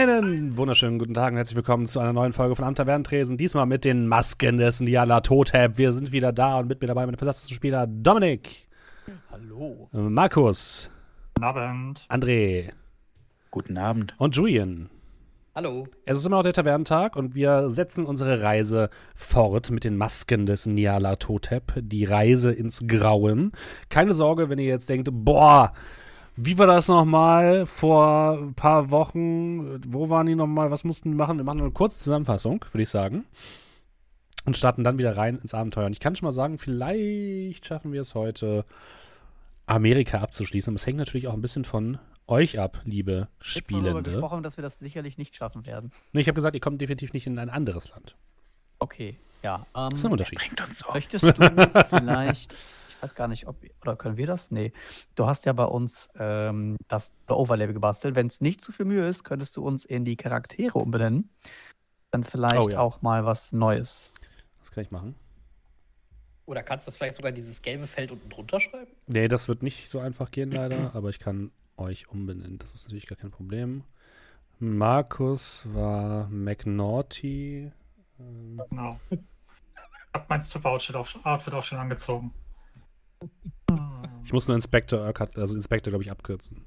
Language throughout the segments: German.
Einen wunderschönen guten Tag und herzlich willkommen zu einer neuen Folge von Am Tavernentresen. Diesmal mit den Masken des Niala Totep. Wir sind wieder da und mit mir dabei mit dem fantastischen Spieler Dominik. Hallo. Markus. Guten Abend. André. Guten Abend. Und Julian. Hallo. Es ist immer noch der Tavernentag und wir setzen unsere Reise fort mit den Masken des Niala Totep. Die Reise ins Grauen. Keine Sorge, wenn ihr jetzt denkt, boah, wie war das nochmal vor ein paar Wochen? Wo waren die nochmal? Was mussten die machen? Wir machen eine kurze Zusammenfassung, würde ich sagen. Und starten dann wieder rein ins Abenteuer. Und ich kann schon mal sagen, vielleicht schaffen wir es heute, Amerika abzuschließen. Aber es hängt natürlich auch ein bisschen von euch ab, liebe Ich habe Spielende. gesprochen, dass wir das sicherlich nicht schaffen werden. Nee, ich habe gesagt, ihr kommt definitiv nicht in ein anderes Land. Okay, ja. Ähm, Das ist ein Unterschied. Bringt uns um. Möchtest du vielleicht, ich weiß gar nicht, ob, oder können wir das? Nee. Du hast ja bei uns ähm, das Overlay gebastelt. Wenn es nicht zu viel Mühe ist, könntest du uns in die Charaktere umbenennen. Dann vielleicht Oh ja. auch mal was Neues. Was kann ich machen? Oder kannst du vielleicht sogar dieses gelbe Feld unten drunter schreiben? Nee, das wird nicht so einfach gehen, leider. aber ich kann euch umbenennen. Das ist natürlich gar kein Problem. Markus war McNaughty. Ähm, Genau. Ich hab mein Strip-Outfit auch, Outfit auch schon angezogen. Ich muss nur Inspector, also Inspector, glaube ich, abkürzen.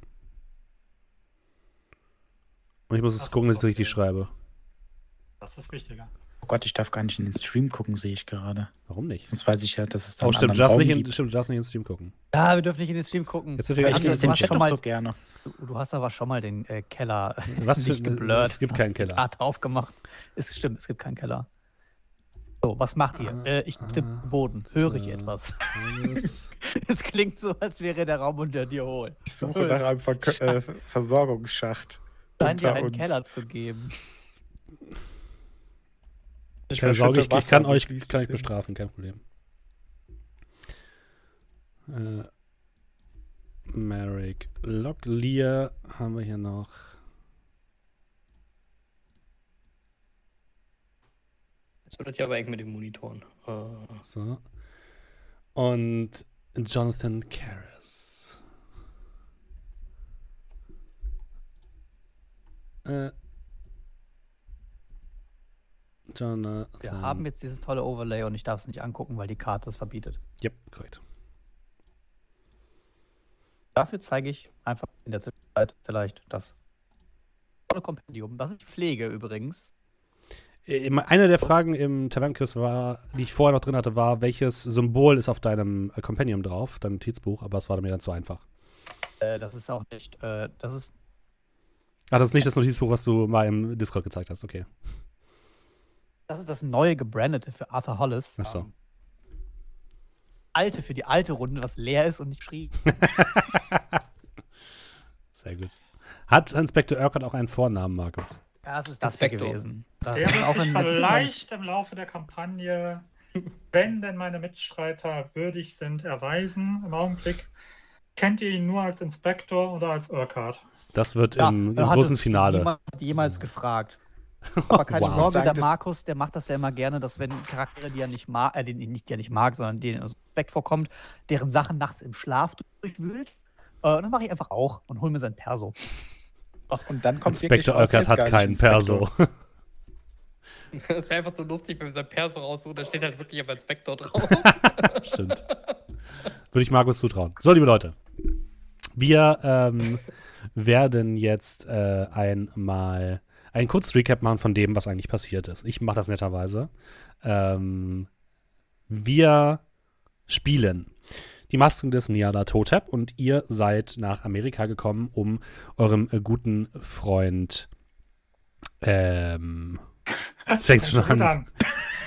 Und ich muss jetzt gucken, dass ich es richtig schreibe. Das ist wichtiger. Oh Gott, ich darf gar nicht in den Stream gucken, sehe ich gerade. Warum nicht? Sonst weiß ich ja, dass es da Oh, stimmt, just nicht, in, stimmt, just nicht ins Stream gucken. Ja, wir dürfen nicht in den Stream gucken. Jetzt wieder Ich den Chat mal- so gerne. Du, du hast aber schon mal den äh, Keller Was für- nicht geblurrt. es gibt keinen Keller. grad aufgemacht. Es stimmt, es gibt keinen Keller. So, was macht ihr? Ah, äh, ich tippe ah, Boden. Höre ich äh, etwas? Es klingt so, als wäre der Raum unter dir hohl. Ich suche nach einem Ver äh, Versorgungsschacht. Scheint dir einen uns. Keller zu geben. Ich Keine Sorge, ich, ich kann euch kann ich bestrafen, kein Problem. Äh, Merrick Locklear haben wir hier noch. Jetzt wird das ja aber eng mit den Monitoren. Äh, So. Und Jonathan Karras. Äh. Jonathan. Wir haben jetzt dieses tolle Overlay und ich darf es nicht angucken, weil die Karte es verbietet. Yep, korrekt. Dafür zeige ich einfach in der Zwischenzeit vielleicht das tolle Kompendium. Das ist Pflege übrigens. Äh, Eine der Fragen im Tavernquiz war, die ich vorher noch drin hatte, war, welches Symbol ist auf deinem äh, Compendium drauf, deinem Notizbuch, aber es war mir dann zu einfach. Äh, das ist auch nicht, äh, das ist, Ah, das ist nicht das Notizbuch, was du mal im Discord gezeigt hast, okay. das ist das neue gebrandete für Arthur Hollis. Ach so. Ähm, alte für die alte Runde, was leer ist und nicht schrie. Sehr gut. Hat Inspector Urquhart auch einen Vornamen, Markus? Ja, es ist das Inspektor. gewesen. Das Der ist wird auch sich in vielleicht im Laufe der Kampagne, wenn denn meine Mitstreiter würdig sind, erweisen. Im Augenblick kennt ihr ihn nur als Inspektor oder als Urquhart. Das wird Ja, im, im großen Finale. Niemand jemals gefragt. Aber keine Wow. Sorge, der Markus, der macht das ja immer gerne, dass wenn Charaktere, die er nicht mag, äh, den nicht, die er nicht mag, sondern denen Respekt vorkommt, deren Sachen nachts im Schlaf durchwühlt. Äh, das mache ich einfach auch und hol mir sein Perso. Und dann kommt er Urquhart ist hat gar nicht keinen Inspektor. Perso. Das wäre einfach so lustig, wenn wir sein Perso raussuchen, da steht halt wirklich aber Inspektor drauf. Stimmt. Würde ich Markus zutrauen. So, liebe Leute. Wir ähm, werden jetzt äh, einmal einen kurzen Recap machen von dem, was eigentlich passiert ist. Ich mache das netterweise. Ähm, wir spielen die Masken des Niala Totep und ihr seid nach Amerika gekommen, um eurem äh, guten Freund ähm, Jetzt fängt's schon Gut an.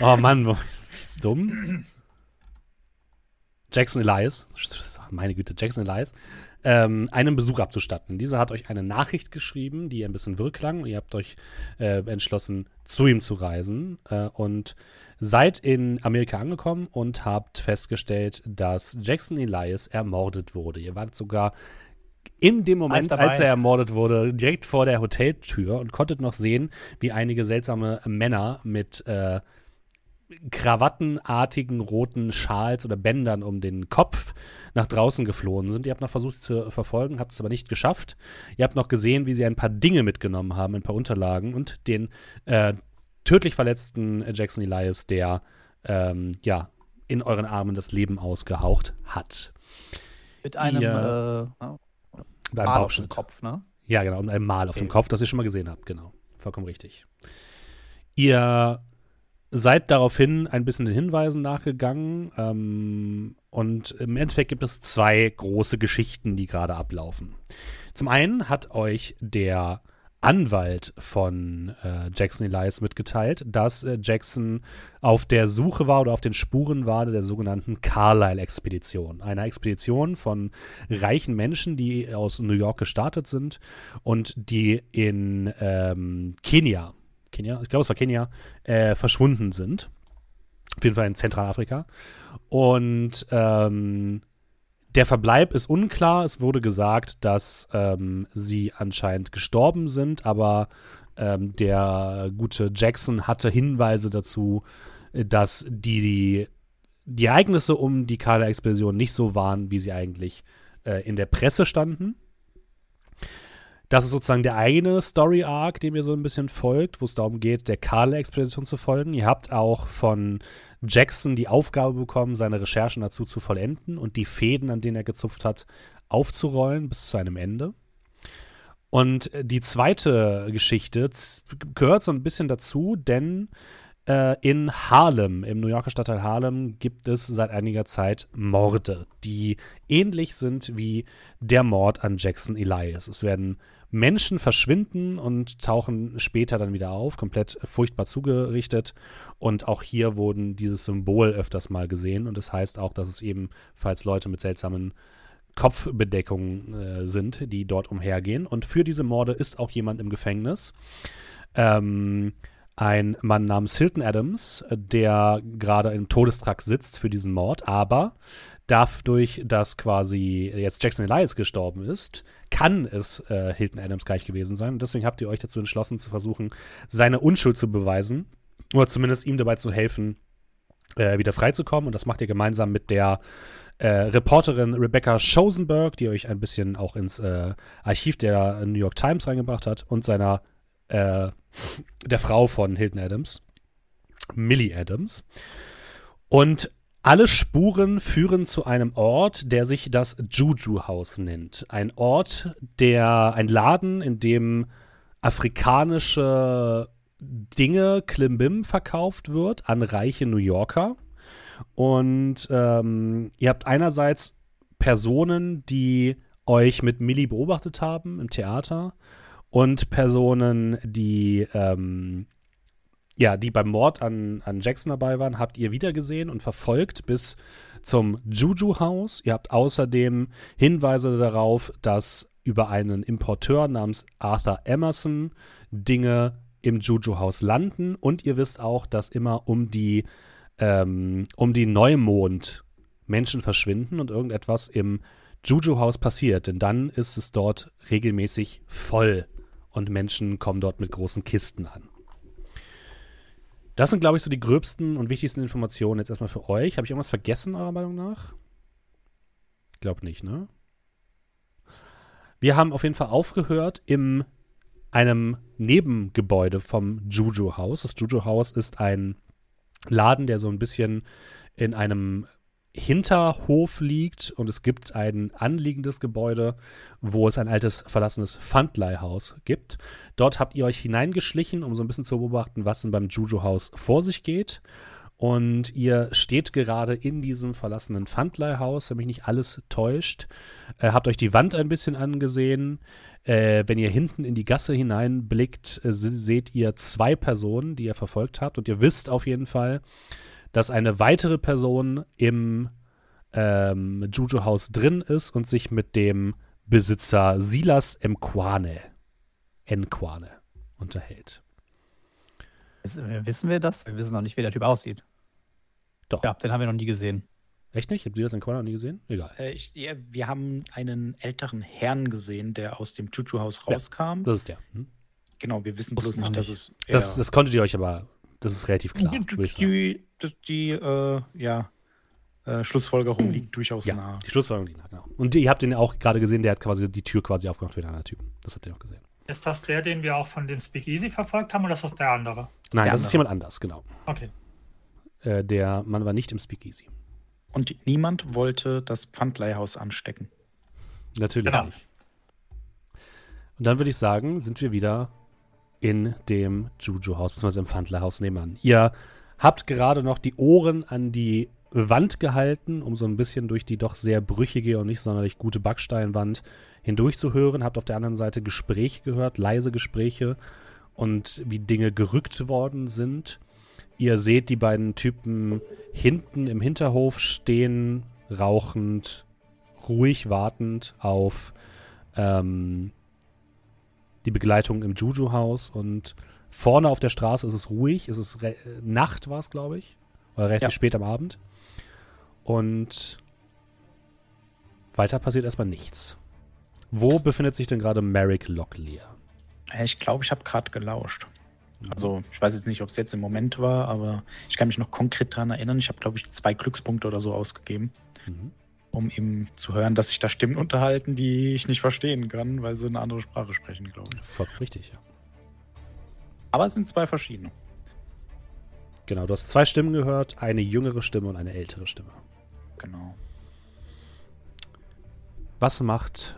Oh Mann, ist dumm. Jackson Elias, meine Güte, Jackson Elias, ähm, einen Besuch abzustatten. Dieser hat euch eine Nachricht geschrieben, die ein bisschen wirr klang. Und ihr habt euch äh, entschlossen, zu ihm zu reisen äh, und seid in Amerika angekommen und habt festgestellt, dass Jackson Elias ermordet wurde. Ihr wart sogar in dem Moment, als er ermordet wurde, direkt vor der Hoteltür und konntet noch sehen, wie einige seltsame Männer mit äh, krawattenartigen roten Schals oder Bändern um den Kopf nach draußen geflohen sind. Ihr habt noch versucht, zu verfolgen, habt es aber nicht geschafft. Ihr habt noch gesehen, wie sie ein paar Dinge mitgenommen haben, ein paar Unterlagen und den äh, tödlich verletzten Jackson Elias, der ähm, ja in euren Armen das Leben ausgehaucht hat. Mit einem Ihr- äh, Beim Mal auf dem Kopf, ne? Ja, genau, und ein Mal auf dem Okay. Kopf, das ihr schon mal gesehen habt, genau. Vollkommen richtig. Ihr seid daraufhin ein bisschen den Hinweisen nachgegangen ähm, und im Endeffekt gibt es zwei große Geschichten, die gerade ablaufen. Zum einen hat euch der Anwalt von äh, Jackson Elias mitgeteilt, dass äh, Jackson auf der Suche war oder auf den Spuren war der sogenannten Carlyle-Expedition. Einer Expedition von reichen Menschen, die aus New York gestartet sind und die in ähm, Kenia, Kenia, ich glaube es war Kenia, äh, verschwunden sind. Auf jeden Fall in Zentralafrika. Und ähm, der Verbleib ist unklar. Es wurde gesagt, dass ähm, sie anscheinend gestorben sind, aber ähm, der gute Jackson hatte Hinweise dazu, äh, dass die, die Ereignisse um die Kala-Expedition nicht so waren, wie sie eigentlich äh, in der Presse standen. Das ist sozusagen der eine Story-Arc, dem ihr so ein bisschen folgt, wo es darum geht, der Kala-Expedition zu folgen. Ihr habt auch von Jackson die Aufgabe bekommen, seine Recherchen dazu zu vollenden und die Fäden, an denen er gezupft hat, aufzurollen bis zu einem Ende. Und äh, die zweite Geschichte gehört so ein bisschen dazu, denn äh, in Harlem, im New Yorker Stadtteil Harlem, gibt es seit einiger Zeit Morde, die ähnlich sind wie der Mord an Jackson Elias. Es werden Menschen verschwinden und tauchen später dann wieder auf, komplett furchtbar zugerichtet. Und auch hier wurden dieses Symbol öfters mal gesehen. Und das heißt auch, dass es ebenfalls Leute mit seltsamen Kopfbedeckungen äh, sind, die dort umhergehen. Und für diese Morde ist auch jemand im Gefängnis. Ähm, ein Mann namens Hilton Adams, der gerade im Todestrakt sitzt für diesen Mord, aber dadurch, dass quasi jetzt Jackson Elias gestorben ist, kann es äh, Hilton Adams gleich gewesen sein. Und deswegen habt ihr euch dazu entschlossen, zu versuchen, seine Unschuld zu beweisen oder zumindest ihm dabei zu helfen, äh, wieder freizukommen. Und das macht ihr gemeinsam mit der äh, Reporterin Rebecca Schosenberg, die euch ein bisschen auch ins äh, Archiv der New York Times reingebracht hat, und seiner äh, der Frau von Hilton Adams, Millie Adams. Und alle Spuren führen zu einem Ort, der sich das Juju House nennt. Ein Ort, der, ein Laden, in dem afrikanische Dinge, Klimbim verkauft wird an reiche New Yorker. Und ähm, ihr habt einerseits Personen, die euch mit Millie beobachtet haben im Theater und Personen, die ähm, ja, die beim Mord an, an Jackson dabei waren, habt ihr wiedergesehen und verfolgt bis zum Juju-Haus. Ihr habt außerdem Hinweise darauf, dass über einen Importeur namens Arthur Emerson Dinge im Juju-Haus landen. Und ihr wisst auch, dass immer um die, ähm, um die Neumond Menschen verschwinden und irgendetwas im Juju-Haus passiert. Denn dann ist es dort regelmäßig voll und Menschen kommen dort mit großen Kisten an. Das sind, glaube ich, so die gröbsten und wichtigsten Informationen jetzt erstmal für euch. Habe ich irgendwas vergessen, eurer Meinung nach? Ich nicht, ne? Wir haben auf jeden Fall aufgehört in einem Nebengebäude vom Juju House. Das Juju House ist ein Laden, der so ein bisschen in einem Hinterhof liegt und es gibt ein anliegendes Gebäude, wo es ein altes verlassenes Pfandleihhaus gibt. Dort habt ihr euch hineingeschlichen, um so ein bisschen zu beobachten, was denn beim Juju-Haus vor sich geht. Und ihr steht gerade in diesem verlassenen Pfandleihhaus, wenn mich nicht alles täuscht. Äh, habt euch die Wand ein bisschen angesehen. Äh, wenn ihr hinten in die Gasse hineinblickt, äh, se- seht ihr zwei Personen, die ihr verfolgt habt. Und ihr wisst auf jeden Fall, dass eine weitere Person im ähm, Juju-Haus drin ist und sich mit dem Besitzer Silas Mkwane, Nkwane unterhält. Wiss- Wissen wir das? Wir wissen noch nicht, wie der Typ aussieht. Doch. Ja, den haben wir noch nie gesehen. Echt nicht? Habt ihr das Nkwane noch nie gesehen? Egal. Äh, ich, ja, wir haben einen älteren Herrn gesehen, der aus dem Juju-Haus Ja, rauskam. Das ist der. Hm? genau, wir wissen bloß wir nicht, dass nicht. es. Das, das konntet ihr euch aber Das ist relativ klar, die, die, die äh, ja, äh, Schlussfolgerung liegt durchaus Ja, nahe. die Schlussfolgerung liegt nah, genau. Und ihr habt den auch gerade gesehen, der hat quasi die Tür quasi aufgemacht für den anderen Typen. Das habt ihr auch gesehen. Ist das der, den wir auch von dem Speakeasy verfolgt haben, oder ist das der andere? Nein, Der das ist andere. jemand anders, genau. Okay. Äh, der Mann war nicht im Speakeasy. Und niemand wollte das Pfandleihhaus anstecken. Natürlich Genau. nicht. Und dann würde ich sagen, sind wir wieder in dem Juju-Haus, beziehungsweise im Pfandlerhaus nebenan. Ihr habt gerade noch die Ohren an die Wand gehalten, um so ein bisschen durch die doch sehr brüchige und nicht sonderlich gute Backsteinwand hindurch zu hören. Habt auf der anderen Seite Gespräche gehört, leise Gespräche und wie Dinge gerückt worden sind. Ihr seht die beiden Typen hinten im Hinterhof stehen, rauchend, ruhig wartend auf ähm, die Begleitung im Juju-Haus und vorne auf der Straße ist es ruhig, es ist re- äh, Nacht war es, glaube ich, oder relativ Ja. spät am Abend und weiter passiert erstmal nichts. Wo befindet sich denn gerade Merrick Locklear? Äh, Ich glaube, ich habe gerade gelauscht. Also, ich weiß jetzt nicht, ob es jetzt im Moment war, aber ich kann mich noch konkret daran erinnern. Ich habe, glaube ich, zwei Glückspunkte oder so ausgegeben, Mhm. Um eben zu hören, dass sich da Stimmen unterhalten, die ich nicht verstehen kann, weil sie eine andere Sprache sprechen, glaube ich. Vollkommen richtig, ja. Aber es sind zwei verschiedene. Genau, du hast zwei Stimmen gehört, eine jüngere Stimme und eine ältere Stimme. Genau. Was macht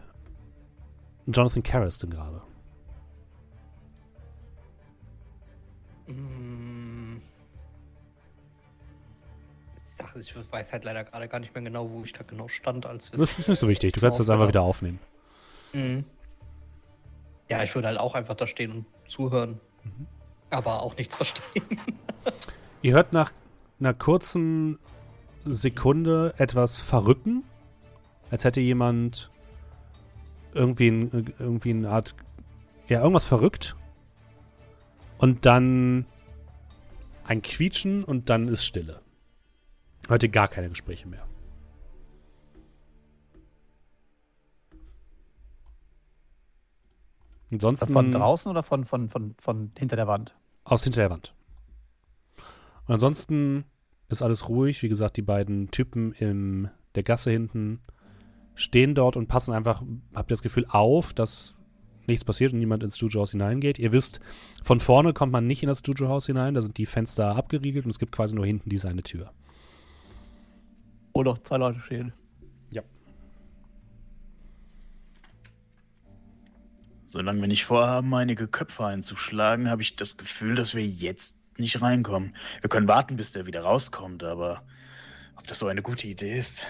Jonathan Karras denn gerade? Mm. Sache ist, ich weiß halt leider gerade gar nicht mehr genau, wo ich da genau stand, als wir Das ist nicht so wichtig, du kannst das einfach wieder aufnehmen. Mhm. Ja, ich würde halt auch einfach da stehen und zuhören. Aber auch nichts verstehen. Ihr hört nach einer kurzen Sekunde etwas verrücken, als hätte jemand irgendwie, ein, irgendwie eine Art, ja, irgendwas verrückt. Und dann ein Quietschen und dann ist Stille. Heute gar keine Gespräche mehr. Ansonsten Von draußen oder von, von, von, von hinter der Wand? aus hinter der Wand. Und ansonsten ist alles ruhig. Wie gesagt, die beiden Typen in der Gasse hinten stehen dort und passen einfach, habt ihr das Gefühl, auf, dass nichts passiert und niemand ins Studiohaus hineingeht. Ihr wisst, von vorne kommt man nicht in das Studiohaus hinein, da sind die Fenster abgeriegelt und es gibt quasi nur hinten diese eine Tür. Wo noch zwei Leute stehen. Solange wir nicht vorhaben, einige Köpfe einzuschlagen, habe ich das Gefühl, dass wir jetzt nicht reinkommen. Wir können warten, bis der wieder rauskommt, aber ob das so eine gute Idee ist?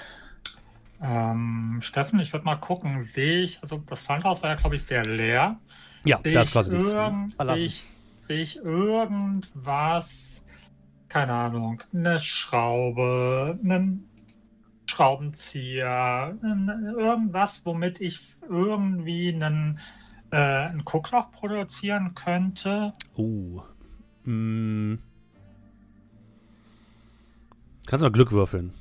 Ähm, Steffen, ich würde mal gucken, sehe ich, also das Pfandhaus war ja, glaube ich, sehr leer. Ja, Sehe da ist quasi nichts. sehe ich, sehe ich irgendwas, keine Ahnung, eine Schraube, einen Schraubenzieher, irgendwas, womit ich irgendwie einen, äh, ein Guckloch produzieren könnte. Uh. Mm. Kannst du mal Glück würfeln.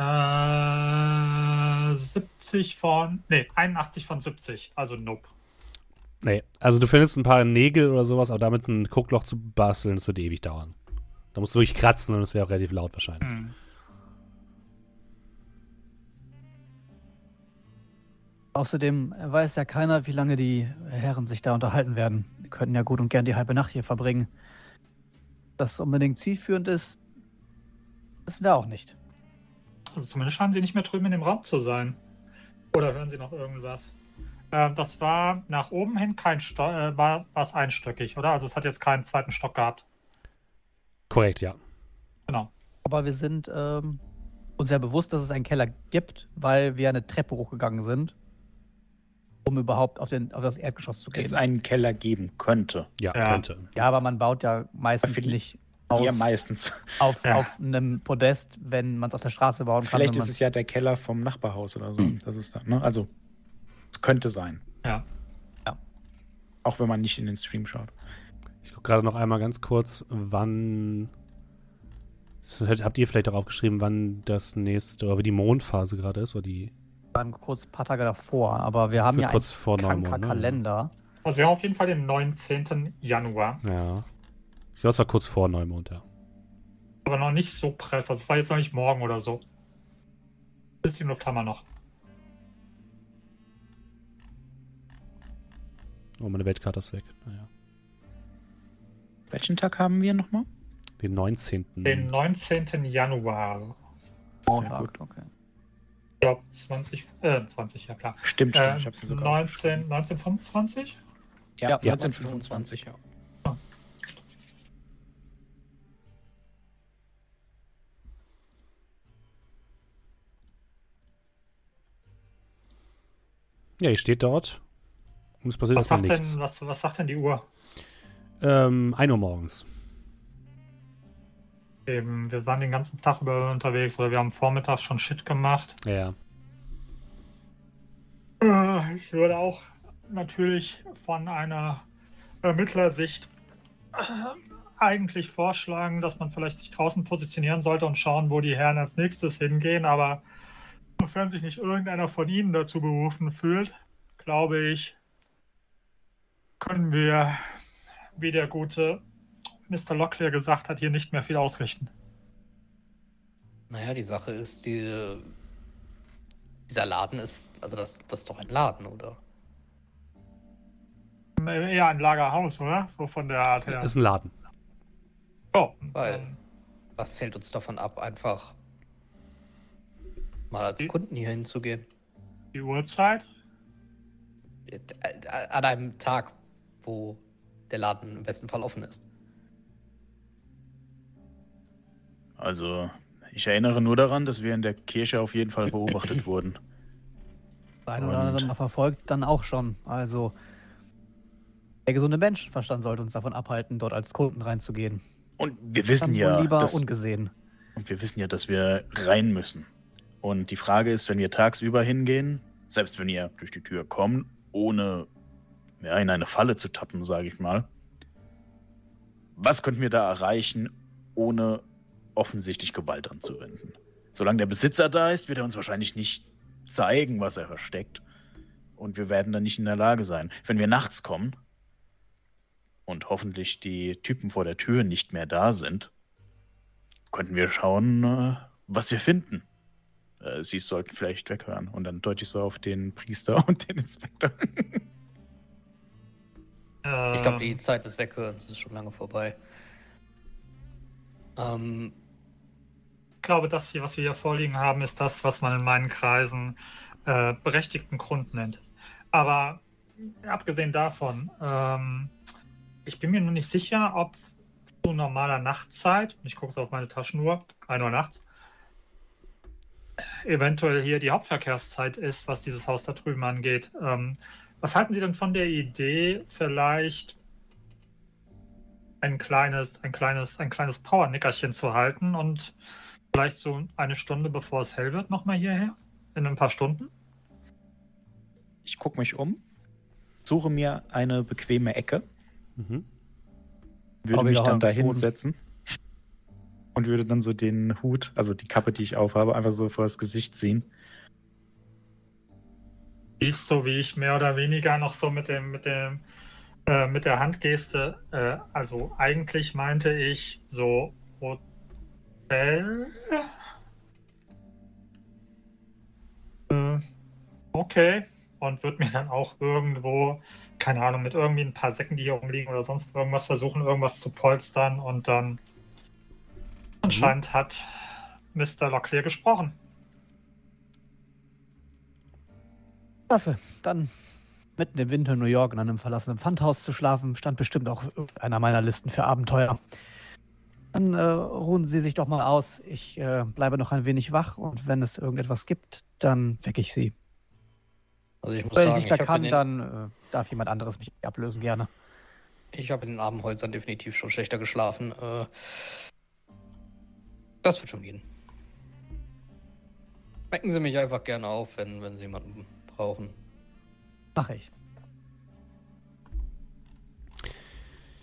Äh, 70 von, nee, 81 von 70, also nope. Nee, also du findest ein paar Nägel oder sowas, aber damit ein Guckloch zu basteln, das wird ewig dauern. Da musst du wirklich kratzen und es wäre auch relativ laut wahrscheinlich. Hm. Außerdem weiß ja keiner, wie lange die Herren sich da unterhalten werden. Die könnten ja gut und gern die halbe Nacht hier verbringen. Das unbedingt zielführend ist, wissen wir auch nicht. Also zumindest scheinen sie nicht mehr drüben in dem Raum zu sein. Oder hören sie noch irgendwas? Äh, das war nach oben hin kein Sto äh, war es einstöckig, oder? Also es hat jetzt keinen zweiten Stock gehabt. Korrekt, ja. Genau. Aber wir sind ähm, uns sehr bewusst, dass es einen Keller gibt, weil wir eine Treppe hochgegangen sind, um überhaupt auf, den, auf das Erdgeschoss zu gehen. Es einen Keller geben könnte. Ja, Ja. könnte. ja, aber man baut ja meistens nicht aus, Ja, meistens. auf, Ja. auf einem Podest, wenn man es auf der Straße bauen kann. Vielleicht ist es ja der Keller vom Nachbarhaus oder so. Das ist da, ne? Also, es könnte sein. Ja. Auch wenn man nicht in den Stream schaut. Ich gucke gerade noch einmal ganz kurz, wann habt ihr vielleicht darauf geschrieben, wann das nächste, oder wie die Mondphase gerade ist, oder die Dann kurz ein paar Tage davor, aber wir haben ja kurz einen vor kranker Neumond, ne? Kalender. Also wir haben auf jeden Fall den 19. Januar. Ja. Ich glaube, es war kurz vor Neumond, ja. Aber noch nicht so press. Also es war jetzt noch nicht morgen oder so. Bisschen Luft haben wir noch. Oh, meine Weltkarte ist weg. Naja. Welchen Tag haben wir nochmal? Den 19. Den 19. Januar. Montag, gut. okay. Ich glaube 20, äh, 20, ja klar. Stimmt, stimmt. Äh, ich hab's sogar 19, 1925? Ja, Ja, 1925, ja. Ja, ihr steht dort. Und es passiert Was sagt, nichts. denn, was, was sagt denn die Uhr? Ähm, 1 Uhr morgens. Eben, wir waren den ganzen Tag über unterwegs oder wir haben vormittags schon Shit gemacht. Ja, ja. Äh, Ich würde auch natürlich von einer Ermittlersicht äh, eigentlich vorschlagen, dass man vielleicht sich draußen positionieren sollte und schauen, wo die Herren als nächstes hingehen. Aber sofern sich nicht irgendeiner von ihnen dazu berufen fühlt, glaube ich, können wir, wie der gute Mr. Locklear gesagt hat, hier nicht mehr viel ausrichten. Naja, die Sache ist, die, dieser Laden ist, also das, das ist doch ein Laden, oder? Eher ein Lagerhaus, oder? So von der Art her. Ist ein Laden. Oh, Weil- Was hält uns davon ab, einfach mal als Die- Kunden hier hinzugehen? die Uhrzeit? Äh, An einem Tag, wo der Laden im besten Fall offen ist. Also, ich erinnere nur daran, dass wir in der Kirche auf jeden Fall beobachtet wurden. Eine oder andere mal verfolgt dann auch schon. Also der gesunde Menschenverstand sollte uns davon abhalten, dort als Kunden reinzugehen. Und wir wissen Dann ja, lieber dass, ungesehen. und wir wissen ja, dass wir rein müssen. Und die Frage ist, wenn wir tagsüber hingehen, selbst wenn ihr durch die Tür kommt, ohne ja, in eine Falle zu tappen, sage ich mal, was könnten wir da erreichen, ohne offensichtlich Gewalt anzuwenden? Solange der Besitzer da ist, wird er uns wahrscheinlich nicht zeigen, was er versteckt. Und wir werden dann nicht in der Lage sein. Wenn wir nachts kommen und hoffentlich die Typen vor der Tür nicht mehr da sind, könnten wir schauen, äh, was wir finden. Äh, Sie sollten vielleicht weghören. Und dann deute ich so auf den Priester und den Inspektor. Ich glaube, die Ähm, Zeit des Weghörens ist schon lange vorbei. Ähm, Ich glaube, das hier, was wir hier vorliegen haben, ist das, was man in meinen Kreisen äh, berechtigten Grund nennt. Aber abgesehen davon, ähm, ich bin mir nur nicht sicher, ob zu normaler Nachtzeit, ich gucke es auf meine Taschenuhr, 1 Uhr nachts, eventuell hier die Hauptverkehrszeit ist, was dieses Haus da drüben angeht. Ähm, was halten Sie denn von der Idee, vielleicht ein kleines, ein kleines, ein kleines Powernickerchen zu halten und vielleicht so eine Stunde bevor es hell wird, nochmal hierher? In ein paar Stunden? Ich gucke mich um, suche mir eine bequeme Ecke, Mhm. würde Aber mich dann da Boden. hinsetzen und würde dann so den Hut, also die Kappe, die ich aufhabe, einfach so vor das Gesicht ziehen. Ist so, wie ich mehr oder weniger noch so mit dem, mit dem, äh, mit der Handgeste, äh, also eigentlich meinte ich so Hotel. Äh, okay. Und würde mir dann auch irgendwo, keine Ahnung, mit irgendwie ein paar Säcken, die hier rumliegen oder sonst irgendwas versuchen, irgendwas zu polstern und dann anscheinend hat Mr. Locklear gesprochen. Klasse. Dann mitten im Winter in New York in einem verlassenen Pfandhaus zu schlafen, stand bestimmt auch einer meiner Listen für Abenteuer. Dann äh, ruhen Sie sich doch mal aus. Ich äh, bleibe noch ein wenig wach und wenn es irgendetwas gibt, dann wecke ich Sie. also ich muss Wenn ich sagen, nicht ich mehr habe kann, dann äh, darf jemand anderes mich ablösen, gerne. ich hab in den armen Häusern definitiv schon schlechter geschlafen. Äh, das wird schon gehen. Wecken Sie mich einfach gerne auf, wenn, wenn Sie jemanden brauchen. Mache ich.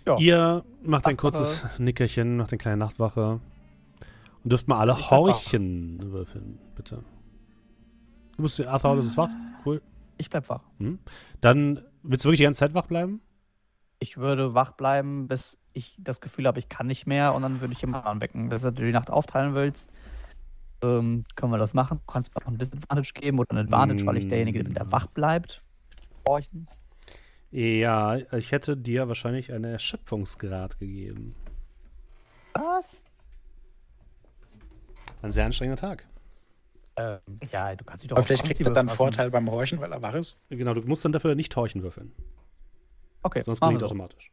Ja. Ihr macht ein Nachtwache. kurzes Nickerchen, macht eine kleine Nachtwache. Und dürft mal alle Ich. Horchen würfeln, bitte. Du musst, Arthur, das ist wach. Cool. Ich bleib wach. Dann willst du wirklich die ganze Zeit wach bleiben? Ich würde wach bleiben, bis ich das Gefühl habe, ich kann nicht mehr und dann würde ich jemanden anwecken. Wenn du die Nacht aufteilen willst, ähm, können wir das machen. Du kannst mir noch ein Disadvantage geben oder ein Advantage, weil ich derjenige bin, der wach bleibt. Horchen. Ja, ich hätte dir wahrscheinlich einen Erschöpfungsgrad gegeben. Was? Ein sehr anstrengender Tag. Ähm, ja, du kannst dich doch Aber vielleicht kriegt er dann einen. Vorteil beim Horchen, weil er wach ist. Genau, du musst dann dafür nicht Horchen würfeln. Okay, Sonst so. automatisch.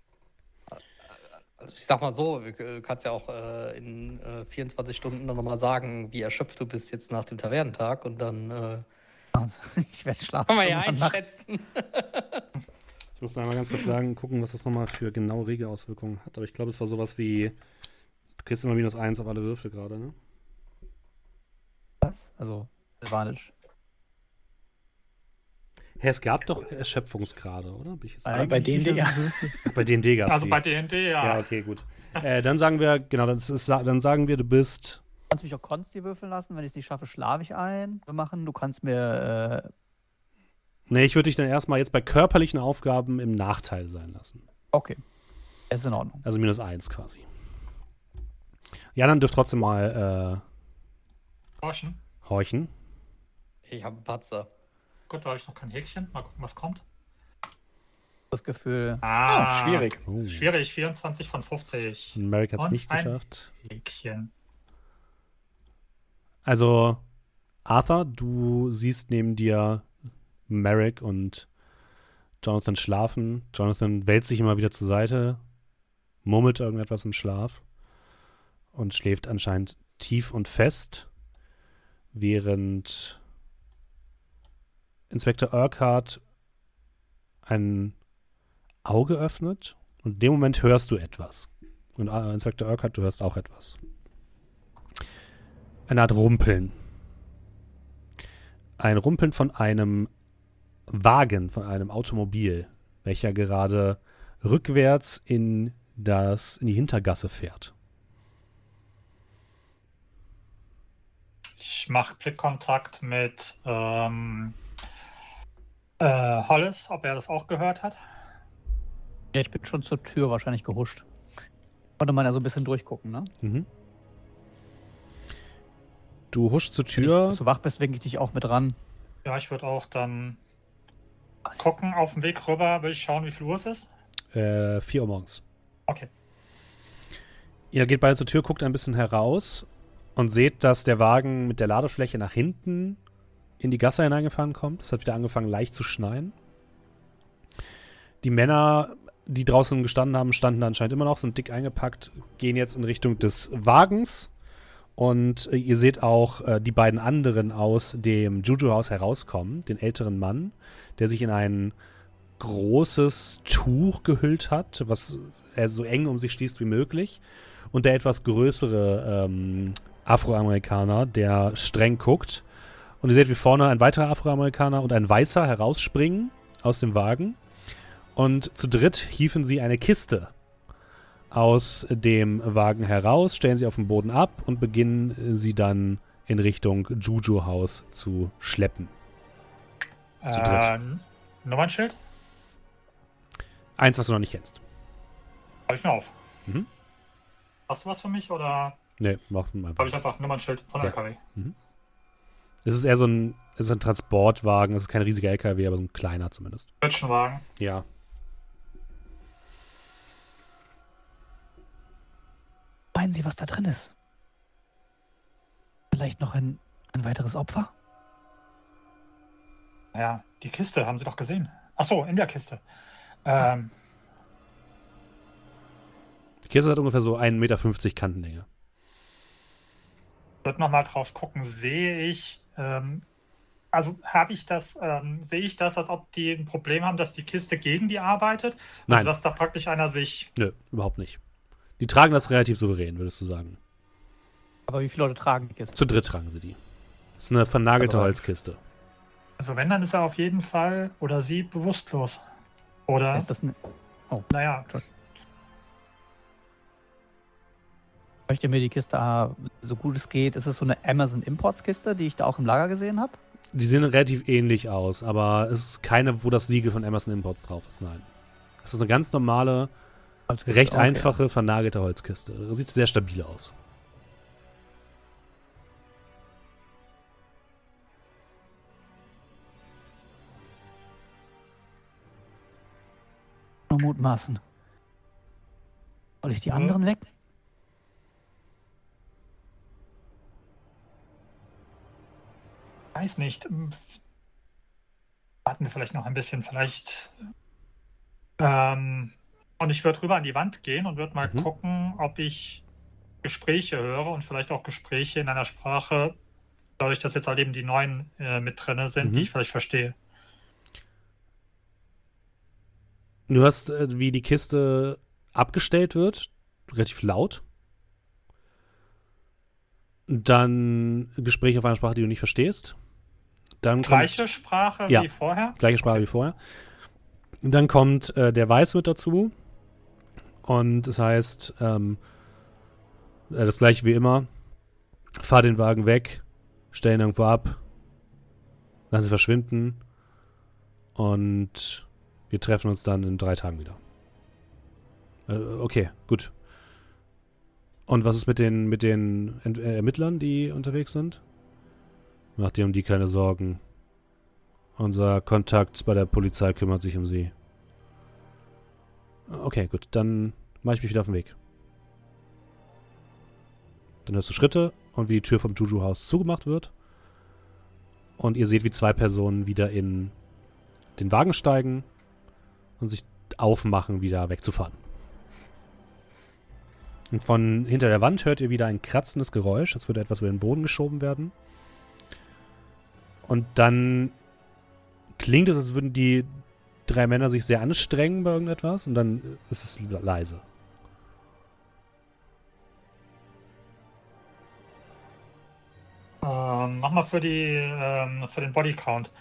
Also ich sag mal so, du kannst ja auch äh, in äh, 24 Stunden dann nochmal sagen, wie erschöpft du bist jetzt nach dem Tavernentag und dann äh, Ich werde schlafen. kann man ja einschätzen. Ich muss noch einmal ganz kurz sagen, gucken, was das nochmal für genaue Regelauswirkungen hat. Aber ich glaube, es war sowas wie, du kriegst immer minus eins auf alle Würfel gerade, ne? Was? Also, Advantage. Hä, es gab doch Erschöpfungsgrade, oder? Bin ich jetzt bei D&D, ja. Bei D&D gab es Also bei D&D, ja. Ja, okay, gut. Äh, dann sagen wir, genau, das ist, dann sagen wir, du bist Du kannst mich auch Konsti würfeln lassen. Wenn ich es nicht schaffe, schlafe ich ein. Wir machen. Du kannst mir. Äh, Nee, ich würde dich dann erstmal jetzt bei körperlichen Aufgaben im Nachteil sein lassen. okay. Ist in Ordnung. Also minus eins quasi. Ja, dann dürft trotzdem mal äh, horchen. Ich habe einen Patzer. Gut, da habe ich noch kein Häkchen. Mal gucken, was kommt. Das Gefühl. Ah, Oh, schwierig. Oh. Schwierig, 24 von 50. Merrick hat es nicht ein- geschafft. Häkchen. Also, Arthur, du siehst neben dir Merrick und Jonathan schlafen. Jonathan wälzt sich immer wieder zur Seite, murmelt irgendetwas im Schlaf und schläft anscheinend tief und fest, während Inspektor Urquhart ein Auge öffnet und in dem Moment hörst du etwas. Und äh, Inspektor Urquhart, du hörst auch etwas. Eine Art Rumpeln. Ein Rumpeln von einem Wagen, von einem Automobil, welcher gerade rückwärts in, das, in die Hintergasse fährt. Ich mache Blickkontakt mit ähm, äh, Hollis, ob er das auch gehört hat. Ja, ich bin schon zur Tür wahrscheinlich gehuscht. Konnte man ja so ein bisschen durchgucken, ne? Mhm. Du huschst zur Wenn Tür. ich, du wach bist, winke ich dich auch mit ran. Ja, ich würde auch dann gucken auf dem Weg rüber, will ich schauen, wie viel Uhr es ist. Äh, 4 Uhr morgens. Okay. Ihr geht beide zur Tür, guckt ein bisschen heraus und seht, dass der Wagen mit der Ladefläche nach hinten in die Gasse hineingefahren kommt. Es hat wieder angefangen, leicht zu schneien. Die Männer, die draußen gestanden haben, standen anscheinend immer noch, sind dick eingepackt, gehen jetzt in Richtung des Wagens. Und äh, ihr seht auch äh, die beiden anderen aus dem Juju-Haus herauskommen. Den älteren Mann, der sich in ein großes Tuch gehüllt hat, was er so eng um sich schließt wie möglich. Und der etwas größere ähm, Afroamerikaner, der streng guckt. Und ihr seht, wie vorne ein weiterer Afroamerikaner und ein Weißer herausspringen aus dem Wagen. Und zu dritt hieven sie eine Kiste aus dem Wagen heraus, stellen sie auf den Boden ab und beginnen sie dann in Richtung Juju-Haus zu schleppen. Zu dritt. Äh, Nummernschild? Eins, was du noch nicht kennst. Habe ich mir auf. Mhm. Hast du was für mich oder Nee, mach mal einfach. habe ich einfach ein Nummernschild von Ja. LKW? Es ist eher so ein, es ist ein Transportwagen, es ist kein riesiger LKW, aber so ein kleiner zumindest. Wagen. Ja. Meinen Sie, was da drin ist? Vielleicht noch ein, ein weiteres Opfer? Ja, die Kiste haben Sie doch gesehen. Ach so, in der Kiste. Ähm, Die Kiste hat ungefähr so 1,50 Meter Kantenlänge. würde nochmal drauf gucken. Sehe ich, ähm, also habe ich das, ähm, sehe ich das, als ob die ein Problem haben, dass die Kiste gegen die arbeitet? Nein. Also dass da praktisch einer sich. Nö, überhaupt nicht. Die tragen das relativ souverän, würdest du sagen. Aber wie viele Leute tragen die Kiste? Zu dritt tragen sie die. Das ist eine vernagelte Aber- Holzkiste. Also wenn, dann ist er auf jeden Fall oder sie bewusstlos. Oder, Ist das ein, naja, möchte mir die Kiste, ah, so gut es geht, ist es so eine Amazon Imports Kiste, die ich da auch im Lager gesehen habe? Die sehen relativ ähnlich aus, aber es ist keine, wo das Siegel von Amazon Imports drauf ist, nein. Es ist eine ganz normale, Holzkiste, recht okay. einfache, vernagelte Holzkiste. Sieht sehr stabil aus. Nur mutmaßen. Soll ich die anderen weg? Weiß nicht. Warten wir vielleicht noch ein bisschen, vielleicht. Ähm, und ich würde rüber an die Wand gehen und würde mal Mhm. gucken, ob ich Gespräche höre und vielleicht auch Gespräche in einer Sprache, dadurch, dass jetzt halt eben die neuen äh, mit drin sind, Mhm. die ich vielleicht verstehe. Du hörst, äh, wie die Kiste abgestellt wird, relativ laut. Dann Gespräche auf einer Sprache, die du nicht verstehst. Dann kommt- Gleiche Sprache Ja. wie vorher. Gleiche Sprache wie vorher. Dann kommt äh, der Weiß mit dazu. Und das heißt, ähm, äh, das gleiche wie immer. Fahr den Wagen weg, stellen irgendwo ab, lass sie verschwinden. Und wir treffen uns dann in drei Tagen wieder. Äh, okay, gut. Und was ist mit den, mit den Ent äh, Ermittlern, die unterwegs sind? Mach dir um die keine Sorgen. Unser Kontakt bei der Polizei kümmert sich um sie. Okay, gut, dann mache ich mich wieder auf den Weg. Dann hörst du Schritte und wie die Tür vom Juju-Haus zugemacht wird. Und ihr seht, wie zwei Personen wieder in den Wagen steigen und sich aufmachen, wieder wegzufahren. Und von hinter der Wand hört ihr wieder ein kratzendes Geräusch, als würde etwas über den Boden geschoben werden. Und dann klingt es, als würden die drei Männer sich sehr anstrengen bei irgendetwas und dann ist es leise. Ähm, mach mal für, die, ähm, für den Bodycount.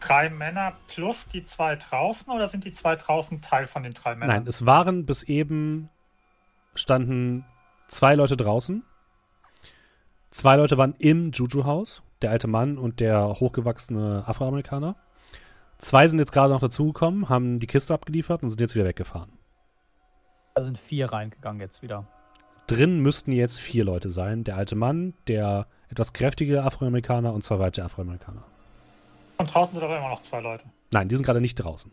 Drei Männer plus die zwei draußen oder sind die zwei draußen Teil von den drei Männern? Nein, es waren bis eben standen zwei Leute draußen. Zwei Leute waren im Juju-Haus, der alte Mann und der hochgewachsene Afroamerikaner. Zwei sind jetzt gerade noch dazugekommen, haben die Kiste abgeliefert und sind jetzt wieder weggefahren. Da sind vier reingegangen jetzt wieder. Drin müssten jetzt vier Leute sein. Der alte Mann, der etwas kräftige Afroamerikaner und zwei weitere Afroamerikaner. Und draußen sind aber immer noch zwei Leute. Nein, die sind gerade nicht draußen.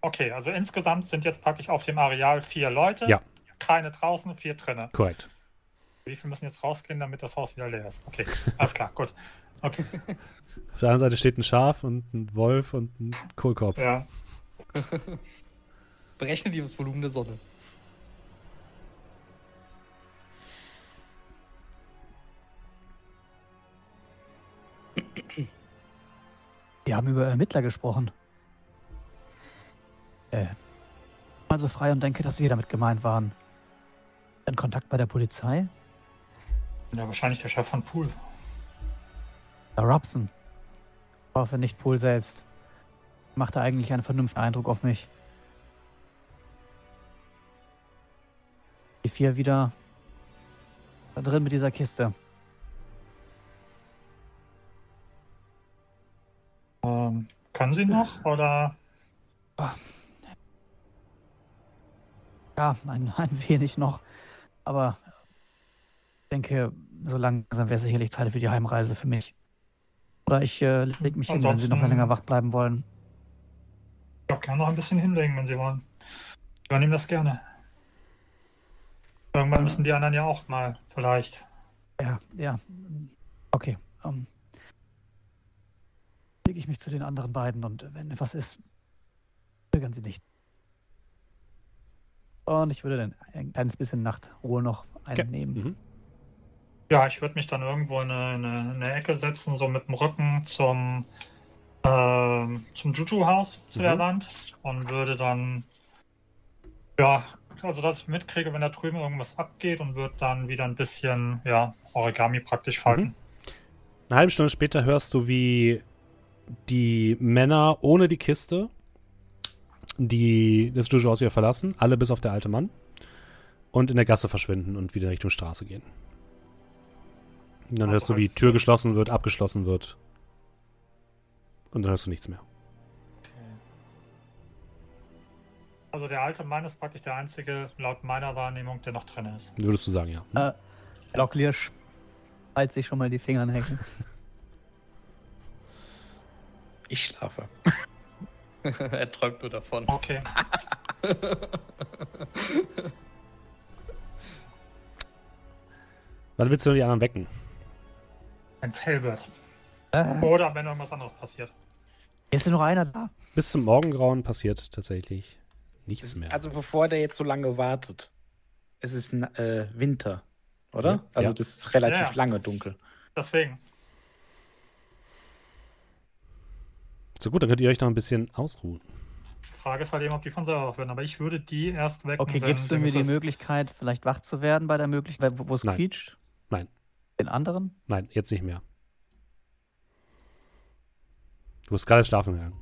Okay, also insgesamt sind jetzt praktisch auf dem Areal vier Leute. Ja. Keine draußen, vier drinnen. Korrekt. Wie viel müssen jetzt rausgehen, damit das Haus wieder leer ist? Okay, alles klar, gut. Okay, Auf der anderen Seite steht ein Schaf und ein Wolf und ein Kohlkopf. ja. Berechne dir das Volumen der Sonne. Wir haben über Ermittler gesprochen. Äh, mal so frei und denke, dass wir damit gemeint waren. In Kontakt bei der Polizei? Ja, wahrscheinlich der Chef von Pool. Der Robson. Ich hoffe nicht Pool selbst. Machte eigentlich einen vernünftigen Eindruck auf mich. Die vier wieder da drin mit dieser Kiste. Ähm, können Sie noch? Oder? Ja, ein, ein wenig noch. Aber denke, so langsam wäre sicherlich Zeit für die Heimreise für mich. Oder ich äh, leg mich hin, wenn Sie noch Ansonsten- länger wach bleiben wollen. Ich kann noch ein bisschen hinlegen, wenn Sie wollen. Ich übernehme das gerne. Irgendwann müssen die anderen ja auch mal, vielleicht. Ja, ja. Okay. Ähm, lege ich mich zu den anderen beiden und wenn etwas ist, zögern Sie nicht. Und ich würde dann ein kleines bisschen Nachtruhe noch einnehmen. Mhm. Ja, ich würde mich dann irgendwo in eine, eine, eine Ecke setzen, so mit dem Rücken zum, ähm, zum Juju-Haus, zu der Mhm. Wand. Und würde dann, ja, also dass ich mitkriege, wenn da drüben irgendwas abgeht und würde dann wieder ein bisschen, ja, Origami praktisch falten. Eine halbe Stunde später hörst du, wie die Männer ohne die Kiste die das Juju-Haus wieder verlassen, alle bis auf der alte Mann. und in der Gasse verschwinden und wieder Richtung Straße gehen. Und dann hörst du, wie die Tür geschlossen wird, abgeschlossen wird. Und dann hörst du nichts mehr. Also der alte Mann ist praktisch der einzige, laut meiner Wahrnehmung, der noch drin ist. Würdest du sagen, ja. Äh, Locklear spalt sich schon mal die Finger in den Hecken. Ich schlafe. er träumt nur davon. Okay. Wann willst du die anderen wecken? Hell wird. Äh, Oder wenn irgendwas anderes passiert. ist nur noch einer da? Bis zum Morgengrauen passiert tatsächlich nichts mehr. Also bevor der jetzt so lange wartet. Es ist äh, Winter, oder? Ja. Also Ja. das ist relativ Ja. lange dunkel. Deswegen. so gut, dann könnt ihr euch noch ein bisschen ausruhen. Frage ist halt eben, ob die von selber aufhören. Aber ich würde die erst wecken. Okay, gibst du mir die Möglichkeit, vielleicht wach zu werden bei der Möglichkeit, wo es quietscht? Nein. Den anderen? Nein, jetzt nicht mehr. Du bist gerade schlafen gegangen.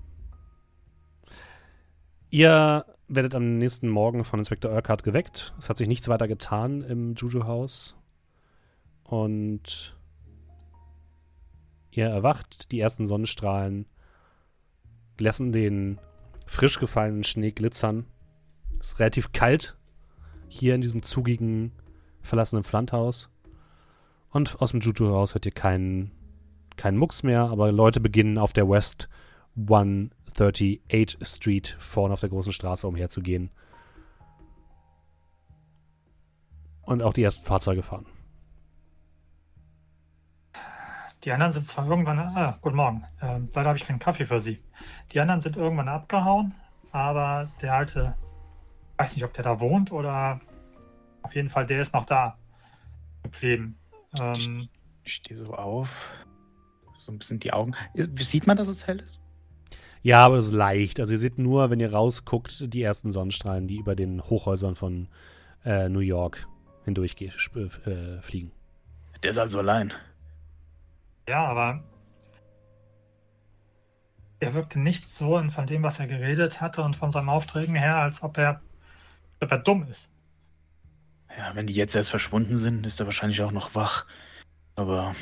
Ihr werdet am nächsten Morgen von Inspektor Urquhart geweckt. Es hat sich nichts weiter getan im Juju-Haus. Und ihr erwacht. Die ersten Sonnenstrahlen lassen den frisch gefallenen Schnee glitzern. Es ist relativ kalt hier in diesem zugigen, verlassenen Pflandhaus. Und aus dem Juju-Haus hört ihr keinen keinen Mucks mehr, aber Leute beginnen auf der West 138 Street vorne auf der großen Straße umherzugehen. Und auch die ersten Fahrzeuge fahren. Die anderen sind zwar irgendwann. Ah, guten Morgen. Ähm, leider habe ich keinen Kaffee für Sie. Die anderen sind irgendwann abgehauen, aber der alte. Weiß nicht, ob der da wohnt oder. Auf jeden Fall, der ist noch da geblieben. Ähm, Ich stehe so auf. So ein bisschen die Augen. Sieht man, dass es hell ist? Ja, aber es ist leicht. Also ihr seht nur, wenn ihr rausguckt, die ersten Sonnenstrahlen, die über den Hochhäusern von äh, New York hindurch äh, fliegen. Der ist also allein. ja, aber. Er wirkte nicht so von dem, was er geredet hatte und von seinen Aufträgen her, als ob er, ob er dumm ist. Ja, wenn die jetzt erst verschwunden sind, ist er wahrscheinlich auch noch wach. Aber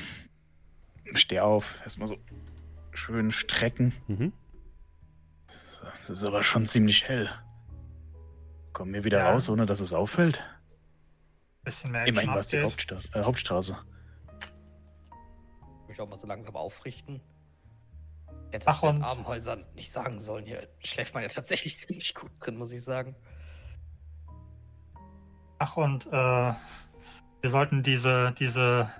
steh auf, erstmal so schön strecken. Mhm. Das ist aber schon ziemlich hell. Kommen wir wieder Ja. raus, ohne dass es auffällt? Bisschen mehr Immerhin war es die Update. Hauptsta äh, Hauptstraße. mich auch mal so langsam aufrichten. Hätte Ach, ich den und- Armenhäusern nicht sagen sollen. Hier schläft man ja tatsächlich ziemlich gut drin, muss ich sagen. Ach, und äh, wir sollten diese, diese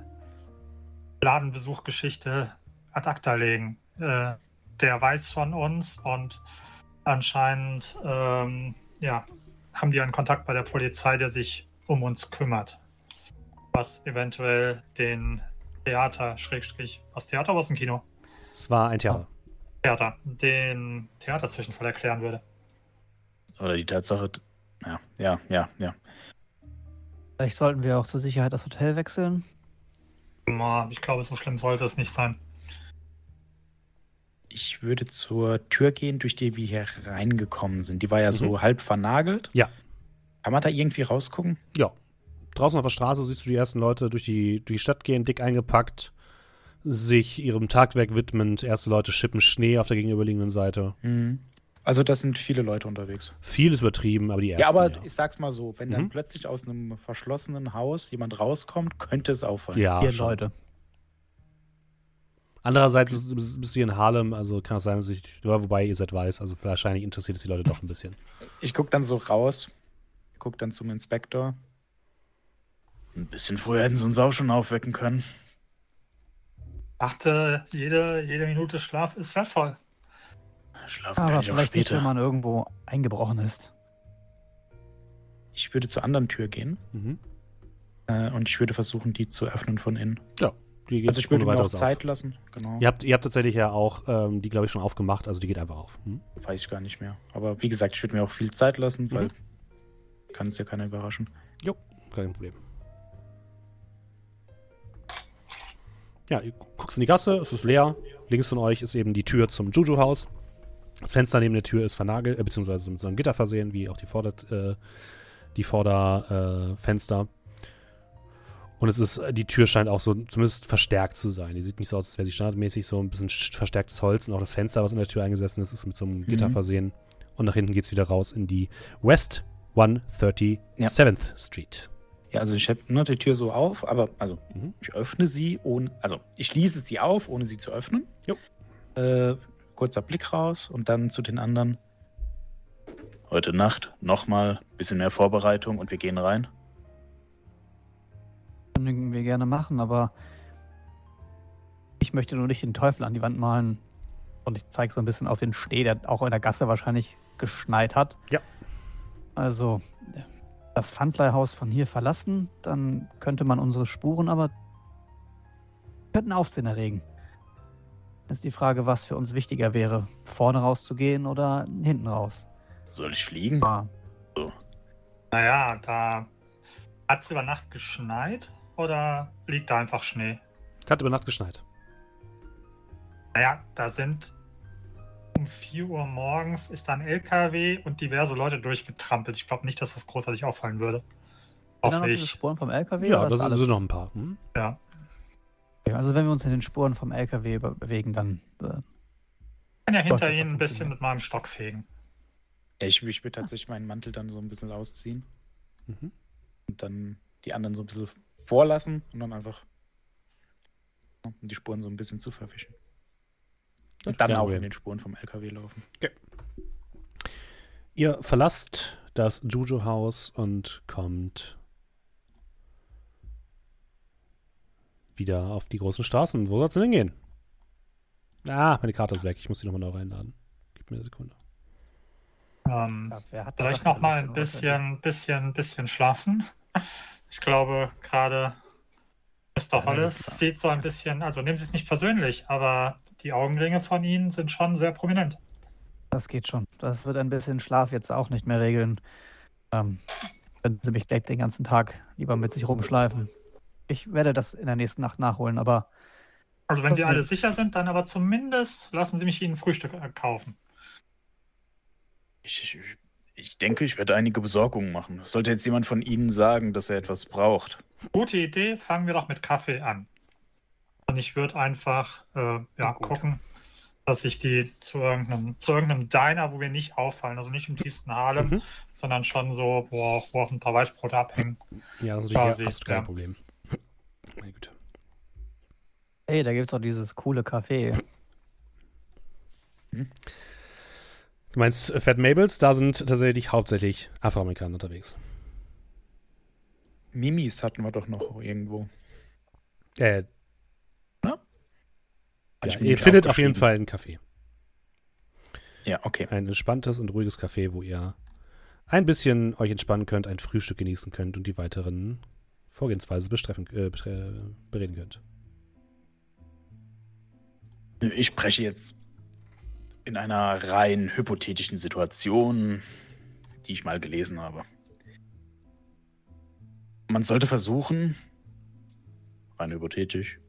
Ladenbesuchgeschichte ad acta legen. Äh, der weiß von uns und anscheinend ähm, ja, haben die einen Kontakt bei der Polizei, der sich um uns kümmert. Was eventuell den Theater, Schrägstrich, was Theater, was ein Kino? Es war ein Theater. Theater, den Theaterzwischenfall erklären würde. Oder die Tatsache. Ja, ja, ja, ja. Vielleicht sollten wir auch zur Sicherheit das Hotel wechseln. Ma, Ich glaube, so schlimm sollte es nicht sein. Ich würde zur Tür gehen, durch die wir hier reingekommen sind. Die war ja so halb vernagelt. Ja. Kann man da irgendwie rausgucken? Ja. Draußen auf der Straße siehst du die ersten Leute durch die, durch die Stadt gehen, dick eingepackt, sich ihrem Tagwerk widmend. Erste Leute schippen Schnee auf der gegenüberliegenden Seite. Mhm. Also, das sind viele Leute unterwegs. Viel ist übertrieben, aber die ersten. ja, aber ja. ich sag's mal so: Wenn Mhm. dann plötzlich aus einem verschlossenen Haus jemand rauskommt, könnte es auffallen. ja Vier schon. Leute. Andererseits ist- ist- bist du hier in Harlem, also kann es sein, dass ich, ja, wobei ihr seid weiß, also wahrscheinlich interessiert es die Leute doch ein bisschen. Ich guck dann so raus, guck dann zum Inspektor. Ein bisschen früher hätten sie uns auch schon aufwecken können. Dachte, jede, jede Minute Schlaf ist wertvoll. Schlafen kann Aber ich auch vielleicht nicht, später. wenn man irgendwo eingebrochen ist. Ich würde zur anderen Tür gehen Mhm. äh, und ich würde versuchen, die zu öffnen von innen. Ja, die geht Also ich würde mir auch Zeit auf. lassen. Genau. Ihr habt, ihr habt tatsächlich ja auch ähm, die, glaube ich, schon aufgemacht, also die geht einfach auf. Hm? Weiß ich gar nicht mehr. Aber wie gesagt, ich würde mir auch viel Zeit lassen, weil Mhm. kann es ja keiner überraschen. Kein Problem. Ja, ihr guckst in die Gasse, es ist leer. Links von euch ist eben die Tür zum Juju-Haus. Das Fenster neben der Tür ist vernagelt, äh, beziehungsweise mit so einem Gitter versehen, wie auch die Vorder äh, die Vorderfenster. Und es ist, die Tür scheint auch so zumindest verstärkt zu sein. Die sieht nicht so aus, als wäre sie standardmäßig so ein bisschen sch- verstärktes Holz. Und auch das Fenster, was in der Tür eingesessen ist, ist mit so einem Gitter Mhm. versehen. Und nach hinten geht es wieder raus in die West 137th Street. Ja, also ich habe nur die Tür so auf, aber also Mhm. ich öffne sie ohne, also ich schließe sie auf, ohne sie zu öffnen. Jo. Äh, kurzer Blick raus und dann zu den anderen. Heute Nacht nochmal bisschen mehr Vorbereitung und wir gehen rein. Können wir gerne machen, aber ich möchte nur nicht den Teufel an die Wand malen. Und ich zeige so ein bisschen auf den Schnee, der auch in der Gasse wahrscheinlich geschneit hat. Ja. Also das Pfandleihhaus von hier verlassen, dann könnte man unsere Spuren aber könnten Aufsehen erregen. Ist die Frage, was für uns wichtiger wäre, vorne rauszugehen oder hinten raus. Soll ich fliegen? Ah, Naja, da hat es über Nacht geschneit oder liegt da einfach Schnee? Es hat über Nacht geschneit. Naja, da sind um 4 Uhr morgens ist da ein LKW und diverse Leute durchgetrampelt. Ich glaube nicht, dass das großartig auffallen würde. Hoffe ich. Spuren vom LKW? Ja, das sind alles- noch ein paar. Hm? Ja. Also wenn wir uns in den Spuren vom LKW be- bewegen, dann äh, Ich kann ja hinter ihnen ein bisschen mit meinem Stock fegen. Ich, ich würde tatsächlich meinen Mantel dann so ein bisschen ausziehen Mhm. und dann die anderen so ein bisschen vorlassen und dann einfach um die Spuren so ein bisschen zu verwischen. Und dann auch in den Spuren vom LKW laufen. Ihr verlasst das Juju-Haus und kommt wieder auf die großen Straßen. Wo soll's denn hingehen? Ah, meine Karte ist weg. Ich muss sie nochmal neu reinladen. Gib mir eine Sekunde. Ähm, ja, vielleicht das noch mal denn ein bisschen, bisschen, bisschen schlafen. Ich glaube, gerade Mr. Ja, Hollis klar. sieht so ein bisschen, also nehmen Sie es nicht persönlich, aber die Augenringe von Ihnen sind schon sehr prominent. Das geht schon. Das wird ein bisschen Schlaf jetzt auch nicht mehr regeln. Ähm, können Sie mich gleich den ganzen Tag lieber mit sich rumschleifen. Ich werde das in der nächsten Nacht nachholen, aber Also wenn Sie alle sicher sind, dann aber zumindest lassen Sie mich Ihnen Frühstück äh, kaufen. Ich, ich, ich denke, ich werde einige Besorgungen machen. Sollte jetzt jemand von Ihnen sagen, dass er etwas braucht. Gute Idee, fangen wir doch mit Kaffee an. Und ich würde einfach äh, ja, gucken, dass ich die zu irgendeinem, zu irgendeinem Diner, wo wir nicht auffallen, also nicht im tiefsten Harlem, Mhm. sondern schon so, wo auch, wo auch ein paar Weißbrote abhängen. Ja, das ist Quasi, natürlich absolut kein ja. Problem. Meine Güte. hey, da gibt es doch dieses coole Café. Du meinst äh, Fat Mabels? Da sind tatsächlich hauptsächlich Afroamerikaner unterwegs. Mimis hatten wir doch noch irgendwo. Äh, Hatte ja, ihr findet auf jeden. Fall ein Café. Ja, okay. Ein entspanntes und ruhiges Café, wo ihr ein bisschen euch entspannen könnt, ein Frühstück genießen könnt und die weiteren Vorgehensweise äh, bereden könnt. Ich spreche jetzt in einer rein hypothetischen Situation, die ich mal gelesen habe. Man sollte versuchen, rein hypothetisch,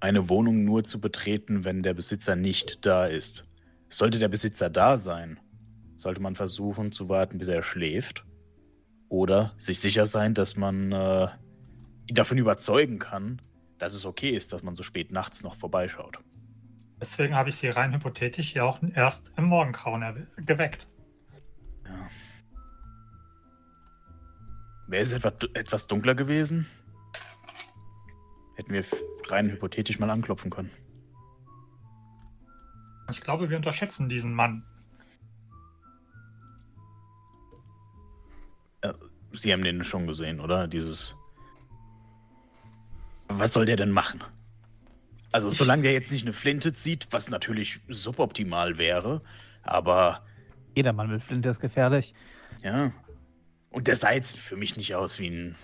eine Wohnung nur zu betreten, wenn der Besitzer nicht da ist. Sollte der Besitzer da sein, sollte man versuchen zu warten, bis er schläft. Oder sich sicher sein, dass man äh, ihn davon überzeugen kann, dass es okay ist, dass man so spät nachts noch vorbeischaut. Deswegen habe ich sie rein hypothetisch hier auch erst im Morgengrauen geweckt. Ja. Wäre es etwa, etwas dunkler gewesen? Hätten wir rein hypothetisch mal anklopfen können. Ich glaube, wir unterschätzen diesen Mann. Sie haben den schon gesehen, oder? Dieses. Was soll der denn machen? Also, solange der jetzt nicht eine Flinte zieht, was natürlich suboptimal wäre, aber Jeder Mann mit Flinte ist gefährlich. ja. Und der sah jetzt für mich nicht aus wie ein.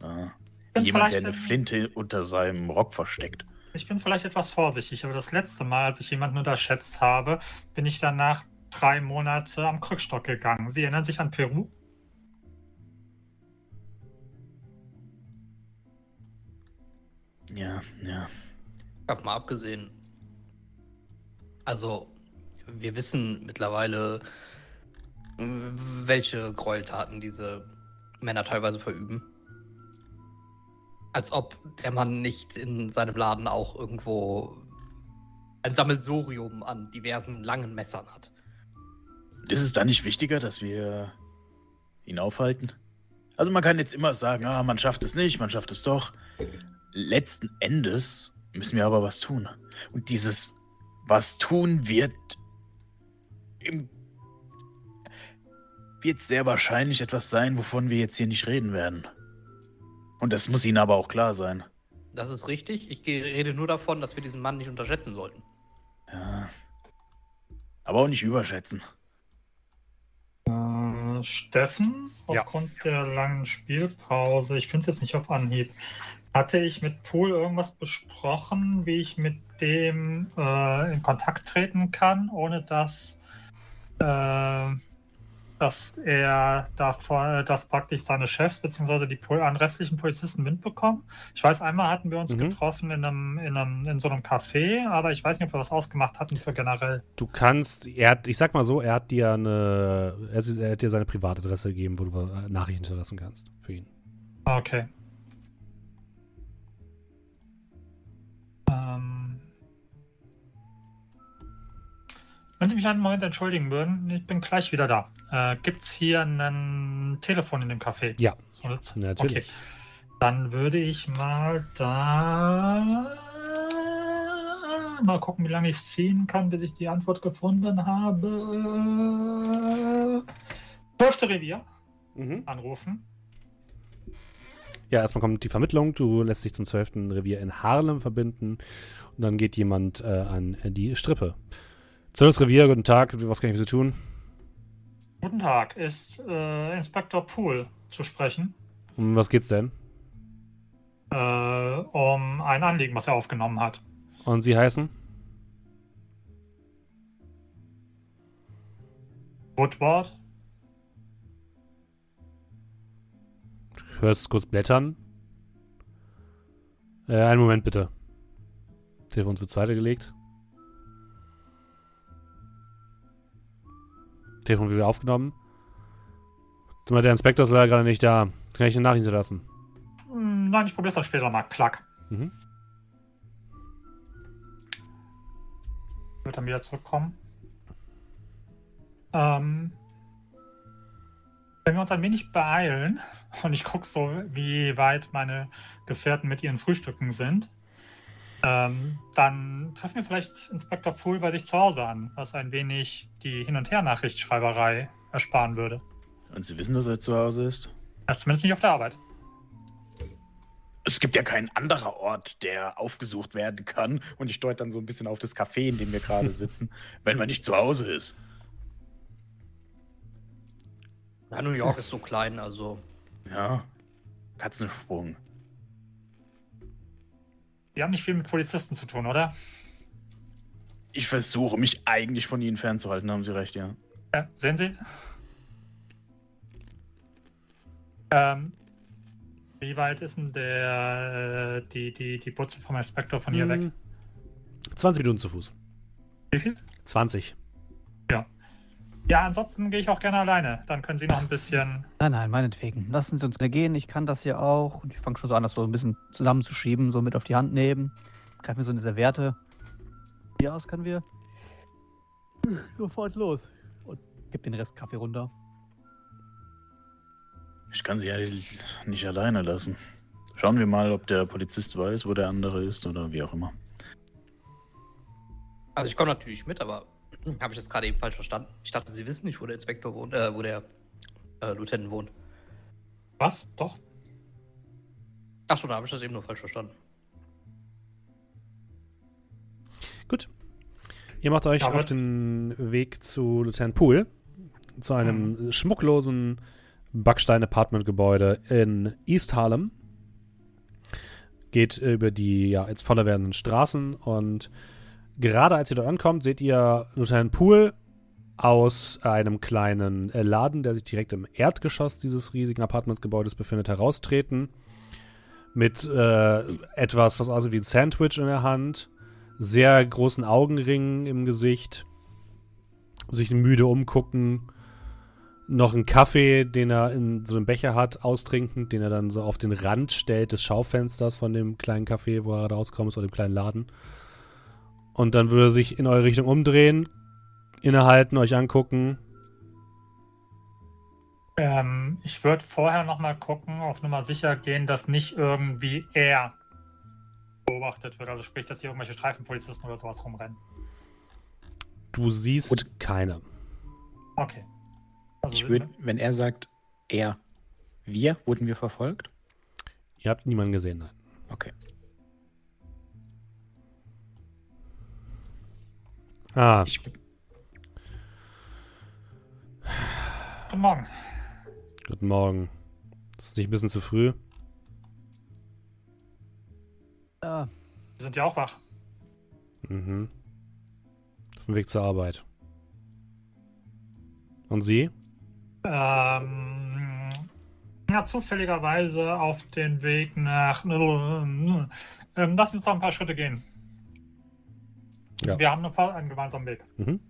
Äh, Bin jemand, der eine ein- Flinte unter seinem Rock versteckt. Ich bin vielleicht etwas vorsichtig, aber das letzte Mal, als ich jemanden unterschätzt habe, bin ich danach drei Monate am Krückstock gegangen. Sie erinnern sich an Peru? Ja, ja. Davon mal abgesehen. Also, wir wissen mittlerweile, welche Gräueltaten diese Männer teilweise verüben. Als ob der Mann nicht in seinem Laden auch irgendwo ein Sammelsurium an diversen langen Messern hat. Ist es da nicht wichtiger, dass wir ihn aufhalten? Also man kann jetzt immer sagen, ah, man schafft es nicht, man schafft es doch. Letzten Endes müssen wir aber was tun. Und dieses was tun wird im wird sehr wahrscheinlich etwas sein, wovon wir jetzt hier nicht reden werden. Und das muss Ihnen aber auch klar sein. Das ist richtig. Ich rede nur davon, dass wir diesen Mann nicht unterschätzen sollten. Ja. Aber auch nicht überschätzen. Äh, Steffen, Ja. aufgrund der langen Spielpause, ich finde es jetzt nicht auf Anhieb, hatte ich mit Pool irgendwas besprochen, wie ich mit dem äh, in Kontakt treten kann, ohne dass, äh, dass er davon, dass praktisch seine Chefs bzw. die Pol an restlichen Polizisten Wind bekommen. Ich weiß, einmal hatten wir uns Mhm. getroffen in, einem, in, einem, in so einem Café, aber ich weiß nicht, ob wir was ausgemacht hatten für generell. Du kannst, er hat, ich sag mal so, er hat dir eine, er, hat dir seine Privatadresse gegeben, wo du äh, Nachrichten hinterlassen kannst für ihn. Okay. Wenn Sie mich einen Moment entschuldigen würden, ich bin gleich wieder da. Äh, Gibt es hier ein Telefon in dem Café? Ja, So, natürlich. Okay. Dann würde ich mal da mal gucken, wie lange ich es ziehen kann, bis ich die Antwort gefunden habe. Zwölfte Revier Mhm. anrufen. Ja, erstmal kommt die Vermittlung. Du lässt dich zum 12. Revier in Harlem verbinden. Und dann geht jemand äh, an die Strippe. 12. Revier, guten Tag. Was kann ich für Sie tun? Guten Tag, ist äh, Inspektor Poole zu sprechen, Um was geht's denn? äh, um ein Anliegen, was er aufgenommen hat. Und Sie heißen? Woodward, Du hörst kurz blättern. Äh, einen Moment bitte. Telefon wird zur Seite gelegt. Telefon wieder aufgenommen. Der Inspektor ist leider gerade nicht da. Kann ich eine Nachricht hinterlassen? Hm, nein, ich probiere es dann später mal. Klack. Mhm. Wird dann wieder zurückkommen. Ähm, wenn wir uns ein wenig beeilen und ich gucke so, wie weit meine Gefährten mit ihren Frühstücken sind, ähm, dann treffen wir vielleicht Inspektor Poole bei sich zu Hause an, was ein wenig die Hin- und Her-Nachrichtschreiberei ersparen würde. Und Sie wissen, dass er zu Hause ist? Er ist zumindest nicht auf der Arbeit. Es gibt ja keinen anderer Ort, der aufgesucht werden kann. Und ich deute dann so ein bisschen auf das Café, in dem wir gerade sitzen, wenn man nicht zu Hause ist. Ja, New York ist so klein, also. Ja. Katzensprung. Die haben nicht viel mit Polizisten zu tun, oder? Ich versuche, mich eigentlich von ihnen fernzuhalten, haben Sie recht, ja. Ja, sehen Sie? Ähm, wie weit ist denn der, äh, die, die, die Butze vom Inspektor von hier weg? Hm, 20 Minuten zu Fuß. Wie viel? 20. Ja, ansonsten gehe ich auch gerne alleine. Dann können Sie noch ein bisschen. Nein, nein, meinetwegen. Lassen Sie uns gehen. Ich kann das hier auch. Und ich fange schon so an, das so ein bisschen zusammenzuschieben, so mit auf die Hand nehmen. Greifen wir so eine Serviette. Hier aus können wir sofort los. Und gib den Rest Kaffee runter. Ich kann Sie ja nicht alleine lassen. Schauen wir mal, ob der Polizist weiß, wo der andere ist oder wie auch immer. Also ich komme natürlich mit, aber habe ich das gerade eben falsch verstanden? Ich dachte, Sie wissen nicht, wo der Inspektor wohnt, äh, wo der äh, Lieutenant wohnt. Was? Doch? Achso, da habe ich das eben nur falsch verstanden. Gut. Ihr macht euch Ja, auf den Weg zu Lieutenant Pool. Zu einem schmucklosen Backstein-Apartment-Gebäude in East Harlem. Geht über die ja, jetzt voller werdenden Straßen und gerade als ihr dort ankommt, seht ihr Lieutenant Pool aus einem kleinen äh, Laden, der sich direkt im Erdgeschoss dieses riesigen Apartmentgebäudes befindet, heraustreten. Mit äh, etwas, was aussieht wie ein Sandwich in der Hand, sehr großen Augenringen im Gesicht, sich müde umgucken noch einen Kaffee, den er in so einem Becher hat, austrinkend, den er dann so auf den Rand stellt des Schaufensters von dem kleinen Café, wo er rauskommt, oder dem kleinen Laden. Und dann würde er sich in eure Richtung umdrehen, innehalten, euch angucken. Ähm, ich würde vorher nochmal gucken, auf Nummer sicher gehen, dass nicht irgendwie er beobachtet wird. Also sprich, dass hier irgendwelche Streifenpolizisten oder sowas rumrennen. Du siehst Gut. keine. Okay. Also, Ich würde, wenn er sagt, er, wir, wurden wir verfolgt? Ihr habt niemanden gesehen, nein. Okay. Ah, Ich, Guten Morgen. guten Morgen. Ist nicht ein bisschen zu früh? Ja, Wir sind ja auch wach. Mhm. Auf dem Weg zur Arbeit. Und Sie? Ähm, ja, zufälligerweise auf den Weg nach. Ähm, lass uns noch ein paar Schritte gehen. Ja. Wir haben einen, einen gemeinsamen Weg. Mhm.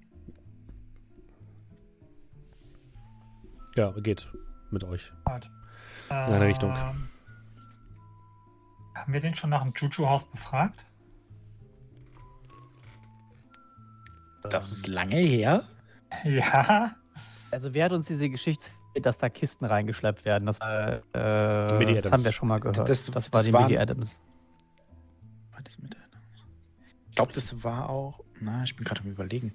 Ja, geht mit euch. Halt. In eine Richtung. Ähm, Haben wir den schon nach dem Juju-Haus befragt? das ist lange her. Ja. also wer hat uns diese Geschichte, dass da Kisten reingeschleppt werden? Das, äh, äh, das haben wir schon mal gehört. Das- Das, war das die waren- Millie Adams. War das mit glaube, das war auch. Na, ich bin gerade am Überlegen.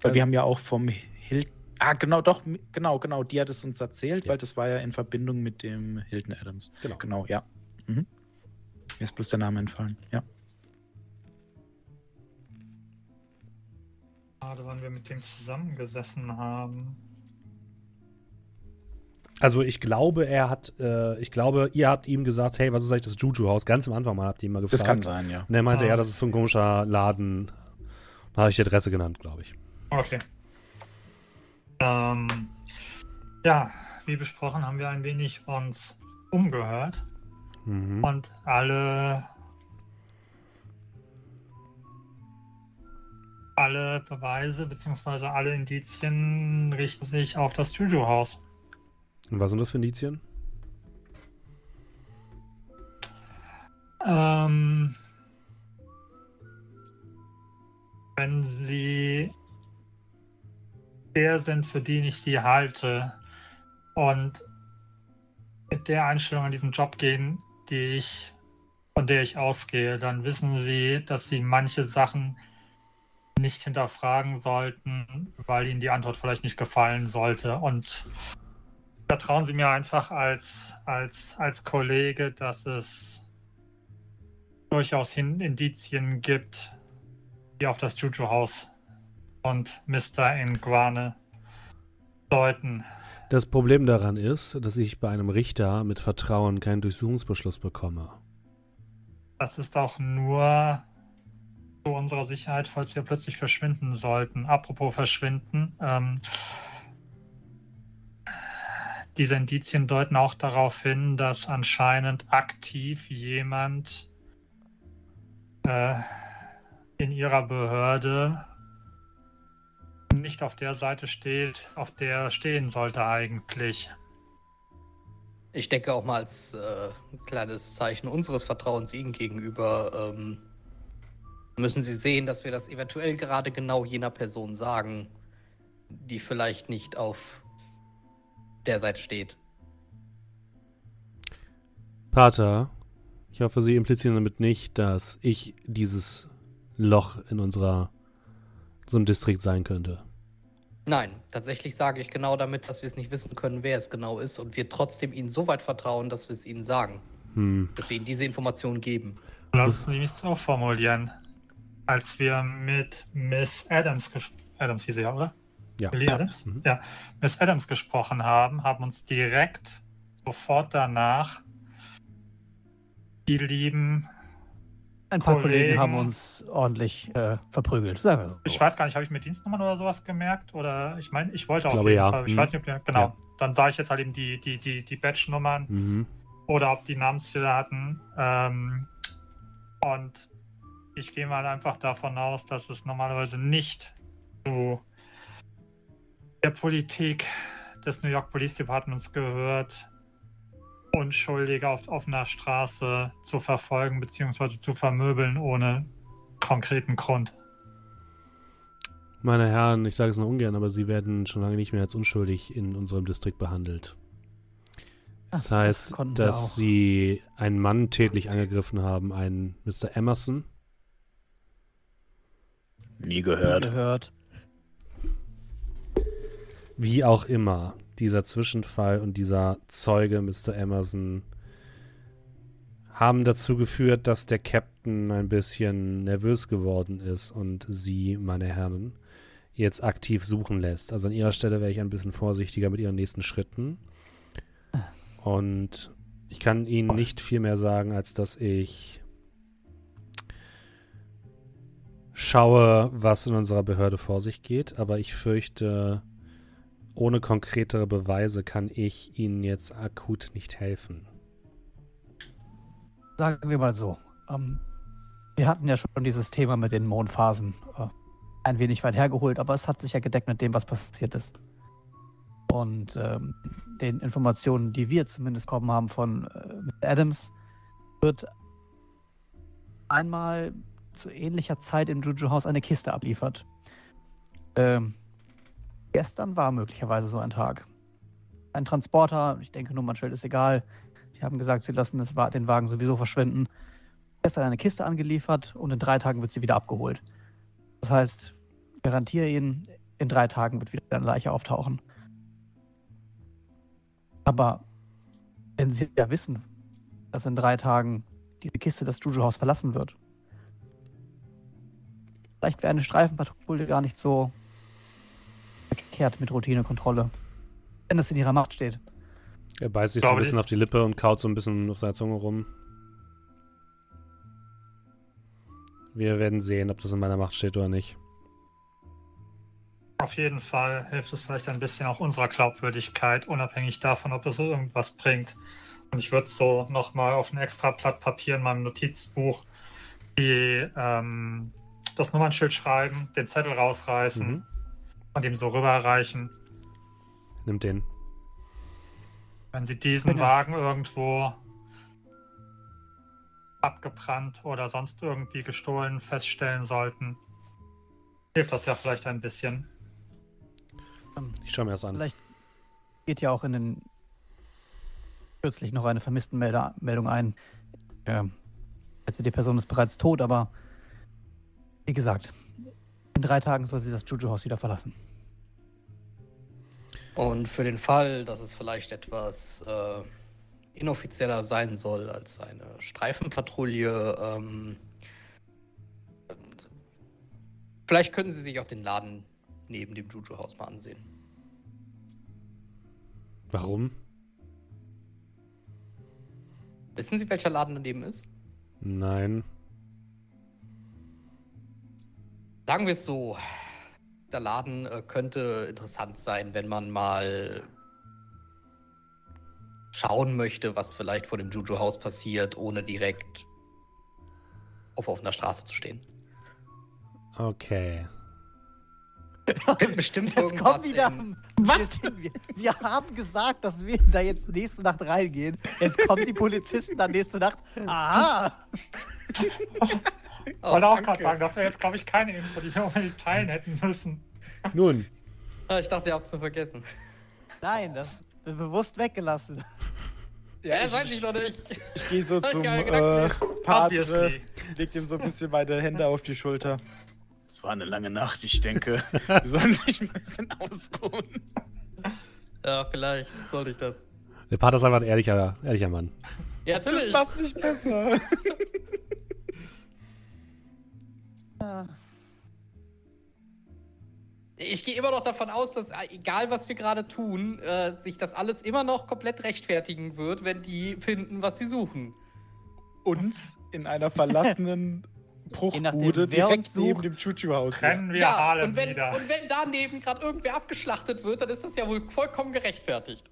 Weil Also- wir haben ja auch vom Hilton. Ah, genau, doch, genau, genau. Die hat es uns erzählt, Ja. weil das war ja in Verbindung mit dem Hilton Adams. Genau. Genau, ja. Mhm. Mir ist bloß der Name entfallen. Ja. Gerade wann wir mit dem zusammengesessen haben. Also ich glaube, er hat, äh, ich glaube, ihr habt ihm gesagt, hey, was ist eigentlich das Juju-Haus? Ganz am Anfang mal habt ihr ihn mal gefragt. Das kann sein, ja. Und er meinte, Ah. ja, das ist so ein komischer Laden. Da habe ich die Adresse genannt, glaube ich. Okay. Ähm, ja, wie besprochen, haben wir ein wenig uns umgehört Mhm. und alle alle Beweise bzw. alle Indizien richten sich auf das Juju-Haus. Und was sind das für Indizien? Ähm, wenn sie der sind, für den ich sie halte und mit der Einstellung an diesen Job gehen, die ich, von der ich ausgehe, dann wissen sie, dass sie manche Sachen nicht hinterfragen sollten, weil ihnen die Antwort vielleicht nicht gefallen sollte. Und vertrauen Sie mir einfach als, als, als Kollege, dass es durchaus hin Indizien gibt, die auf das Juju-Haus und Mr. Inguane deuten. Das Problem daran ist, dass ich bei einem Richter mit Vertrauen keinen Durchsuchungsbeschluss bekomme. Das ist auch nur zu unserer Sicherheit, falls wir plötzlich verschwinden sollten. Apropos verschwinden, ähm, diese Indizien deuten auch darauf hin, dass anscheinend aktiv jemand äh, in ihrer Behörde nicht auf der Seite steht, auf der er stehen sollte eigentlich. Ich denke auch mal als äh, kleines Zeichen unseres Vertrauens Ihnen gegenüber ähm, müssen Sie sehen, dass wir das eventuell gerade genau jener Person sagen, die vielleicht nicht auf der Seite steht. Pater, ich hoffe, Sie implizieren damit nicht, dass ich dieses Loch in unserer so einem Distrikt sein könnte. Nein, tatsächlich sage ich genau damit, dass wir es nicht wissen können, wer es genau ist und wir trotzdem Ihnen so weit vertrauen, dass wir es Ihnen sagen, Hm. dass wir Ihnen diese Informationen geben. Lass mich so formulieren. Als wir mit Miss Adams gesprochen Adams hieß sie ja, oder? Ja. Billy. Adams? Mhm. Ja. Miss Adams gesprochen haben, haben uns direkt sofort danach die lieben, Ein paar Kollegen. Kollegen haben uns ordentlich äh, verprügelt. Sagen wir so. ich weiß gar nicht, habe ich mir Dienstnummern oder sowas gemerkt? Oder ich meine, ich wollte auf Glaube, jeden ja. Fall. Ich Mhm. weiß nicht, ob die, genau. Ja. Dann sah ich jetzt halt eben die, die, die, die Badge-Nummern Mhm. oder ob die Namensschilder hatten. Ähm, und ich gehe mal einfach davon aus, dass es normalerweise nicht zu der Politik des New York Police Departments gehört, Unschuldige auf offener Straße zu verfolgen bzw. zu vermöbeln ohne konkreten Grund. Meine Herren, ich sage es nur ungern, aber Sie werden schon lange nicht mehr als unschuldig in unserem Distrikt behandelt. Das Ach, heißt, das dass. Sie einen Mann tätlich angegriffen haben, einen Mr. Emerson. Nie gehört. gehört. Wie auch immer, dieser Zwischenfall und dieser Zeuge, Mr. Emerson, haben dazu geführt, dass der Captain ein bisschen nervös geworden ist und Sie, meine Herren, jetzt aktiv suchen lässt. Also an Ihrer Stelle wäre ich ein bisschen vorsichtiger mit Ihren nächsten Schritten. Und ich kann Ihnen nicht viel mehr sagen, als dass ich schaue, was in unserer Behörde vor sich geht, aber ich fürchte, ohne konkretere Beweise kann ich Ihnen jetzt akut nicht helfen. Sagen wir mal so. Ähm, wir hatten ja schon dieses Thema mit den Mondphasen äh, ein wenig weit hergeholt, aber es hat sich ja gedeckt mit dem, was passiert ist. Und ähm, den Informationen, die wir zumindest bekommen haben von äh. Adams, wird einmal zu ähnlicher Zeit im Juju-Haus eine Kiste abliefert. Ähm, gestern war möglicherweise so ein Tag. Ein Transporter, ich denke Nummernschild ist egal, die haben gesagt, sie lassen das, den Wagen sowieso verschwinden. Gestern eine Kiste angeliefert und in drei Tagen wird sie wieder abgeholt. Das heißt, garantiere Ihnen, in drei Tagen wird wieder eine Leiche auftauchen. Aber wenn Sie ja wissen, dass in drei Tagen diese Kiste das Juju-Haus verlassen wird, vielleicht wäre eine Streifenpatrouille gar nicht so verkehrt mit Routinekontrolle. Wenn es in Ihrer Macht steht. Er beißt sich so ein bisschen ich- auf die Lippe und kaut so ein bisschen auf seiner Zunge rum. Wir werden sehen, ob das in meiner Macht steht oder nicht. Auf jeden Fall hilft es vielleicht ein bisschen auch unserer Glaubwürdigkeit, unabhängig davon, ob es irgendwas bringt. Und ich würde so nochmal auf ein extra Blatt Papier in meinem Notizbuch die, ähm, das Nummernschild schreiben, den Zettel rausreißen Mhm. Und ihm so rüberreichen. Nimmt den. Wenn Sie diesen Genau. Wagen irgendwo abgebrannt oder sonst irgendwie gestohlen feststellen sollten, hilft das ja vielleicht ein bisschen. Ich schaue mir das an. Vielleicht geht ja auch in den kürzlich noch eine Vermisstenmeldung ein. Ähm, also die Person ist bereits tot, aber wie gesagt, in drei Tagen soll sie das Juju-Haus wieder verlassen. Und für den Fall, dass es vielleicht etwas äh, inoffizieller sein soll als eine Streifenpatrouille, ähm, vielleicht könnten Sie sich auch den Laden neben dem Juju-Haus mal ansehen. Warum? Wissen Sie, welcher Laden daneben ist? Nein. Sagen wir es so, der Laden äh, könnte interessant sein, wenn man mal schauen möchte, was vielleicht vor dem Juju-Haus passiert, ohne direkt auf offener Straße zu stehen. Okay. Bestimmt Jetzt kommt wieder. im- Was? Wir, wir haben gesagt, dass wir da jetzt nächste Nacht reingehen. Jetzt kommen die Polizisten dann nächste Nacht. Aha! Ich wollte auch gerade sagen, das wäre jetzt, glaube ich, keine Info, die wir unbedingt teilen hätten müssen. Nun, Ah, ich dachte, ihr habt es nur vergessen. Nein, das wird bewusst weggelassen. Ja, das weiß ich noch nicht. Ich gehe so zum äh, Obviously. leg dem so ein bisschen meine Hände auf die Schulter. Es war eine lange Nacht, ich denke. Sie sollen sich ein bisschen ausruhen. Ja, vielleicht sollte ich das. der Pater ist einfach ein ehrlicher, ehrlicher Mann. Ja, Das natürlich. macht's nicht besser. Ja. Ich gehe immer noch davon aus, dass äh, egal was wir gerade tun, äh, sich das alles immer noch komplett rechtfertigen wird, wenn die finden, was sie suchen. Uns in einer verlassenen Bruchbude direkt uns neben sucht, dem Chuchu-Haus. Trennen wir Harlem und wenn, wieder. und wenn daneben gerade irgendwer abgeschlachtet wird, dann ist das ja wohl vollkommen gerechtfertigt.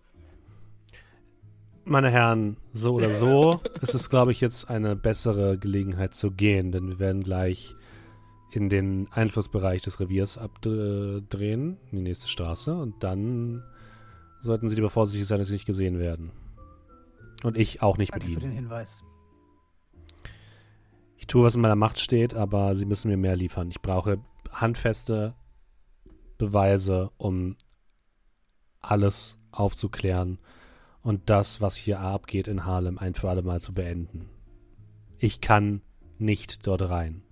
Meine Herren, so oder so ist es, glaube ich, jetzt eine bessere Gelegenheit zu gehen, denn wir werden gleich in den Einflussbereich des Reviers abdrehen, in die nächste Straße, und dann sollten Sie lieber vorsichtig sein, dass Sie nicht gesehen werden. Und ich auch nicht mit Danke für den Ihnen. Hinweis. Ich tue, was in meiner Macht steht, aber Sie müssen mir mehr liefern. Ich brauche handfeste Beweise, um alles aufzuklären und das, was hier abgeht in Harlem, ein für alle Mal zu beenden. Ich kann nicht dort rein.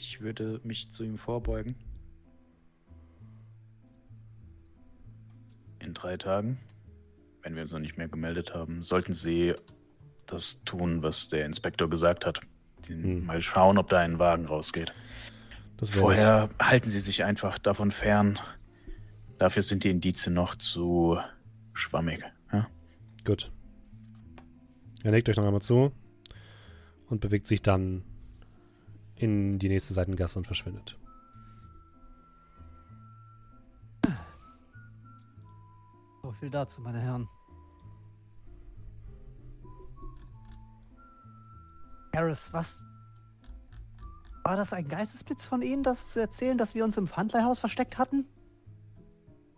Ich würde mich zu ihm vorbeugen. In drei Tagen, wenn wir uns noch nicht mehr gemeldet haben, sollten Sie das tun, was der Inspektor gesagt hat. Hm. Mal schauen, ob da ein Wagen rausgeht. Vorher halten Sie sich einfach davon fern. Dafür sind die Indizien noch zu schwammig. Ja? ich. Gut. Er legt euch noch einmal zu und bewegt sich dann in die nächste Seitengasse und verschwindet. So viel dazu, meine Herren. Harris, was? War das ein Geistesblitz von Ihnen, das zu erzählen, dass wir uns im Pfandleihhaus versteckt hatten?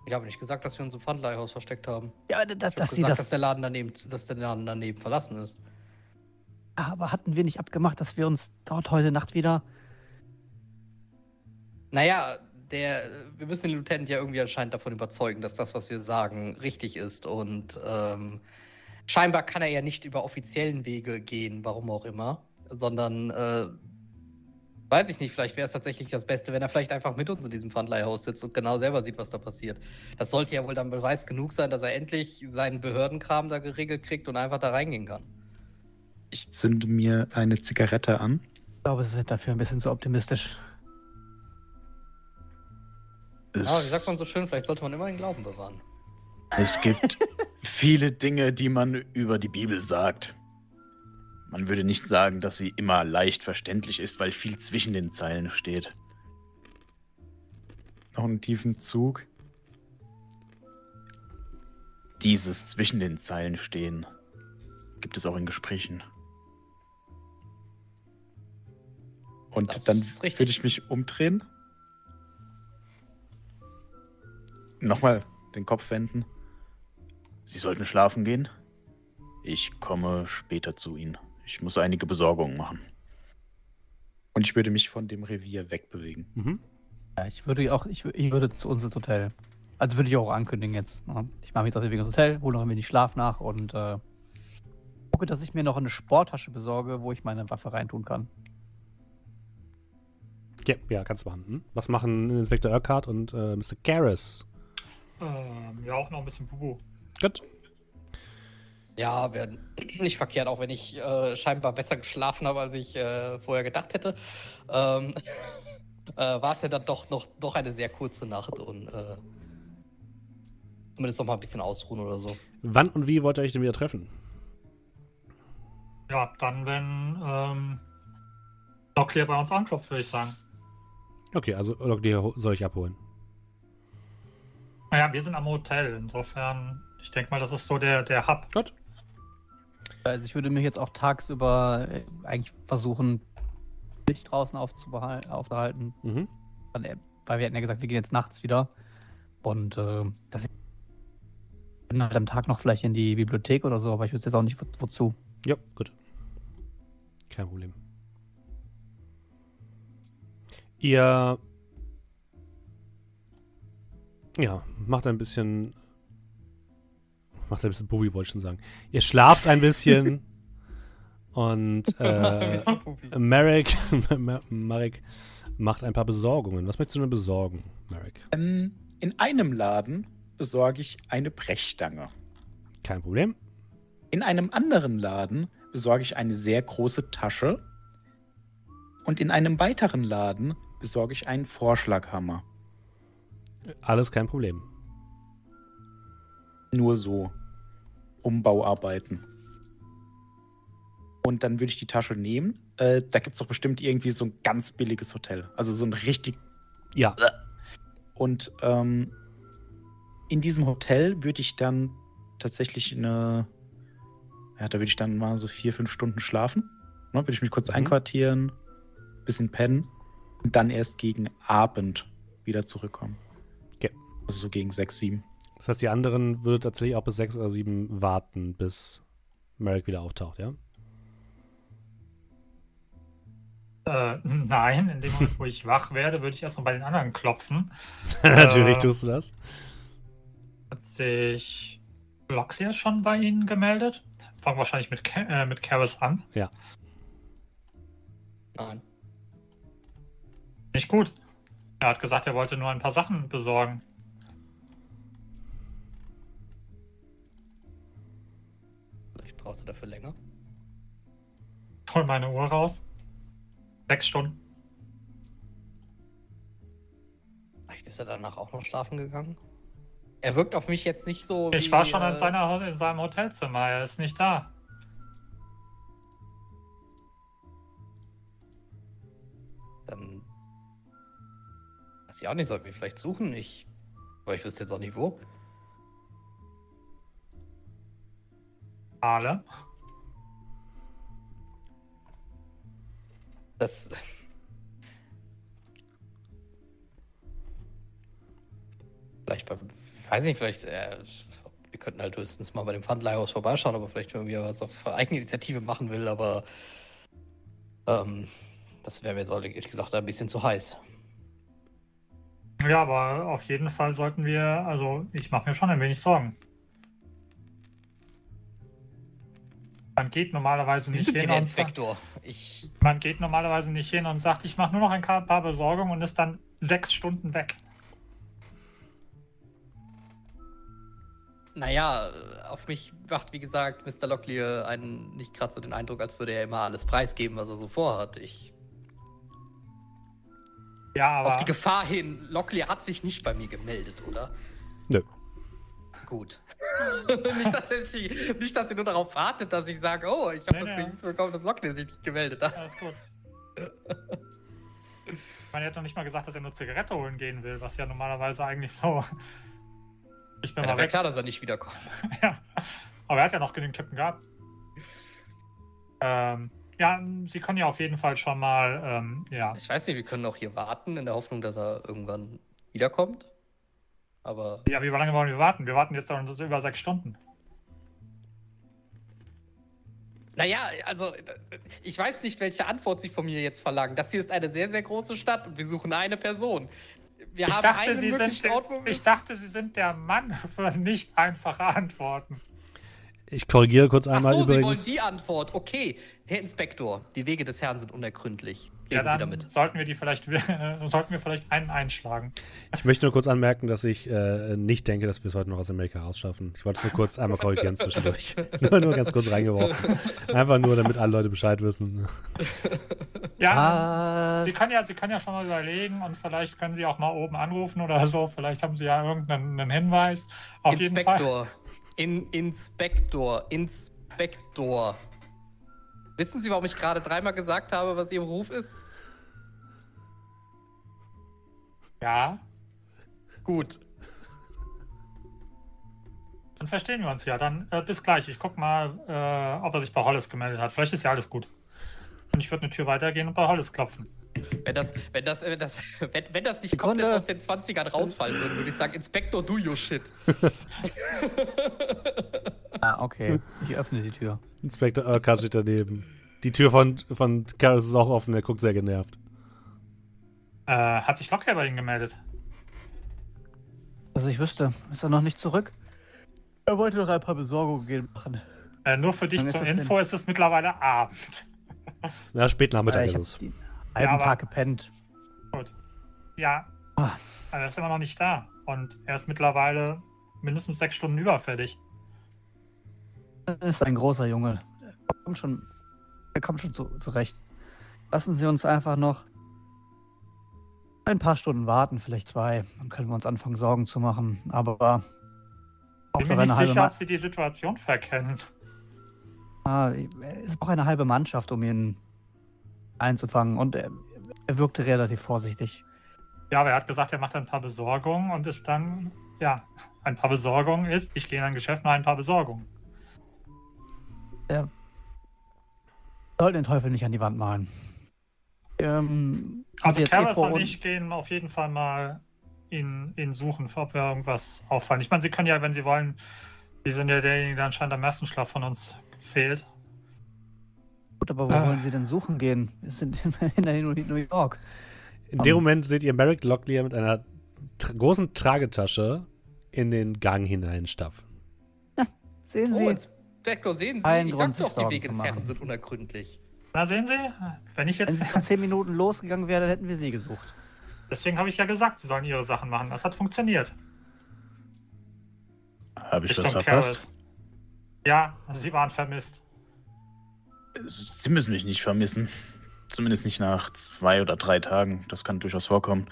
Ich habe nicht gesagt, dass wir uns im Pfandleihhaus versteckt haben. Ja, da- Ich habe dass Sie gesagt, das. dass der Laden daneben, dass der Laden daneben verlassen ist. Aber hatten wir nicht abgemacht, dass wir uns dort heute Nacht wieder. Naja, der, wir müssen den Lieutenant ja irgendwie anscheinend davon überzeugen, dass das, was wir sagen, richtig ist. Und ähm, scheinbar kann er ja nicht über offiziellen Wege gehen, warum auch immer, sondern, äh, weiß ich nicht, vielleicht wäre es tatsächlich das Beste, wenn er vielleicht einfach mit uns in diesem Pfandleihhaus sitzt und genau selber sieht, was da passiert. Das sollte ja wohl dann Beweis genug sein, dass er endlich seinen Behördenkram da geregelt kriegt und einfach da reingehen kann. Ich zünde mir eine Zigarette an. Ich glaube, Sie sind dafür ein bisschen zu optimistisch. Es, Ja, wie sagt man so schön, vielleicht sollte man immer den Glauben bewahren. es gibt viele Dinge, die man über die Bibel sagt. Man würde nicht sagen, dass sie immer leicht verständlich ist, weil viel zwischen den Zeilen steht. Noch einen tiefen Zug. Dieses zwischen den Zeilen stehen gibt es auch in Gesprächen. Und Das dann würde ich mich umdrehen. Nochmal den Kopf wenden. Sie sollten schlafen gehen. Ich komme später zu Ihnen. Ich muss einige Besorgungen machen. Und ich würde mich von dem Revier wegbewegen. Mhm. Ja, ich würde auch, ich, ich würde zu uns ins Hotel. Also würde ich auch ankündigen jetzt. Ne? Ich mache mich jetzt auf den Weg ins Hotel, hole noch ein wenig Schlaf nach und äh, gucke, dass ich mir noch eine Sporttasche besorge, wo ich meine Waffe reintun kann. Ja, ja, kannst du machen. Hm? Was machen Inspektor Urquhart und äh, Mr. Garris? Ähm, ja, auch noch ein bisschen Bubu. Gut. Ja, wäre nicht verkehrt, auch wenn ich äh, scheinbar besser geschlafen habe, als ich äh, vorher gedacht hätte. Ähm, äh, war es ja dann doch noch, noch eine sehr kurze Nacht und äh, zumindest noch mal ein bisschen ausruhen oder so. Wann und wie wollt ihr euch denn wieder treffen? Ja, dann, wenn ähm, Locklear bei uns anklopft, würde ich sagen. Okay, also Locklear soll ich abholen. Naja, wir sind am Hotel. Insofern, ich denke mal, das ist so der, der Hub. Gut. Also ich würde mich jetzt auch tagsüber äh, eigentlich versuchen, Licht draußen aufzuhalten. Mhm. Weil weil wir hatten ja gesagt, wir gehen jetzt nachts wieder. Und äh, ich bin halt am Tag noch vielleicht in die Bibliothek oder so, aber ich wüsste jetzt auch nicht, wo, wozu. Ja, gut. Kein Problem. Ihr. Ja, macht ein bisschen. Macht ein bisschen Bubi, wollte ich schon sagen. Ihr schlaft ein bisschen. und äh, Marek, Marek macht ein paar Besorgungen. Was möchtest du denn besorgen, Marek? Ähm, in einem Laden besorge ich eine Brechstange. Kein Problem. In einem anderen Laden besorge ich eine sehr große Tasche. Und in einem weiteren Laden besorge ich einen Vorschlaghammer. Alles kein Problem. Nur so. Umbauarbeiten. Und dann würde ich die Tasche nehmen. Äh, da gibt es doch bestimmt irgendwie so ein ganz billiges Hotel. Also so ein richtig. Ja, Und ähm, in diesem Hotel würde ich dann tatsächlich eine. Ja, da würde ich dann mal so vier, fünf Stunden schlafen. Ne, würde ich mich kurz Mhm. einquartieren, bisschen pennen und dann erst gegen Abend wieder zurückkommen. Okay. Also so gegen sechs, sieben. Das heißt, die anderen würde tatsächlich auch bis sechs oder sieben warten, bis Merrick wieder auftaucht, ja? Äh, nein, in dem Moment, wo ich wach werde, würde ich erstmal bei den anderen klopfen. Natürlich Äh. tust du das. Hat sich Locklear schon bei Ihnen gemeldet? Fangen wahrscheinlich mit, äh, mit Karis an. Nein. Nicht gut. Er hat gesagt, er wollte nur ein paar Sachen besorgen. Vielleicht braucht er dafür länger. Hol meine Uhr raus. Sechs Stunden. Vielleicht ist er danach auch noch schlafen gegangen. Er wirkt auf mich jetzt nicht so. Ich wie, war schon äh, in, seiner, in seinem Hotelzimmer. Er ist nicht da. Weiß auch nicht, sollten wir vielleicht suchen. Ich. Aber ich wüsste jetzt auch nicht wo. Alle. Das. Vielleicht beim. Weiß nicht, vielleicht. Äh, wir könnten halt höchstens mal bei dem Pfandleihhaus vorbeischauen, aber vielleicht irgendwie was auf Eigeninitiative machen will, aber. Ähm, das wäre mir jetzt ehrlich gesagt ein bisschen zu heiß. Ja, aber auf jeden Fall sollten wir, also ich mache mir schon ein wenig Sorgen. Man geht normalerweise nicht hin und sagt, man geht normalerweise nicht hin und sagt, ich mache nur noch ein paar Besorgungen und ist dann sechs Stunden weg. Naja, auf mich macht, wie gesagt, Mr. Locklear einen nicht gerade so den Eindruck, als würde er immer alles preisgeben, was er so vorhat. Ich, Ja, aber auf die Gefahr hin, Locklear hat sich nicht bei mir gemeldet, oder? Nö. Gut. nicht, dass er sich, nicht, dass ihr nur darauf wartet, dass ich sage, oh, ich habe Nee, das nee. nicht bekommen, dass Locklear sich nicht gemeldet hat. alles gut. Man hat noch nicht mal gesagt, dass er nur Zigarette holen gehen will, was ja normalerweise eigentlich so. Ich bin Ja, mal wäre weg. klar, dass er nicht wiederkommt. Ja. Aber er hat ja noch genügend Kippen gehabt. Ähm, ja, Sie können ja auf jeden Fall schon mal, ähm, ja. Ich weiß nicht, wir können auch hier warten, in der Hoffnung, dass er irgendwann wiederkommt. Aber Ja, wie lange wollen wir warten? Wir warten jetzt schon über sechs Stunden. Naja, also ich weiß nicht, welche Antwort Sie von mir jetzt verlangen. Das hier ist eine sehr, sehr große Stadt und wir suchen eine Person. Wir Ich haben dachte, einen Sie sind, Ort, ich dachte, Sie sind der Mann für nicht einfache Antworten. Ich korrigiere kurz Ach einmal so, Sie wollen übrigens. die Antwort. Okay, Herr Inspektor, die Wege des Herrn sind unergründlich. Ja, Reden Sie dann damit. sollten wir die vielleicht, sollten wir vielleicht einen einschlagen. Ich möchte nur kurz anmerken, dass ich äh, nicht denke, dass wir es heute noch aus Amerika rausschaffen. Ich wollte es nur kurz einmal korrigieren zwischendurch. nur, nur ganz kurz reingeworfen. Einfach nur, damit alle Leute Bescheid wissen. Ja, Was? Sie können ja, Sie können ja schon mal überlegen und vielleicht können Sie auch mal oben anrufen oder so. Vielleicht haben Sie ja irgendeinen einen Hinweis. Auf jeden Fall. Inspektor. In, Inspektor. Inspektor. Wissen Sie, warum ich gerade dreimal gesagt habe, was Ihr Beruf ist? Ja, Gut. dann verstehen wir uns ja. Dann äh, bis gleich. Ich guck mal, äh, ob er sich bei Hollis gemeldet hat. Vielleicht ist ja alles gut. Und ich würde eine Tür weitergehen und bei Hollis klopfen. Wenn das, wenn das, wenn das, wenn, wenn das nicht Sekunde. komplett aus den 20ern rausfallen würde, würde ich sagen, Inspektor, do your shit. Ah, okay. Ich öffne die Tür. Inspektor Urquhart steht daneben. Die Tür von, von Karis ist auch offen, er guckt sehr genervt. Äh, hat sich Locklear bei Ihnen gemeldet? Also ich wüsste, ist er noch nicht zurück? Er wollte noch ein paar Besorgungen gehen machen. Äh, nur für dich Wann ist zur denn? Info, ist es mittlerweile Abend. Na, spät Nachmittag Äh, ist es. Halben aber- Tag gepennt. Gut. Ja, Ah, aber er ist immer noch nicht da. Und er ist mittlerweile mindestens sechs Stunden überfällig. das ist ein großer Junge. Er kommt schon, er kommt schon zu, zurecht. Lassen Sie uns einfach noch ein paar Stunden warten, vielleicht zwei. Dann können wir uns anfangen, Sorgen zu machen. Aber auch Bin mir nicht sicher, Ma ob Sie die Situation verkennen. ah, es braucht eine halbe Mannschaft, um ihn einzufangen. Und er, er wirkte relativ vorsichtig. Ja, aber er hat gesagt, er macht ein paar Besorgungen und ist dann, ja, ein paar Besorgungen ist, ich gehe in ein Geschäft, mache ein paar Besorgungen. Er soll den Teufel nicht an die Wand malen. Ähm, Also eh Karis vor und ich gehen auf jeden Fall mal ihn, ihn suchen, ob wir irgendwas auffallen. Ich meine, Sie können ja, wenn Sie wollen, Sie sind ja derjenige, der anscheinend am ersten Schlaf von uns fehlt. Gut, aber wo Ah. wollen Sie denn suchen gehen? Wir sind in, in New York. In dem Um. Moment seht ihr Merrick Locklear mit einer tra großen Tragetasche in den Gang hineinstapfen. Sehen Sie? Oh, Inspektor, sehen Sie, Kein ich Grund, doch, die Wege des Herren sind unergründlich. Na, sehen Sie, wenn ich Wenn jetzt. Sie vor zehn Minuten losgegangen wären, dann hätten wir Sie gesucht. Deswegen habe ich ja gesagt, Sie sollen Ihre Sachen machen. Das hat funktioniert. Habe ich was Richtung verpasst? Karis. Ja, Sie waren vermisst. Sie müssen mich nicht vermissen. Zumindest nicht nach zwei oder drei Tagen. Das kann durchaus vorkommen.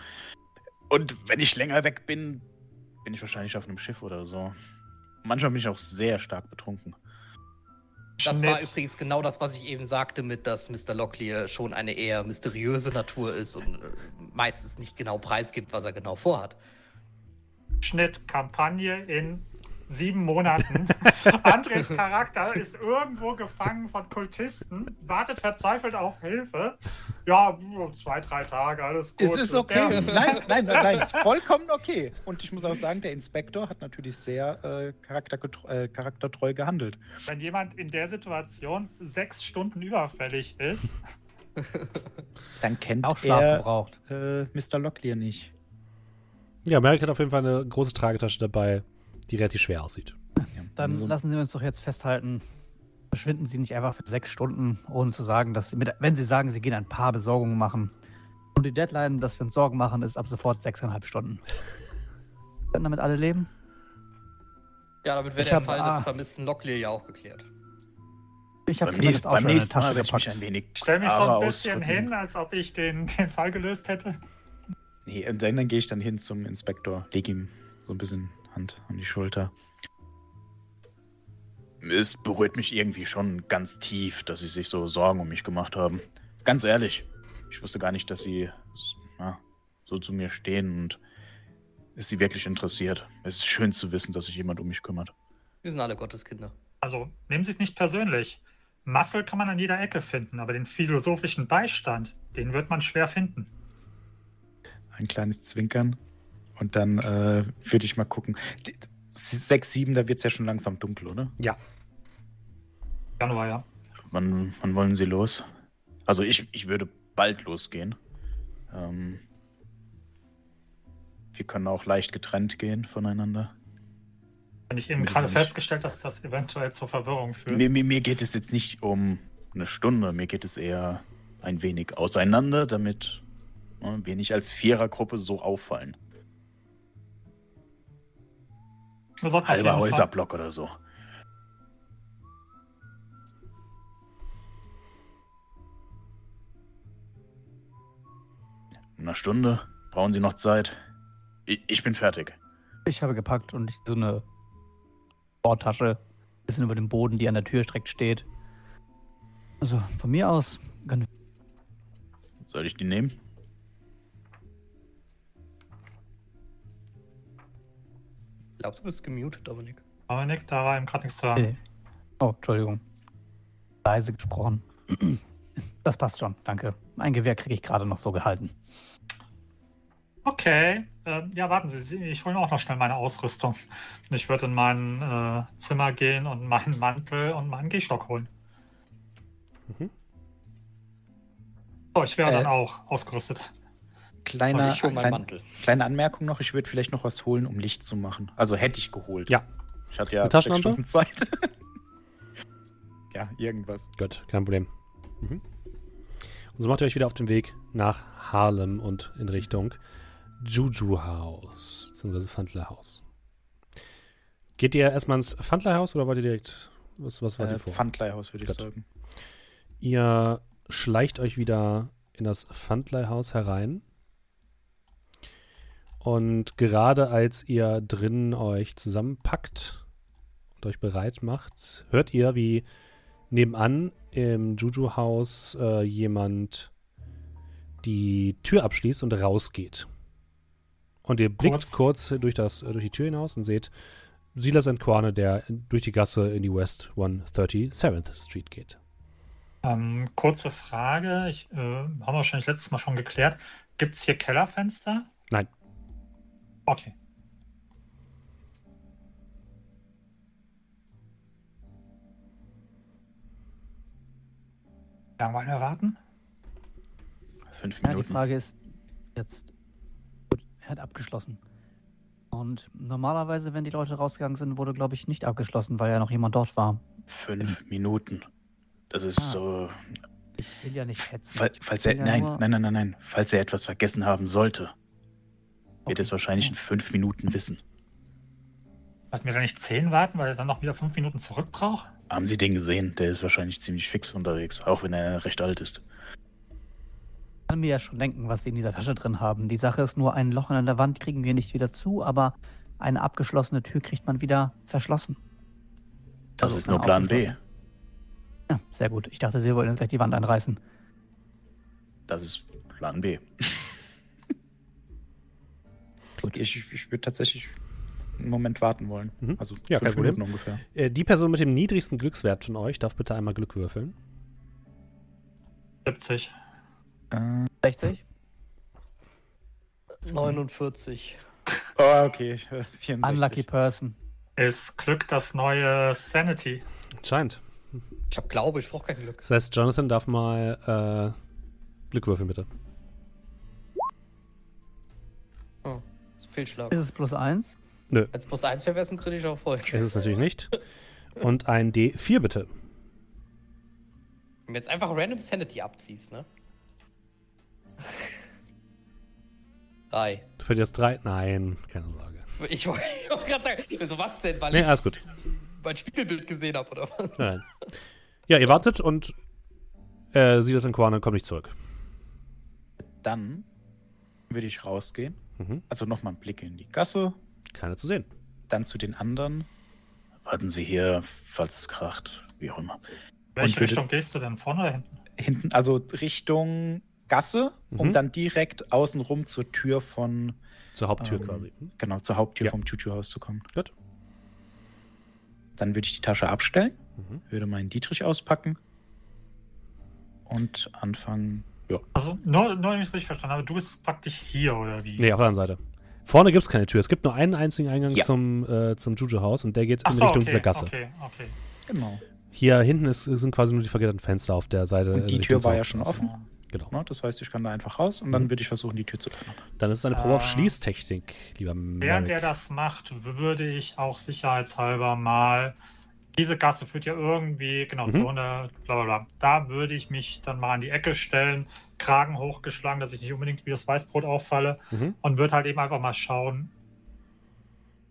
Und wenn ich länger weg bin, bin ich wahrscheinlich auf einem Schiff oder so. Manchmal bin ich auch sehr stark betrunken. Das war Schnitt. übrigens genau das, was ich eben sagte, mit dass Mr. Locklear schon eine eher mysteriöse Natur ist und äh, meistens nicht genau preisgibt, was er genau vorhat. Schnitt, Kampagne in sieben Monaten. Andres Charakter ist irgendwo gefangen von Kultisten, wartet verzweifelt auf Hilfe. Ja, zwei, drei Tage, alles gut. Es ist okay. der- Nein, nein, nein, nein. Vollkommen okay. Und ich muss auch sagen, der Inspektor hat natürlich sehr äh, charaktergetreu, äh, charaktertreu gehandelt. Wenn jemand in der Situation sechs Stunden überfällig ist, Dann kennt Auch Schlaf er gebraucht. äh, Mr. Locklear nicht. Ja, Merrick hat auf jeden Fall eine große Tragetasche dabei, die relativ schwer aussieht. Dann also- lassen Sie uns doch jetzt festhalten, verschwinden Sie nicht einfach für sechs Stunden, ohne zu sagen, dass Sie, mit, wenn Sie sagen, Sie gehen ein paar Besorgungen machen. Und die Deadline, dass wir uns Sorgen machen, ist ab sofort sechseinhalb Stunden. Können damit alle leben? Ja, damit wäre Ich der hab- Fall ah. des vermissten Locklear ja auch geklärt. Ich habe zumindest auch beim schon nächsten Mal Tasche werde ich mich gepackt. ein wenig stell mich so ein bisschen ausdrücken. hin, als ob ich den, den Fall gelöst hätte. Nee, und dann, dann gehe ich dann hin zum Inspektor, lege ihm so ein bisschen Hand an die Schulter. Es berührt mich irgendwie schon ganz tief, dass sie sich so Sorgen um mich gemacht haben. Ganz ehrlich, ich wusste gar nicht, dass sie na, so zu mir stehen und es sie wirklich interessiert. Es ist schön zu wissen, dass sich jemand um mich kümmert. Wir sind alle Gotteskinder. Also nehmen Sie es nicht persönlich. Muscle kann man an jeder Ecke finden, aber den philosophischen Beistand, den wird man schwer finden. Ein kleines Zwinkern. Und dann äh, würde ich mal gucken. Die- 6, 7, da wird es ja schon langsam dunkel, oder? Ja. Januar, ja. Wann, wann wollen sie los? Also ich, ich würde bald losgehen. Ähm, wir können auch leicht getrennt gehen voneinander. Wenn ich eben gerade festgestellt, dass das eventuell zur Verwirrung führt. Mir, mir, mir geht es jetzt nicht um eine Stunde, mir geht es eher ein wenig auseinander, damit äh, wir nicht als Vierergruppe so auffallen. Halber Häuserblock oder so. In einer Stunde brauchen Sie noch Zeit. Ich, ich bin fertig. Ich habe gepackt und ich, so eine Bordtasche, bisschen über dem Boden, die an der Tür direkt steht. Also von mir aus können Soll ich die nehmen? Glaube, du bist gemutet, Dominik. Dominik, da war ihm gerade nichts zu hören. wir. Oh, Entschuldigung. Leise gesprochen. Das passt schon, danke. Mein Gewehr kriege ich gerade noch so gehalten. Okay, ähm, ja, warten Sie, ich hole auch noch schnell meine Ausrüstung. Ich würde in mein äh, Zimmer gehen und meinen Mantel und meinen Gehstock holen. Mhm. So, ich wäre Äh, dann auch ausgerüstet. Kleiner, ich klein, Mantel. kleine Anmerkung noch, ich würde vielleicht noch was holen, um Licht zu machen. Also hätte ich geholt. Ja. Ich hatte ja Eine sechs? Stunden Zeit. ja, irgendwas. Gut, kein Problem. Mhm. Und so macht ihr euch wieder auf den Weg nach Harlem und in Richtung Juju House, beziehungsweise Fandler House. Geht ihr erstmal ins Fandler House oder wollt ihr direkt, was, was war Äh, die vor? Pfandleihhaus, würde ich Gut. sagen. Ihr schleicht euch wieder in das Pfandleihhaus herein. Und gerade als ihr drinnen euch zusammenpackt und euch bereit macht, hört ihr, wie nebenan im Juju-Haus äh, jemand die Tür abschließt und rausgeht. Und ihr blickt kurz, durch, das, äh, durch die Tür hinaus und seht Silas Quane, der durch die Gasse in die West 137th Street geht. Ähm, kurze Frage, ich, äh, haben wir wahrscheinlich letztes Mal schon geklärt. Gibt es hier Kellerfenster? Nein. Okay. Lange wollen wir warten? Fünf Ja, die Minuten. Frage ist jetzt, gut, er hat abgeschlossen. Und normalerweise, wenn die Leute rausgegangen sind, wurde, glaube ich, nicht abgeschlossen, weil ja noch jemand dort war. Fünf Minuten. Das ist Ah. so. Ich will ja nicht hetzen. Fall, falls er. ja nein, nein, nein, nein. Falls er etwas vergessen haben sollte, wird Okay. es wahrscheinlich in fünf Minuten wissen. Sollten wir da nicht zehn warten, weil er dann noch wieder fünf Minuten zurück braucht? Haben Sie den gesehen? Der ist wahrscheinlich ziemlich fix unterwegs, auch wenn er recht alt ist. Ich kann mir ja schon denken, was sie in dieser Tasche drin haben. Die Sache ist nur, ein Loch in der Wand kriegen wir nicht wieder zu, aber eine abgeschlossene Tür kriegt man wieder verschlossen. Das Also ist nur Plan B. Ja, sehr gut. Ich dachte, sie wollen jetzt gleich die Wand einreißen. Das ist Plan B. Gut, ich, ich würde tatsächlich einen Moment warten wollen. Mhm. Also Ja, fünf Problem. Minuten ungefähr. Äh, die Person mit dem niedrigsten Glückswert von euch darf bitte einmal Glück würfeln. 70. Äh, 60? 49. oh, okay. 64. Unlucky person. Ist Glück das neue Sanity? Scheint. Ich Glaube, ich brauche kein Glück. Das heißt, Jonathan darf mal äh, Glück würfeln, bitte. Fehlschlag. Ist es plus 1? Als plus 1 wäre es ein kritischer Erfolg. Ist es natürlich nicht. Und ein D4 bitte. Wenn du jetzt einfach random Sanity abziehst, ne? Drei. Du verlierst drei? Nein, keine Sorge. Ich wollte wollt gerade sagen, also was denn? Weil Nee, ich alles gut. mein Spiegelbild gesehen habe, oder was? Nein. Ja, ihr wartet und äh, sieht das in Korn und kommt nicht zurück. Dann würde ich rausgehen. Mhm. Also nochmal einen Blick in die Gasse, Keiner zu sehen. dann zu den anderen. Warten Sie hier, falls es kracht, wie auch immer. Welche würde- Richtung gehst du denn? Vorne oder hinten? Hinten, also Richtung Gasse, um Mhm. dann direkt außenrum zur Tür von, Zur Haupttür Ähm, quasi. Hm? genau, zur Haupttür Ja. vom Chuchu-Haus zu kommen. Gut. Dann würde ich die Tasche abstellen, Mhm. würde meinen Dietrich auspacken und anfangen. Ja, Also, nur, nur wenn ich es richtig verstanden habe, du bist praktisch hier, oder wie? Nee, auf der anderen Seite. Vorne gibt es keine Tür. Es gibt nur einen einzigen Eingang Ja. zum, äh, zum Juju-Haus und der geht Ach in so, Richtung okay, dieser Gasse. Okay, okay. genau. Hier hinten ist, sind quasi nur die vergitterten Fenster auf der Seite. Und die Tür war ja schon offen. Genau. Ne? Das heißt, ich kann da einfach raus und dann Mhm. würde ich versuchen, die Tür zu öffnen. Dann ist es eine Probe auf Ah. Schließtechnik, lieber Während er das macht, würde ich auch sicherheitshalber mal. Diese Gasse führt ja irgendwie, genau, Mhm. zu einer, bla bla bla. Da würde ich mich dann mal an die Ecke stellen, Kragen hochgeschlagen, dass ich nicht unbedingt wie das Weißbrot auffalle Mhm. und würde halt eben einfach mal schauen,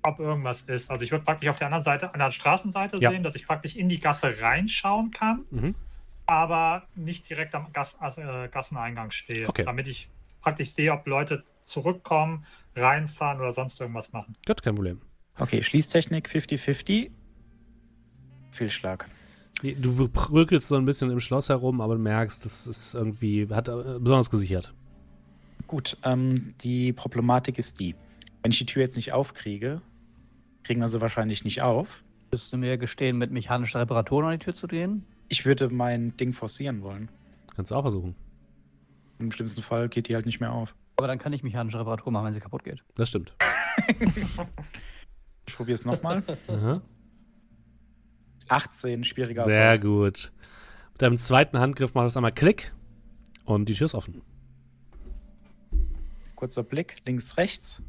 ob irgendwas ist. Also ich würde praktisch auf der anderen Seite, an der Straßenseite Ja. sehen, dass ich praktisch in die Gasse reinschauen kann, Mhm. aber nicht direkt am Gas, also, äh, Gasseneingang stehe, Okay. damit ich praktisch sehe, ob Leute zurückkommen, reinfahren oder sonst irgendwas machen. Gut, kein Problem. Okay, Schließtechnik 50-50. Fehlschlag. Du bröckelst so ein bisschen im Schloss herum, aber du merkst, das ist irgendwie, hat äh, besonders gesichert. Gut, ähm, die Problematik ist die. Wenn ich die Tür jetzt nicht aufkriege, kriegen wir sie wahrscheinlich nicht auf. Müsst du mir gestehen, mit mechanischer Reparatur an die Tür zu gehen? Ich würde mein Ding forcieren wollen. Kannst du auch versuchen. Im schlimmsten Fall geht die halt nicht mehr auf. Aber dann kann ich mechanische Reparatur machen, wenn sie kaputt geht. Das stimmt. Ich probiere es nochmal. Aha. 18, schwieriger Sehr Erfolg. gut. Mit deinem zweiten Handgriff machst du einmal Klick und die Tür ist offen. Kurzer Blick, links, rechts.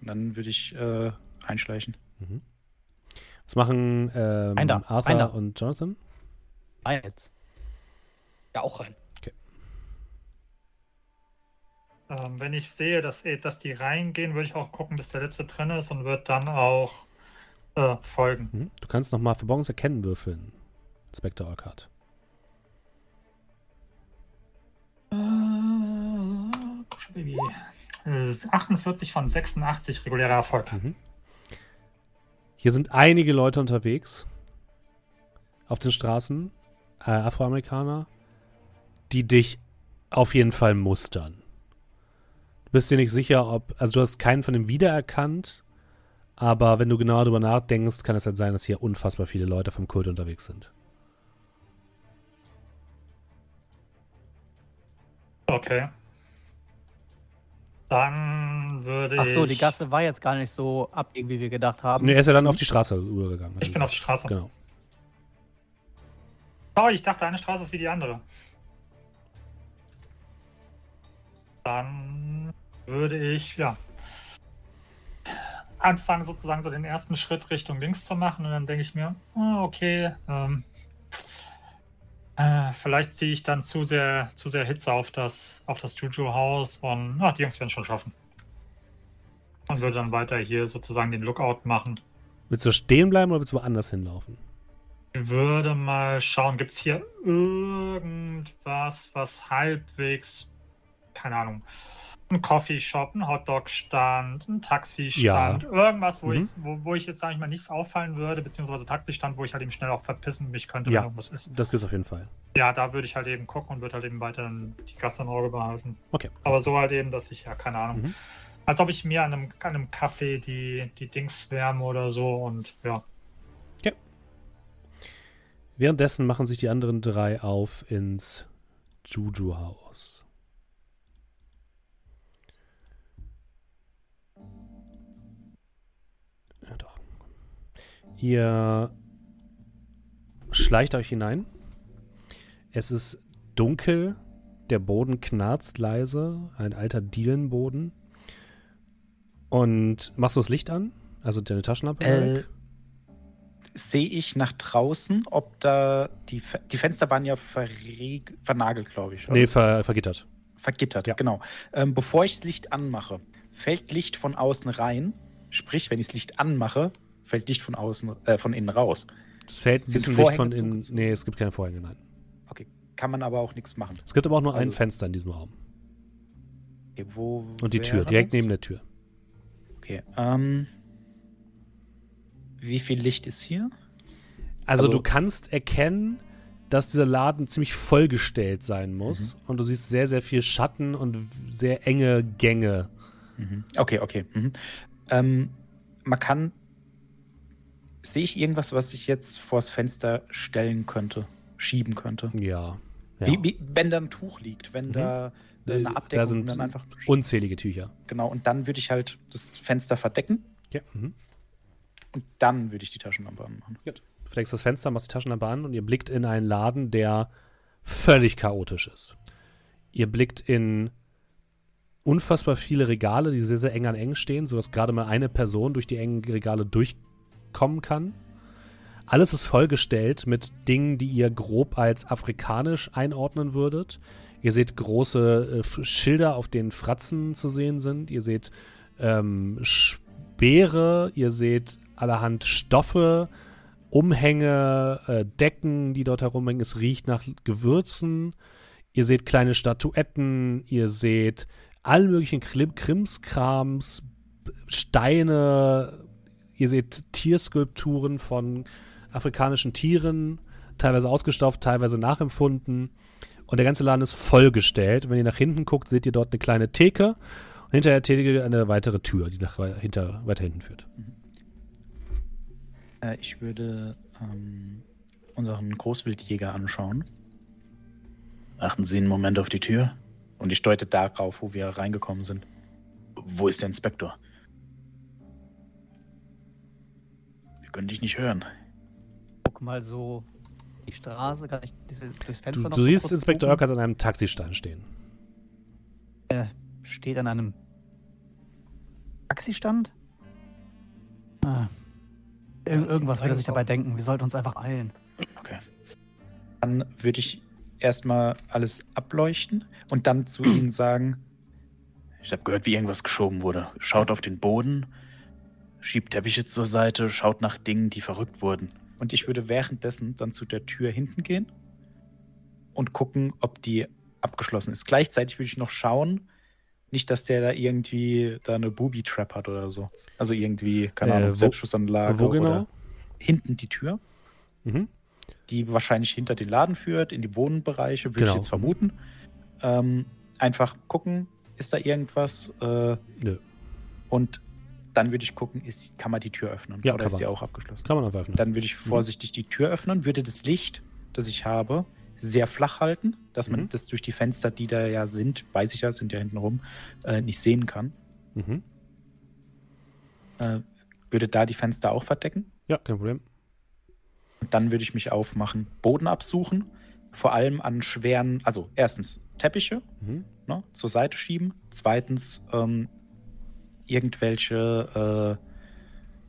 Und dann würde ich äh, einschleichen. Was machen ähm, Rein da, Arthur rein da. und Jonathan? Nein, jetzt. Ja, auch rein. Ähm, wenn ich sehe, dass, eh- dass die reingehen, würde ich auch gucken, bis der letzte drin ist und wird dann auch äh, folgen. Mhm. Du kannst nochmal Verborgenes Erkennen würfeln. Spectre Arcade. Äh. Äh, 48 von 86 regulärer Erfolg. Mhm. Hier sind einige Leute unterwegs auf den Straßen, äh, Afroamerikaner, die dich auf jeden Fall mustern. Du bist dir nicht sicher, ob, also du hast keinen von dem wiedererkannt, aber wenn du genauer darüber nachdenkst, kann es halt sein, dass hier unfassbar viele Leute vom Kult unterwegs sind. Okay. Dann würde Ach so, die ich- Gasse war jetzt gar nicht so abgegen, wie wir gedacht haben. Nee, er ist ja dann auf die Straße übergegangen. Ich bin auf die. Straße. Genau. Sorry, ich dachte, eine Straße ist wie die andere. Dann würde ich, ja, anfangen, sozusagen so den ersten Schritt Richtung links zu machen. Und dann denke ich mir, ah, okay, ähm, äh, vielleicht ziehe ich dann zu sehr, zu sehr Hitze auf das, auf das Juju-Haus und ah, die Jungs werden schon schaffen. Und würde dann weiter hier sozusagen den Lookout machen. Willst du stehen bleiben oder willst du woanders hinlaufen? Ich würde mal schauen, gibt es hier irgendwas, was halbwegs, keine Ahnung, ein Coffeeshop, ein Hotdog-Stand, ein Taxistand, irgendwas, wo, Mhm. ich, wo, wo ich jetzt, sage ich mal, nichts auffallen würde, beziehungsweise Taxistand, wo ich halt eben schnell auch verpissen mich könnte, Ja. wenn irgendwas ist. Das ist auf jeden Fall. Ja, da würde ich halt eben gucken und würde halt eben weiter die Gasse im Auge behalten. Okay. Aber so halt eben, dass ich, ja, keine Ahnung, Mhm. als ob ich mir an einem, an einem Kaffee die, die Dings wärme oder so und ja. Währenddessen machen sich die anderen drei auf ins Juju-Haus. Ihr schleicht euch hinein. Es ist dunkel. Der Boden knarzt leise. Ein alter Dielenboden. Und machst du das Licht an? Also deine Taschenlampe? Äh? Sehe ich nach draußen, ob da die, Fe- die Fenster waren ja vernagelt, glaube ich. oder? Nee, ver vergittert. Vergittert, Ja. genau. Ähm, bevor ich das Licht anmache, fällt Licht von außen rein. Sprich, wenn ich das Licht anmache, fällt Licht von außen, äh, von innen raus. Es fällt ein Sind bisschen Licht von Vorhänge innen. zugezogen? Nee, es gibt keine Vorhänge, nein. Okay, kann man aber auch nichts machen. Es gibt aber auch nur ein Also- Fenster in diesem Raum. Okay, wo Und die Tür, direkt neben der Tür. Okay, ähm. Wie viel Licht ist hier? Also, Also- du kannst erkennen, dass dieser Laden ziemlich vollgestellt sein muss. Mhm. Und du siehst sehr, sehr viel Schatten und sehr enge Gänge. Mhm. Okay, okay. Mhm. Ähm, man kann. Sehe ich irgendwas, was ich jetzt vors Fenster stellen könnte, schieben könnte? Ja. ja. Wie, wie, wenn da ein Tuch liegt, wenn Mhm. da Äh, eine Abdeckung da sind dann einfach. unzählige Tücher. Genau, und dann würde ich halt das Fenster verdecken Ja. Mhm. und dann würde ich die Taschenlampe anmachen. Du verdeckst das Fenster, machst die Taschenlampe an und ihr blickt in einen Laden, der völlig chaotisch ist. Ihr blickt in unfassbar viele Regale, die sehr, sehr eng an eng stehen, sodass gerade mal eine Person durch die engen Regale durchkommen kann. Alles ist vollgestellt mit Dingen, die ihr grob als afrikanisch einordnen würdet. Ihr seht große äh, Schilder, auf denen Fratzen zu sehen sind. Ihr seht ähm, Speere, ihr seht allerhand Stoffe, Umhänge, äh, Decken, die dort herumhängen. Es riecht nach Gewürzen. Ihr seht kleine Statuetten, ihr seht allen möglichen Krimskrams, Steine, ihr seht Tierskulpturen von afrikanischen Tieren, teilweise ausgestopft, teilweise nachempfunden. Und der ganze Laden ist vollgestellt. Wenn ihr nach hinten guckt, seht ihr dort eine kleine Theke und hinter der Theke eine weitere Tür, die nach hinter, weiter hinten führt. Äh, ich würde ähm, unseren Großwildjäger anschauen. Achten Sie einen Moment auf die Tür. Und ich deute darauf, wo wir reingekommen sind. Wo ist der Inspektor? Wir können dich nicht hören. Guck mal so die Straße, kann ich diese, durchs Fenster Du, noch du siehst Inspektor gucken? Urquhart an einem Taxistand stehen. Er steht an einem Taxistand? Ah. Ir irgendwas wird er sich dabei denken. Wir sollten uns einfach eilen. Okay. Dann würde ich erstmal alles ableuchten und dann zu ihnen sagen, Ich habe gehört, wie irgendwas geschoben wurde. Schaut auf den Boden, schiebt Teppiche zur Seite, schaut nach Dingen, die verrückt wurden. und ich würde währenddessen dann zu der Tür hinten gehen und gucken, ob die abgeschlossen ist. Gleichzeitig würde ich noch schauen, nicht, dass der da irgendwie da eine Booby-Trap hat oder so. Also irgendwie, keine Äh, Ahnung, Selbstschussanlage Wo genau? oder hinten die Tür, Mhm. die wahrscheinlich hinter den Laden führt, in die Wohnbereiche, würde Genau. ich jetzt vermuten. Ähm, einfach gucken, ist da irgendwas? Äh, Nö. und dann würde ich gucken, ist, kann man die Tür öffnen? Ja, oder ist die man. auch abgeschlossen? Kann man einfach öffnen. Dann würde ich vorsichtig die Tür öffnen, würde das Licht, das ich habe, sehr flach halten, dass man Mhm. das durch die Fenster, die da ja sind, weiß ich ja, sind ja hinten rum, äh, nicht sehen kann. Mhm. Äh, würde da die Fenster auch verdecken. Ja, kein Problem. Und dann würde ich mich aufmachen, Boden absuchen. Vor allem an schweren, also erstens Teppiche Mhm. ne, zur Seite schieben. Zweitens ähm, irgendwelche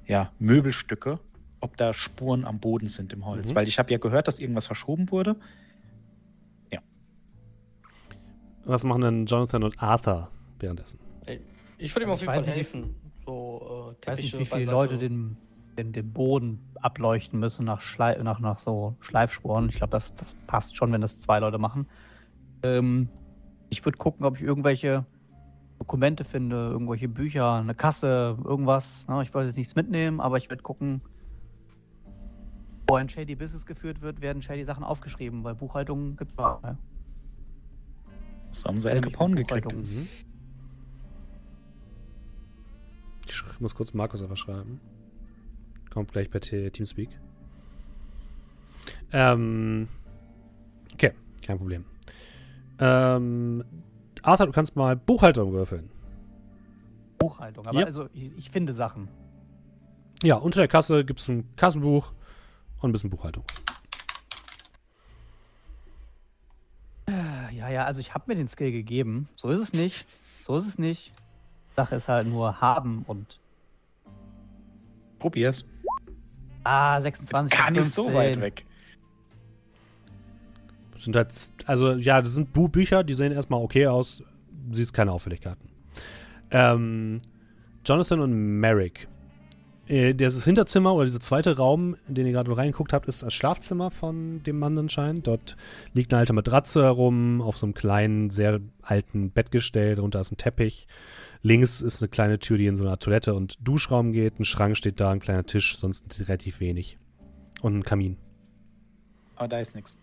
äh, ja, Möbelstücke, ob da Spuren am Boden sind im Holz. Mhm. Weil ich habe ja gehört, dass irgendwas verschoben wurde. Was machen denn Jonathan und Arthur währenddessen? Ich würde ihm Also auf ich jeden Fall nicht, helfen. So, äh, Ich weiß nicht, wie viele beiseite. Leute den, den, den Boden ableuchten müssen nach, Schlei nach, nach so Schleifspuren. Ich glaube, das, das passt schon, wenn das zwei Leute machen. Ähm, ich würde gucken, ob ich irgendwelche Dokumente finde, irgendwelche Bücher, eine Kasse, irgendwas. Ne? Ich wollte jetzt nichts mitnehmen, aber ich würde gucken, wo ein Shady Business geführt wird, werden Shady Sachen aufgeschrieben, weil Buchhaltung gibt es. Ne? So haben sie El Capone gekriegt. Mhm. Ich sch- muss kurz Markus einfach schreiben. Kommt gleich bei Te- Teamspeak. Ähm, okay, kein Problem. Ähm, Arthur, du kannst mal Buchhaltung würfeln. Buchhaltung. Aber Ja. also ich, ich finde Sachen. Ja, unter der Kasse gibt es ein Kassenbuch und ein bisschen Buchhaltung. Ja, ja, also ich habe mir den Skill gegeben. So ist es nicht. So ist es nicht. Sache ist halt nur haben und. Probier's. Ah, 26. Gar nicht so 15. weit weg. Sind halt, also ja, das sind Bücher, die sehen erstmal okay aus. Siehst keine Auffälligkeiten. Ähm, Jonathan und Merrick. Äh, das Hinterzimmer oder dieser zweite Raum, in den ihr gerade reingeguckt habt, ist das Schlafzimmer von dem Mann anscheinend. Dort liegt eine alte Matratze herum, auf so einem kleinen, sehr alten Bettgestell. Darunter ist ein Teppich. Links ist eine kleine Tür, die in so eine Art Toilette und Duschraum geht. Ein Schrank steht da, ein kleiner Tisch, sonst relativ wenig. Und ein Kamin. Aber da ist nichts.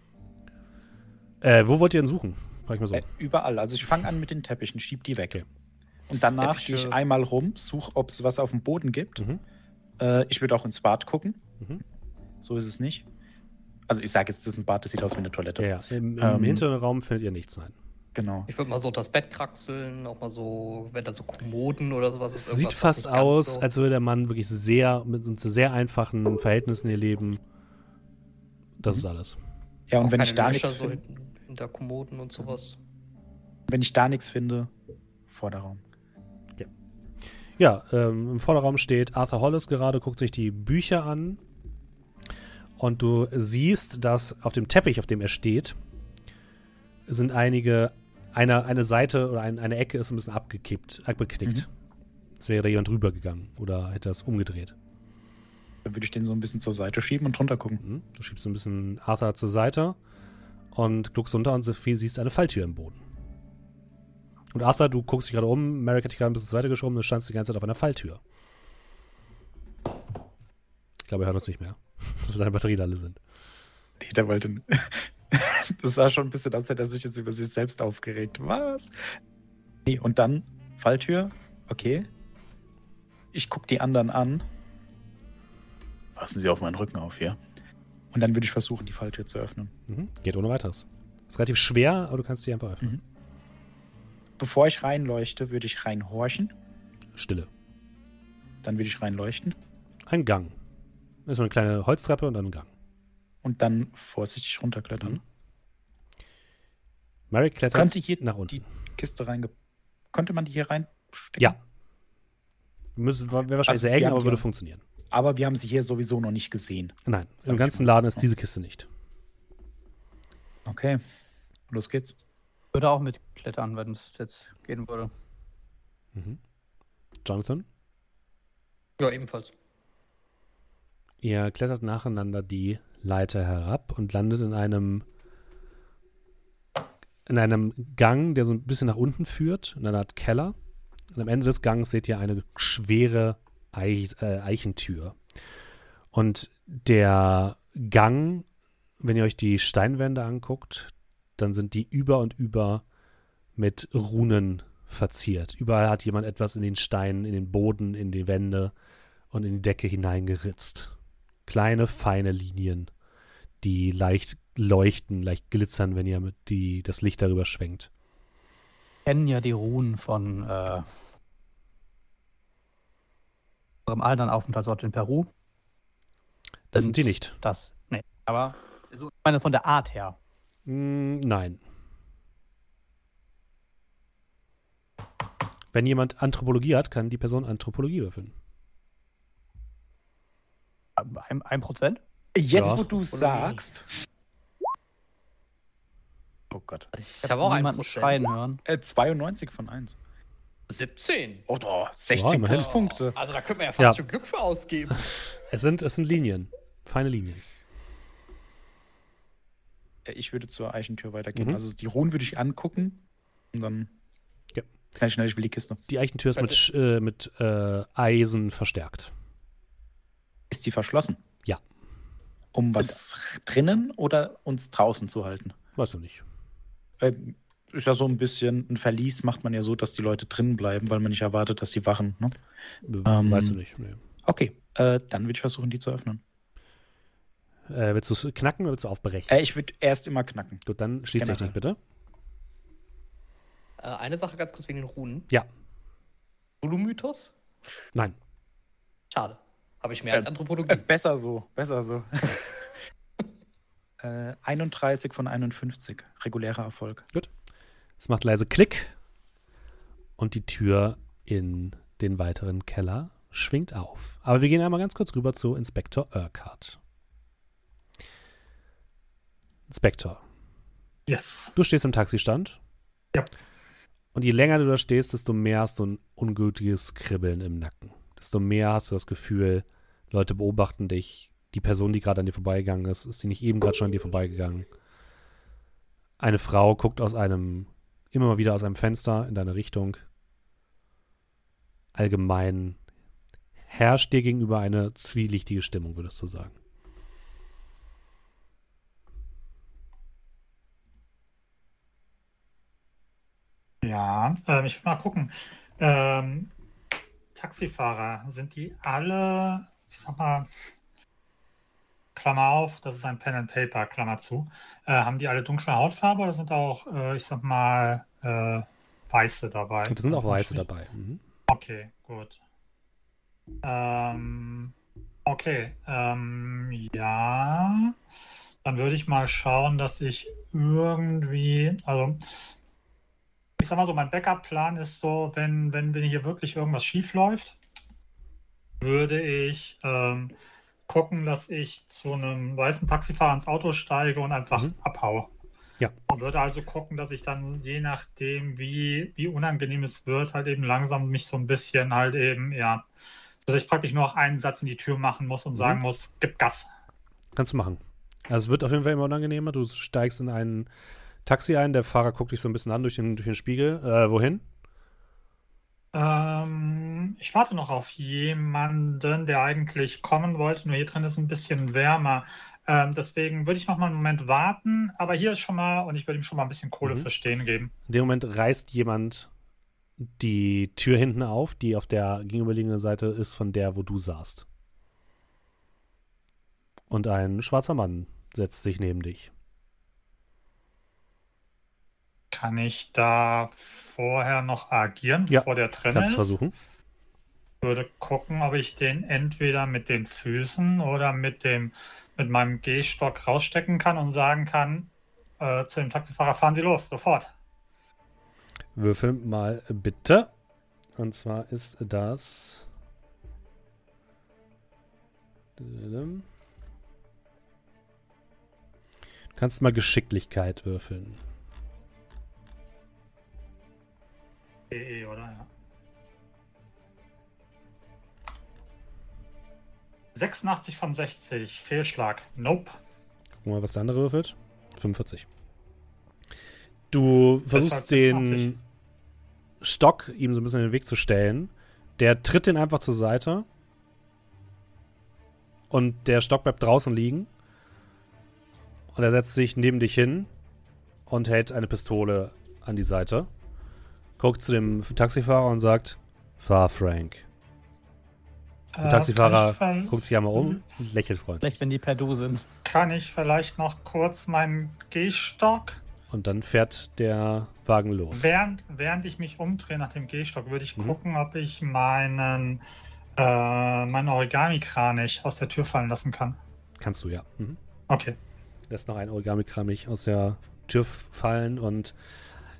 Äh, wo wollt ihr denn suchen? Frag ich mal so. Äh, überall. Also ich fange an mit den Teppichen, schieb die weg. Okay. Und danach gehe ich einmal rum, suche, ob es was auf dem Boden gibt. Mhm. Äh, ich würde auch ins Bad gucken. Mhm. So ist es nicht. Also ich sage jetzt, das ist ein Bad, das sieht aus wie eine Toilette. Ja, ja. Im, im Ähm, hinteren Raum findet ihr nichts, nein. Genau. Ich würde mal so das Bett kraxeln, auch mal so, wenn da so Kommoden oder sowas Es ist. sieht fast aus, so- als würde der Mann wirklich sehr, mit so sehr einfachen Verhältnissen hier leben. Das ist alles. Ja, und auch wenn ich da Löcher nichts so finde, hinten, hinter Kommoden und sowas. wenn ich da nichts finde, Vorderraum. Ja, ähm, im Vorderraum steht Arthur Hollis gerade, guckt sich die Bücher an. Und du siehst, dass auf dem Teppich, auf dem er steht, sind einige, eine, eine Seite oder ein, eine Ecke ist ein bisschen abgekippt, abgeknickt. Als wäre da jemand drüber gegangen oder hätte das umgedreht. Dann würde ich den so ein bisschen zur Seite schieben und drunter gucken. Mhm. Du schiebst so ein bisschen Arthur zur Seite und guckst runter und Sophie siehst eine Falltür im Boden. Und Arthur, du guckst dich gerade um, Merrick hat dich gerade ein bisschen zur Seite geschoben, du standst die ganze Zeit auf einer Falltür. Ich glaube, er hört uns nicht mehr, weil seine Batterien alle sind. Nee, der wollte. das sah schon ein bisschen aus, als hätte er sich jetzt über sich selbst aufgeregt. Was? Nee, und dann Falltür. Okay. Ich gucke die anderen an. Passen Sie auf meinen Rücken auf, ja? Und dann würde ich versuchen, die Falltür zu öffnen. Mhm. Geht ohne weiteres. Ist relativ schwer, aber du kannst sie einfach öffnen. Mhm. Bevor ich reinleuchte, würde ich reinhorchen. Stille. Dann würde ich reinleuchten. Ein Gang. Das ist so eine kleine Holztreppe und dann ein Gang. Und dann vorsichtig runterklettern. Mhm. Merrick klettert Könnte hier nach unten. die Kiste reinge... Könnte man die hier reinstecken? Ja. Wäre wahrscheinlich Also, sehr eng, aber würde funktionieren. Aber wir haben sie hier sowieso noch nicht gesehen. Nein, im ich ganzen. Laden ist diese Kiste nicht. Okay. Los geht's. Würde auch mitklettern, wenn es jetzt gehen würde. Mhm. Jonathan? Ja, ebenfalls. Ihr klettert nacheinander die Leiter herab und landet in einem in einem Gang, der so ein bisschen nach unten führt, in einer Art Keller. Und am Ende des Gangs seht ihr eine schwere Eich, äh, Eichentür. Und der Gang, wenn ihr euch die Steinwände anguckt, dann sind die über und über mit Runen verziert. Überall hat jemand etwas in den Steinen, in den Boden, in die Wände und in die Decke hineingeritzt. Kleine, feine Linien, die leicht leuchten, leicht glitzern, wenn ihr die, das Licht darüber schwenkt. kennen ja die Runen von äh, unserem anderen Aufenthaltsort in Peru. Das sind die nicht. Das, nee. Aber so, ich meine von der Art her. Mm, nein. Wenn jemand Anthropologie hat, kann die Person Anthropologie würfeln. Ein, ein Prozent? Jetzt, Ja. wo du sagst. Oh Gott. Ich habe auch einen schreien hören. Äh, 92 von 1. 17. Oh, doch, 16 immerhin. Pluspunkte. Also da könnte man ja fast Ja. schon Glück für ausgeben. Es sind, es sind Linien. Feine Linien. Ja, Ich würde zur Eichentür weitergehen. Mhm. Also die Ruhen würde ich angucken und dann Ja. kann ich schnell ich will die Kiste. Die Eichentür ist mit, äh, mit äh, Eisen verstärkt. Ist die verschlossen? Ja. Um was drinnen oder uns draußen zu halten? Weißt du nicht. Ähm, ist ja so ein bisschen ein Verlies macht man ja so, dass die Leute drinnen bleiben, weil man nicht erwartet, dass sie wachen. Ne? Ähm, weißt du nicht. Nee. Okay, äh, dann würde ich versuchen, die zu öffnen. Äh, willst du es knacken oder willst du aufbrechen? Äh, ich würde erst immer knacken. Gut, dann schließ generell. Technik bitte. Äh, eine Sache ganz kurz wegen den Runen. Ja. Zulu-Mythos? Nein. Schade. Habe ich mehr als Äh, Anthropologie. Äh, besser so, besser so. äh, 31 von 51, regulärer Erfolg. Es macht leise Klick und die Tür in den weiteren Keller schwingt auf. Aber wir gehen einmal ganz kurz rüber zu Inspektor Urquhart. Inspektor, Yes. du stehst im Taxistand. Ja. Und je länger du da stehst, desto mehr hast du ein ungültiges Kribbeln im Nacken. Desto mehr hast du das Gefühl, Leute beobachten dich. Die Person, die gerade an dir vorbeigegangen ist, ist die nicht eben gerade schon an dir vorbeigegangen? Eine Frau guckt aus einem, immer mal wieder aus einem Fenster in deine Richtung. Allgemein herrscht dir gegenüber eine zwielichtige Stimmung, würdest du sagen. Ja, ähm, ich will mal gucken. Ähm, Taxifahrer, sind die alle, ich sag mal, Klammer auf, das ist ein Pen and Paper, Klammer zu. Äh, haben die alle dunkle Hautfarbe oder sind auch, äh, ich sag mal, äh, Weiße dabei? Da sind auch Weiße dabei. Mhm. Okay, gut. Ähm, okay, ähm, ja. Dann würde ich mal schauen, dass ich irgendwie, also ich sag mal so, mein Backup-Plan ist so, wenn, wenn, wenn hier wirklich irgendwas schief läuft, würde ich ähm, gucken, dass ich zu einem weißen Taxifahrer ins Auto steige und einfach Mhm. abhaue. Ja. Und würde also gucken, dass ich dann, je nachdem, wie, wie unangenehm es wird, halt eben langsam mich so ein bisschen halt eben, ja, dass ich praktisch nur noch einen Satz in die Tür machen muss und Mhm. sagen muss, gib Gas. Kannst du machen. Also es wird auf jeden Fall immer unangenehmer. Du steigst in ein Taxi ein, der Fahrer guckt dich so ein bisschen an durch den, durch den Spiegel. Äh, wohin? Ähm, ich warte noch auf jemanden, der eigentlich kommen wollte, nur hier drin ist ein bisschen wärmer. Ähm, deswegen würde ich noch mal einen Moment warten, aber hier ist schon mal, und ich würde ihm schon mal ein bisschen Kohle Mhm. für Stehen geben. In dem Moment reißt jemand die Tür hinten auf, die auf der gegenüberliegenden Seite ist von der, wo du saßt. Und ein schwarzer Mann setzt sich neben dich. Kann ich da vorher noch agieren, Ja, bevor der drin Kannst ist? versuchen. Würde gucken, ob ich den entweder mit den Füßen oder mit dem, mit meinem Gehstock rausstecken kann und sagen kann, äh, zu dem Taxifahrer, fahren Sie los, sofort. Würfel mal bitte. Und zwar ist das. Du kannst mal Geschicklichkeit würfeln. EE, oder? Ja. 86 von 60, Fehlschlag. Nope. Gucken wir mal, was der andere würfelt. 45. Du versuchst den 86. Stock ihm so ein bisschen in den Weg zu stellen. Der tritt den einfach zur Seite. Und der Stock bleibt draußen liegen. Und er setzt sich neben dich hin und hält eine Pistole an die Seite. Guckt zu dem Taxifahrer und sagt: Fahr, Frank. Der Äh, Taxifahrer guckt sich einmal um und lächelt freundlich. Vielleicht, wenn die per Du sind. kann ich vielleicht noch kurz meinen Gehstock, Und dann fährt der Wagen los. während, während ich mich umdrehe nach dem Gehstock, würde ich Mhm. gucken, ob ich meinen äh, meinen Origami-Kranich aus der Tür fallen lassen kann. Kannst du ja. Mhm. Okay. Lässt noch ein Origami-Kramich aus der Tür fallen und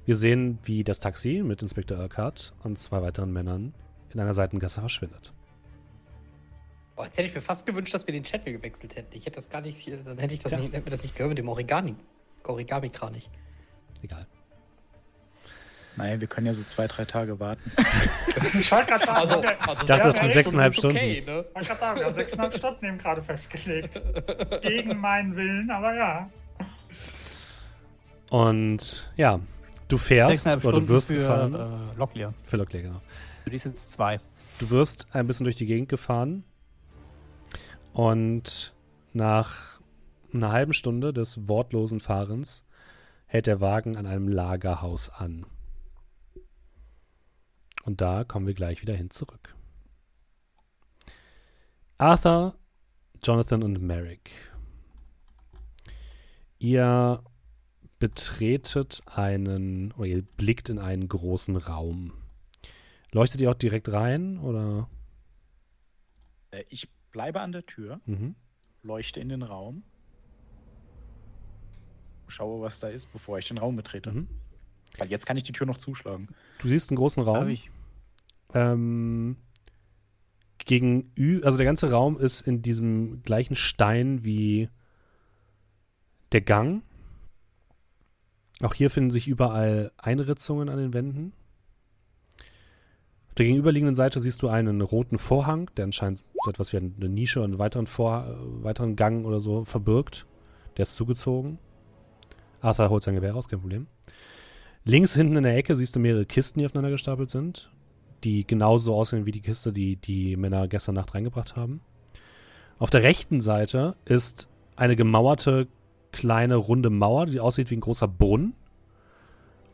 wir sehen, wie das Taxi mit Inspektor Urquhart und zwei weiteren Männern in einer Seitengasse verschwindet. Oh, jetzt hätte ich mir fast gewünscht, dass wir den Channel gewechselt hätten. Ich hätte das gar nicht, dann hätte ich das Ja. nicht, hätte das nicht gehört mit dem Origami. Origami-Kranich. Egal. Nein, wir können ja so zwei, drei Tage warten. Ich wollte gerade sagen, Also, also Ich dachte, das sind sechseinhalb ist okay, Stunden. ne? wollte gerade sagen, wir haben sechseinhalb Stunden eben gerade festgelegt. Gegen meinen Willen, aber ja. Und ja, du fährst oder du wirst für gefahren. äh, Locklear. Für Locklear, genau. Du liest jetzt zwei. Du wirst ein bisschen durch die Gegend gefahren und nach einer halben Stunde des wortlosen Fahrens hält der Wagen an einem Lagerhaus an. Und da kommen wir gleich wieder hin zurück. Arthur, Jonathan und Merrick. Ihr betretet einen, oder ihr blickt in einen großen Raum. Leuchtet ihr auch direkt rein oder? Äh, ich bleibe an der Tür, Mhm. leuchte in den Raum, schaue, was da ist, bevor ich den Raum betrete. Mhm. Weil jetzt kann ich die Tür noch zuschlagen. Du siehst einen großen Hab Raum. ich. Ähm, gegenü also der ganze Raum ist in diesem gleichen Stein wie der Gang. Auch hier finden sich überall Einritzungen an den Wänden. Auf der gegenüberliegenden Seite siehst du einen roten Vorhang, der anscheinend so etwas wie eine Nische und einen weiteren, Vor äh, weiteren Gang oder so verbirgt. Der ist zugezogen. Arthur holt sein Gewehr raus, kein Problem. Links hinten in der Ecke siehst du mehrere Kisten, die aufeinander gestapelt sind, die genauso aussehen wie die Kiste, die die Männer gestern Nacht reingebracht haben. Auf der rechten Seite ist eine gemauerte kleine runde Mauer, die aussieht wie ein großer Brunnen.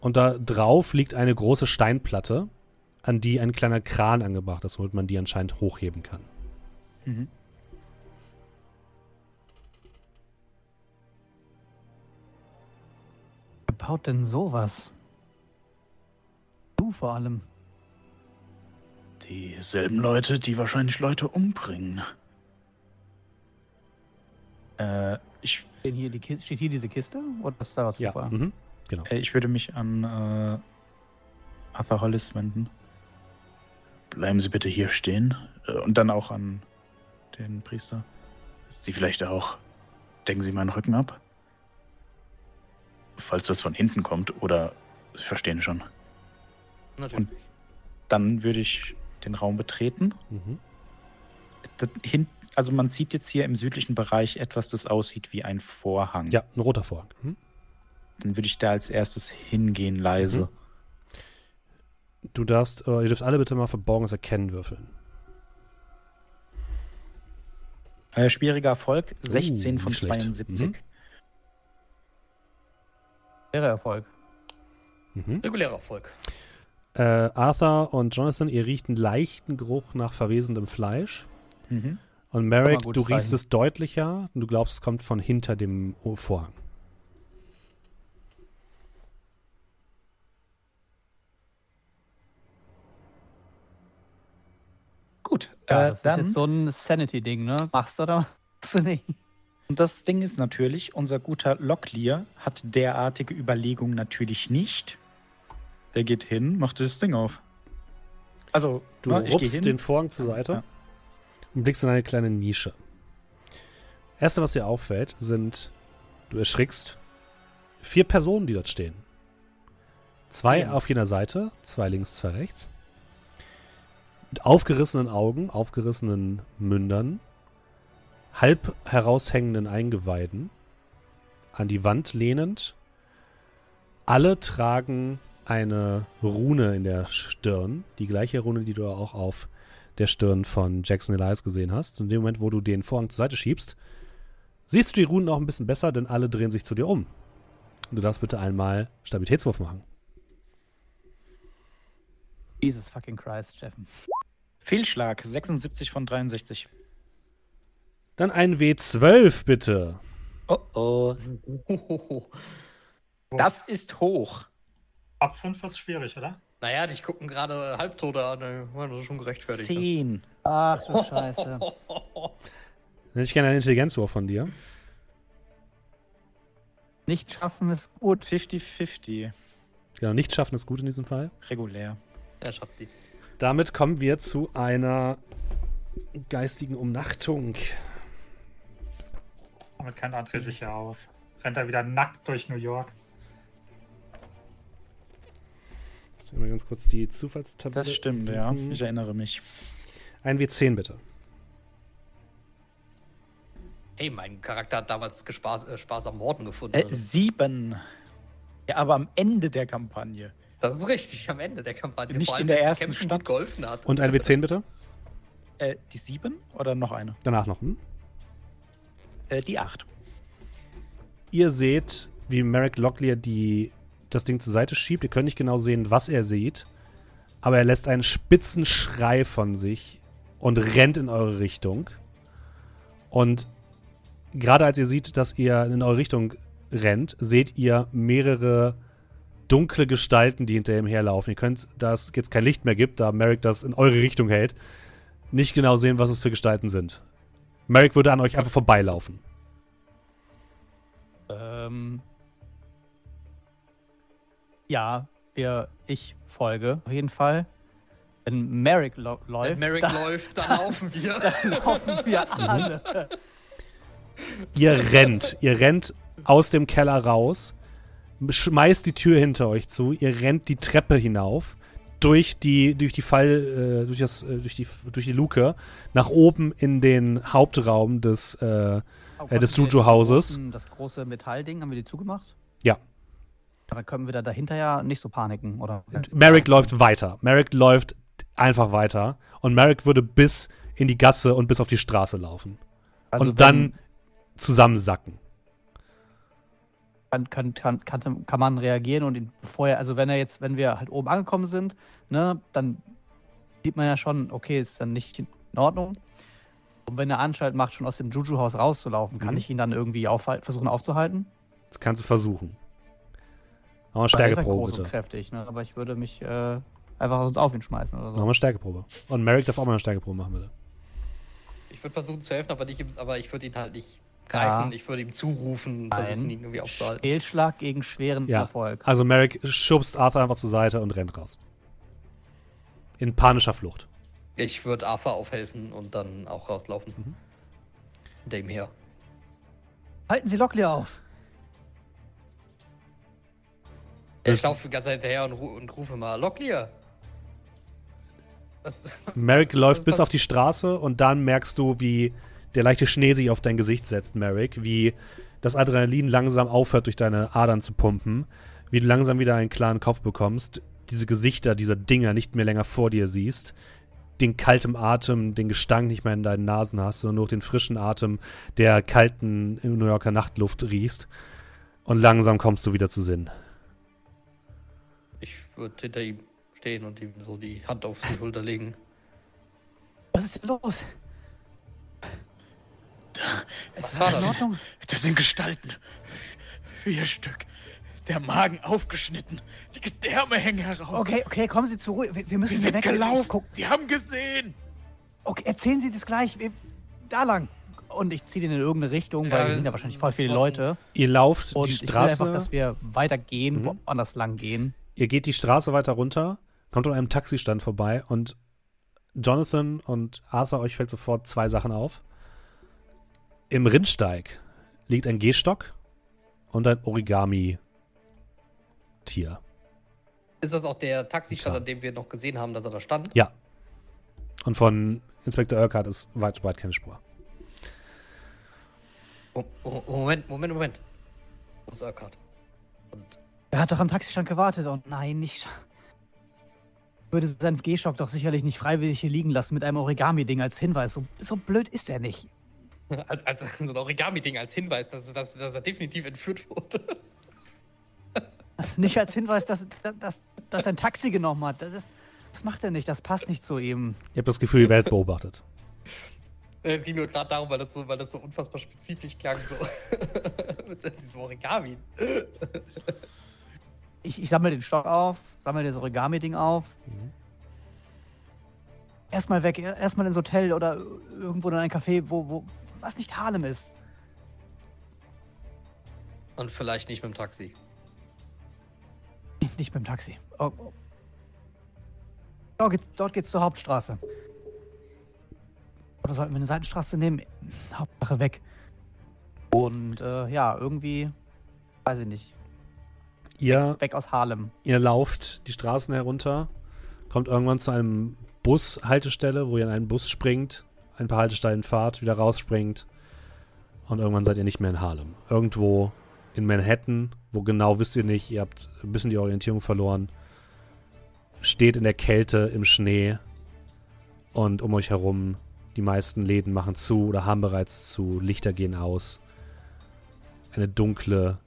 Und da drauf liegt eine große Steinplatte, an die ein kleiner Kran angebracht ist, womit man die anscheinend hochheben kann. Mhm. Wer baut denn sowas? Du vor allem. Dieselben Leute, die wahrscheinlich Leute umbringen. Äh, ich, Steht hier, die Kiste, steht hier diese Kiste? Oder ist da was Ja, mhm. genau. äh, ich würde mich an äh, Arthur Hollis wenden. Bleiben Sie bitte hier stehen. Äh, und dann auch an den Priester. Sie vielleicht auch. Decken Sie meinen Rücken ab? Falls was von hinten kommt oder Sie verstehen schon. Natürlich. Dann würde ich den Raum betreten. Mhm. Da hin, also man sieht jetzt hier im südlichen Bereich etwas, das aussieht wie ein Vorhang. Ja, ein roter Vorhang. Mhm. Dann würde ich da als erstes hingehen, leise. Mhm. Du darfst, äh, ihr dürft alle bitte mal verborgenes Erkennen würfeln. Äh, schwieriger Erfolg, 16 von nicht schlecht. 72. Mhm. Wäre Erfolg. Mhm. Regulärer Erfolg. Äh, Arthur und Jonathan, ihr riecht einen leichten Geruch nach verwesendem Fleisch. Mhm. Und Merrick, du gutes riechst es deutlicher und du glaubst, es kommt von hinter dem Vorhang. Gut, Ja, äh, das dann. ist jetzt so ein Sanity-Ding, ne? Machst du oder machst du nicht? Und das Ding ist natürlich, unser guter Locklear hat derartige Überlegungen natürlich nicht. Der geht hin, macht das Ding auf. Also, Du ne, rupst den Vorhang zur Seite Ja. Und blickst in eine kleine Nische. Erste, was dir auffällt, sind, du erschrickst, vier Personen, die dort stehen. Zwei Ja. auf jener Seite, zwei links, zwei rechts. Mit aufgerissenen Augen, aufgerissenen Mündern, halb heraushängenden Eingeweiden, an die Wand lehnend. Alle tragen eine Rune in der Stirn, die gleiche Rune, die du auch auf der Stirn von Jackson Elias gesehen hast. In dem Moment, wo du den Vorhang zur Seite schiebst, siehst du die Runen auch ein bisschen besser, denn alle drehen sich zu dir um. Und du darfst bitte einmal Stabilitätswurf machen. Jesus fucking Christ, Steffen. Fehlschlag, 76 von 63. Dann ein W12 bitte. Oh oh. Das ist hoch. Ab 5 ist schwierig, oder? Naja, dich gucken gerade Halbtote an. das schon gerechtfertigt. ne? Zehn. Ach du Scheiße. Hätte ich gerne einen Intelligenzwurf von dir. Nicht schaffen ist gut. 50-50. Genau, nicht schaffen ist gut in diesem Fall. Regulär. Er schafft die. Damit kommen wir zu einer geistigen Umnachtung. Damit kennt André sich ja aus. Rennt er wieder nackt durch New York. Ich mal ganz kurz die Zufallstabelle. Das stimmt, ja. suchen. Ich erinnere mich. Ein W10 bitte. Hey, mein Charakter hat damals Gespaß, äh, Spaß am Morden gefunden. Äh, sieben. Ja, aber am Ende der Kampagne. das ist richtig, am Ende der Kampagne. Nicht Vor allem, in der ersten Kämpfen Stadt. gut geholfen hat. Und ein W10 bitte. Äh, die sieben oder noch eine? Danach noch. Hm? Äh, die acht. Ihr seht, wie Merrick Locklear die, das Ding zur Seite schiebt. Ihr könnt nicht genau sehen, was er sieht. Aber er lässt einen spitzen Schrei von sich und rennt in eure Richtung. Und gerade als ihr seht, dass ihr in eure Richtung rennt, seht ihr mehrere dunkle Gestalten, die hinter ihm herlaufen. Ihr könnt, da es jetzt kein Licht mehr gibt, da Merrick das in eure Richtung hält, nicht genau sehen, was es für Gestalten sind. Merrick würde an euch einfach vorbeilaufen. Ähm, ja, wir, ich folge auf jeden Fall. Wenn Merrick lo Wenn läuft, Merrick dann läuft, dann laufen wir. laufen wir alle. Ihr rennt. Ihr rennt aus dem Keller raus, schmeißt die Tür hinter euch zu, ihr rennt die Treppe hinauf, durch die, durch die Fall, äh, durch das, äh, durch die, durch die Luke, nach oben in den Hauptraum des, äh, Oh, des wir Juju-Hauses. Das, großen- das große Metallding, haben wir die zugemacht? Ja. Dann können wir da dahinter ja nicht so paniken, oder? Merrick läuft weiter. Merrick läuft einfach weiter. Und Merrick würde bis in die Gasse und bis auf die Straße laufen. Also und dann zusammensacken. kann, kann, kann, kann, kann man reagieren und ihn vorher, also wenn er jetzt, wenn wir halt oben angekommen sind, ne, dann sieht man ja schon, okay, ist dann nicht in Ordnung. Und wenn er Anstalt macht, schon aus dem Juju-Haus rauszulaufen, kann Mhm. ich ihn dann irgendwie aufhal- versuchen aufzuhalten? Das kannst du versuchen. Ist ja Stärkeprobe groß bitte. und kräftig, ne? aber ich würde mich äh, einfach sonst auf ihn schmeißen oder so. Nochmal Stärkeprobe. Und Merrick darf auch mal eine Stärkeprobe machen, bitte. Ich würde versuchen zu helfen, aber, nicht, aber ich würde ihn halt nicht Ja. greifen. Ich würde ihm zurufen, Nein. versuchen ihn irgendwie aufzuhalten. Fehlschlag gegen schweren Ja. Erfolg. Also Merrick schubst Arthur einfach zur Seite und rennt raus. In panischer Flucht. Ich würde Arthur aufhelfen und dann auch rauslaufen. Mhm. Hinter ihm her. Halten Sie Locklear auf! Ich Das- laufe die ganze Zeit hinterher und, ru und rufe mal, Locklear! Was? Merrick läuft Was bis pass- auf die Straße und dann merkst du, wie der leichte Schnee sich auf dein Gesicht setzt, Merrick. Wie das Adrenalin langsam aufhört, durch deine Adern zu pumpen. Wie du langsam wieder einen klaren Kopf bekommst. Diese Gesichter dieser Dinger nicht mehr länger vor dir siehst. Den kalten Atem, den Gestank nicht mehr in deinen Nasen hast, sondern nur den frischen Atem der kalten New Yorker Nachtluft riechst. Und langsam kommst du wieder zu Sinn. Ich würde hinter ihm stehen und ihm so die Hand auf die Schulter legen. Was ist denn los? Was Ist war alles in das? Ordnung? Das sind Gestalten. Vier Stück. Der Magen aufgeschnitten. Die Gedärme hängen heraus. Okay, okay, kommen Sie zur Ruhe. Wir, wir müssen Sie sind weg. gelaufen. Guck, Sie haben gesehen. okay, erzählen Sie das gleich. Wir, da lang. Und ich ziehe den in irgendeine Richtung, Ja, weil hier sind ja wahrscheinlich voll viele Leute. Ihr lauft Und die ich will Straße. einfach, dass wir weitergehen, Mhm. woanders lang gehen. Ihr geht die Straße weiter runter, kommt an einem Taxistand vorbei und Jonathan und Arthur, euch fällt sofort zwei Sachen auf. Im Rindsteig liegt ein Gehstock und ein Origami-Tier. Ist das auch der Taxistand, an dem wir noch gesehen haben, dass er da stand? Ja. Und von Inspektor Urquhart ist weit, weit keine Spur. Oh, oh, Moment, Moment, Moment. Wo ist Urquhart? Er hat doch am Taxistand gewartet. Und nein, nicht. Würde seinen Gehstock doch sicherlich nicht freiwillig hier liegen lassen mit einem Origami-Ding als Hinweis. So, so blöd ist er nicht. als, als so ein Origami-Ding als Hinweis, dass, dass, dass er definitiv entführt wurde. Also nicht als Hinweis, dass, dass, dass er ein Taxi genommen hat. Das, ist, das macht er nicht. Das passt nicht zu ihm. Ihr habt das Gefühl, die Welt beobachtet. Es ging nur gerade darum, weil das, so, weil das so unfassbar spezifisch klang, so. Mit diesem Origami. Ich, ich sammle den Stock auf, sammle das Origami-Ding auf. Mhm. Erstmal weg, er- erstmal ins Hotel oder irgendwo in ein Café, wo, wo was nicht Harlem ist. Und vielleicht nicht mit dem Taxi. Nicht beim Taxi. Oh, oh. Dort, geht's, dort geht's zur Hauptstraße. Oder sollten wir eine Seitenstraße nehmen? Hauptsache weg. Und äh, ja, irgendwie, weiß ich nicht, Ihr, weg aus Harlem. ihr lauft die Straßen herunter, kommt irgendwann zu einem Bushaltestelle, wo ihr in einen Bus springt, ein paar Haltestellen fahrt, wieder rausspringt und irgendwann seid ihr nicht mehr in Harlem. Irgendwo in Manhattan, wo genau wisst ihr nicht, ihr habt ein bisschen die Orientierung verloren, steht in der Kälte im Schnee und um euch herum die meisten Läden machen zu oder haben bereits zu, Lichter gehen aus. Eine dunkle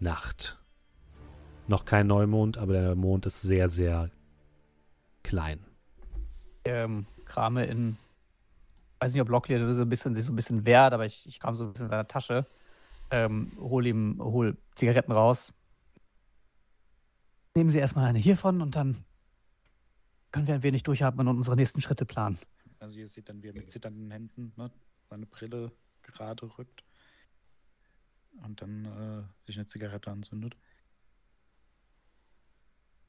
Nacht. Noch kein Neumond, aber der Mond ist sehr, sehr klein. Ähm, krame in, weiß nicht, ob Locklear so ein bisschen, sich so ein bisschen wehrt, aber ich, ich kram so ein bisschen in seiner Tasche. Ähm, hol ihm, hol Zigaretten raus. Nehmen Sie erstmal eine hiervon und dann können wir ein wenig durchatmen und unsere nächsten Schritte planen. Also ihr seht dann, wie er mit zitternden Händen ne, seine Brille gerade rückt und dann äh, sich eine Zigarette anzündet.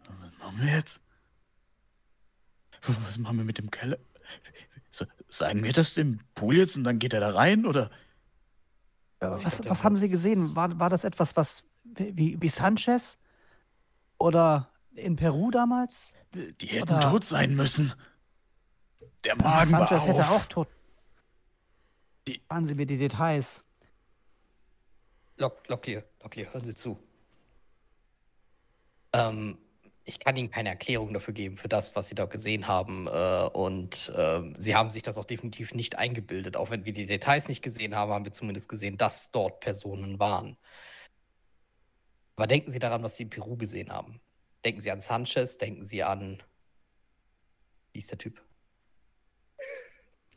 Was machen wir jetzt? Was machen wir mit dem Keller? So, sagen wir das dem Pool jetzt und dann geht er da rein? Oder? Ich Was, was haben Sie gesehen? War, war das etwas, was wie, wie Sanchez? Oder in Peru damals? Die hätten Oder- tot sein müssen. Der Magen war Sanchez auf. hätte auch tot. Die- Waren Sie mir die Details? Lock, Locklear, Locklear, hören Sie zu. Ähm, ich kann Ihnen keine Erklärung dafür geben, für das, was Sie dort gesehen haben. Äh, und ähm, Sie haben sich das auch definitiv nicht eingebildet. Auch wenn wir die Details nicht gesehen haben, haben wir zumindest gesehen, dass dort Personen waren. Aber denken Sie daran, was Sie in Peru gesehen haben. Denken Sie an Sanchez, denken Sie an. Wie ist der Typ?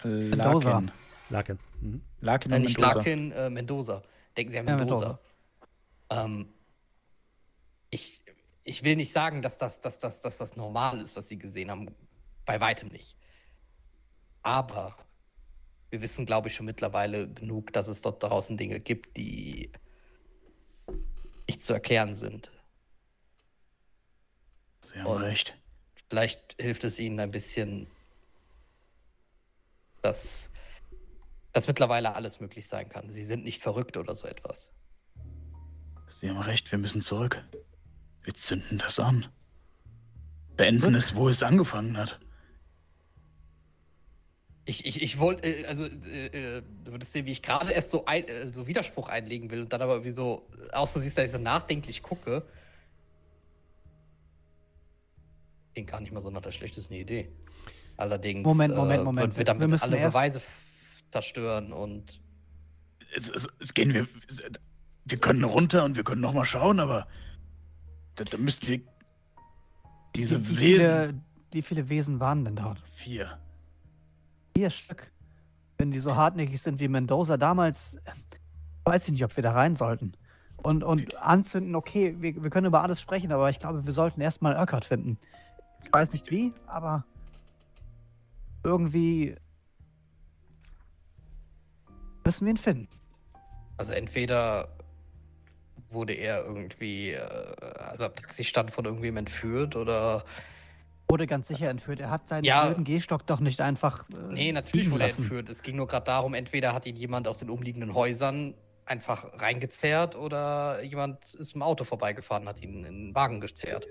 Mendoza. Larkin. Larkin. Mhm. Larkin Äh, nicht Mendoza. Larkin, äh, Mendoza. Denken Sie an Ja, Mendoza. Ähm, ich, ich will nicht sagen, dass das, dass, das, dass das normal ist, was Sie gesehen haben. Bei weitem nicht. Aber wir wissen, glaube ich, schon mittlerweile genug, dass es dort draußen Dinge gibt, die nicht zu erklären sind. Sie haben Und recht. Vielleicht hilft es Ihnen ein bisschen, dass, dass mittlerweile alles möglich sein kann. Sie sind nicht verrückt oder so etwas. Sie haben recht, wir müssen zurück. Wir zünden das an. Beenden es, wo es angefangen hat. Ich, ich, ich wollte, äh, also, äh, äh, du würdest sehen, wie ich gerade erst so, ein, äh, so Widerspruch einlegen will und dann aber irgendwie so, außer siehst, dass ich so nachdenklich gucke. Klingt gar nicht mal so nach der schlechtesten Idee. Allerdings Moment, Moment, äh, Moment. wir Wir damit müssen alle erst- Beweise zerstören und Es, es, es gehen wir. Wir können runter und wir können nochmal schauen, aber da, da müssten wir diese wie, wie, Wesen. viele, wie viele Wesen waren denn dort? Vier. Vier Stück. Wenn die so hartnäckig sind wie Mendoza damals, weiß ich nicht, ob wir da rein sollten. Und, und anzünden, okay, wir, wir können über alles sprechen, aber ich glaube, wir sollten erstmal Urquhart finden. Ich weiß nicht wie, aber irgendwie müssen wir ihn finden. Also entweder wurde er irgendwie, äh, also am Taxistand von irgendwem entführt oder. Wurde ganz sicher entführt. Er hat seinen Ja. blöden Gehstock doch nicht einfach. Äh, Nee, natürlich wurde er entführt. Es ging nur gerade darum, entweder hat ihn jemand aus den umliegenden Häusern einfach reingezerrt oder jemand ist im Auto vorbeigefahren, hat ihn in den Wagen gezerrt.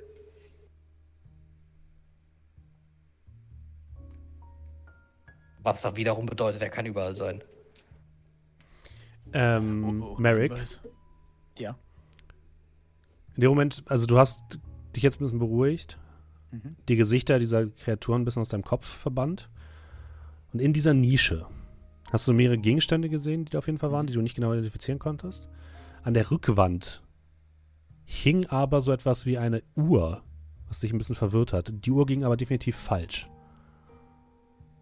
Was dann wiederum bedeutet, er kann überall sein. Ähm, Oh, oh, Merrick. Ja. In dem Moment, also du hast dich jetzt ein bisschen beruhigt, Mhm. die Gesichter dieser Kreaturen ein bisschen aus deinem Kopf verbannt. Und in dieser Nische hast du mehrere Gegenstände gesehen, die da auf jeden Fall waren, die du nicht genau identifizieren konntest. An der Rückwand hing aber so etwas wie eine Uhr, was dich ein bisschen verwirrt hat. Die Uhr ging aber definitiv falsch.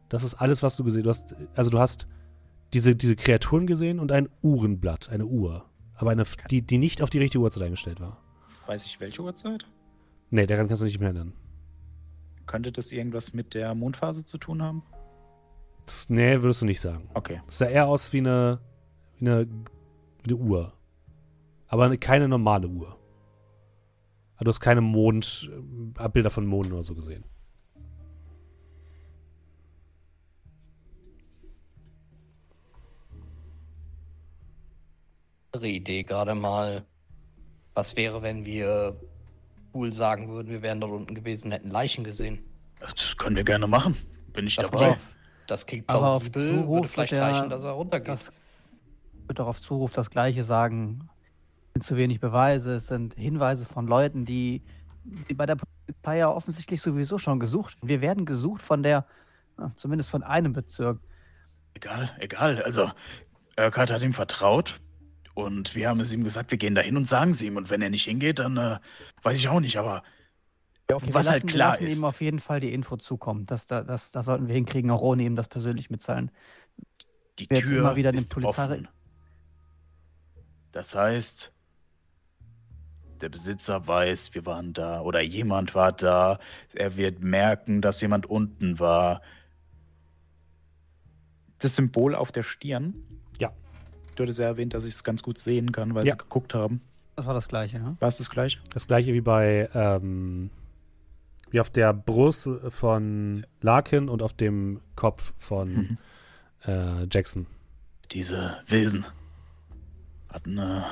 Das ist alles, was du gesehen hast. Also du hast diese, diese Kreaturen gesehen und ein Uhrenblatt, eine Uhr. Aber eine, die, die nicht auf die richtige Uhrzeit eingestellt war. Weiß ich welche Uhrzeit? Nee, daran kannst du nicht mehr erinnern. Könnte das irgendwas mit der Mondphase zu tun haben? Das, nee, würdest du nicht sagen. Okay. Das sah eher aus wie eine, wie eine, wie eine Uhr. Aber eine- keine normale Uhr. Also du hast keine Mond, äh, Abbilder von Monden oder so gesehen. Andere Idee gerade mal. Was wäre, wenn wir Pool sagen würden, wir wären dort unten gewesen, hätten Leichen gesehen? Das können wir gerne machen. Bin ich Das, dabei. klingt, das klingt Aber auf plausibel, Zuruf würde vielleicht der- reichen, dass er runtergeht. Das wird doch auf Zuruf das Gleiche sagen. Es sind zu wenig Beweise, es sind Hinweise von Leuten, die, die bei der Polizei ja offensichtlich sowieso schon gesucht werden. Wir werden gesucht von der, zumindest von einem Bezirk. Egal, egal. Also, Urquhart hat ihm vertraut und wir haben es ihm gesagt, wir gehen da hin und sagen es ihm. Und wenn er nicht hingeht, dann äh, weiß ich auch nicht. Aber Wir was lassen, halt klar wir lassen ist, ihm auf jeden Fall die Info zukommen. Das, das, das, das sollten wir hinkriegen, auch ohne ihm das persönlich mitteilen. die wir Tür immer wieder den ist Polizei- offen. Das heißt, der Besitzer weiß, wir waren da oder jemand war da. Er wird merken, dass jemand unten war. Das Symbol auf der Stirn. Ja. Du hattest ja erwähnt, dass ich es ganz gut sehen kann, weil Ja. sie geguckt haben. Das war das Gleiche, ne? War es das gleiche? Das gleiche wie bei, ähm, wie auf der Brust von Larkin und auf dem Kopf von Mhm. äh, Jackson. Diese Wesen hatten äh,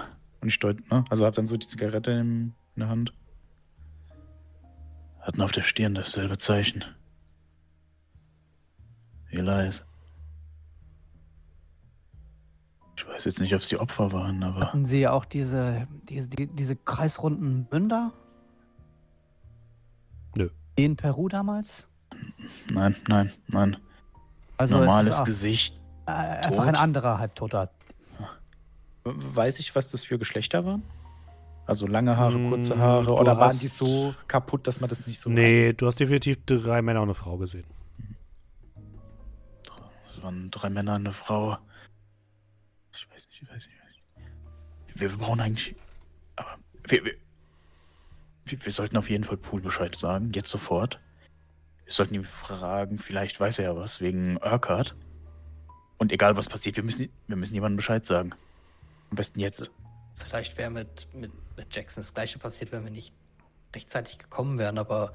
Und ich deute, ne? Also hab dann so die Zigarette in, in der Hand. hatten auf der Stirn dasselbe Zeichen. Elias. Ich weiß jetzt nicht, ob es die Opfer waren, aber Hatten Sie auch diese, diese, die, diese kreisrunden Münder? Nö. In Peru damals? nein, nein, nein. Also es Normales ist auch, Gesicht. äh, einfach ein anderer Halbtoter. Weiß ich, was das für Geschlechter waren? Also lange Haare, Mm, kurze Haare du oder waren hast- die so kaputt, dass man das nicht so. nee, du hast definitiv drei Männer und eine Frau gesehen. Es waren drei Männer und eine Frau. Ich weiß nicht. Wir, wir brauchen eigentlich. Aber wir, wir, wir, wir sollten auf jeden Fall Pool Bescheid sagen, jetzt sofort. Wir sollten ihn fragen, vielleicht weiß er ja was wegen Urquhart. Und egal was passiert, wir müssen, wir müssen jemandem Bescheid sagen. Am besten jetzt. Vielleicht wäre mit, mit, mit Jackson das gleiche passiert, wenn wir nicht rechtzeitig gekommen wären, aber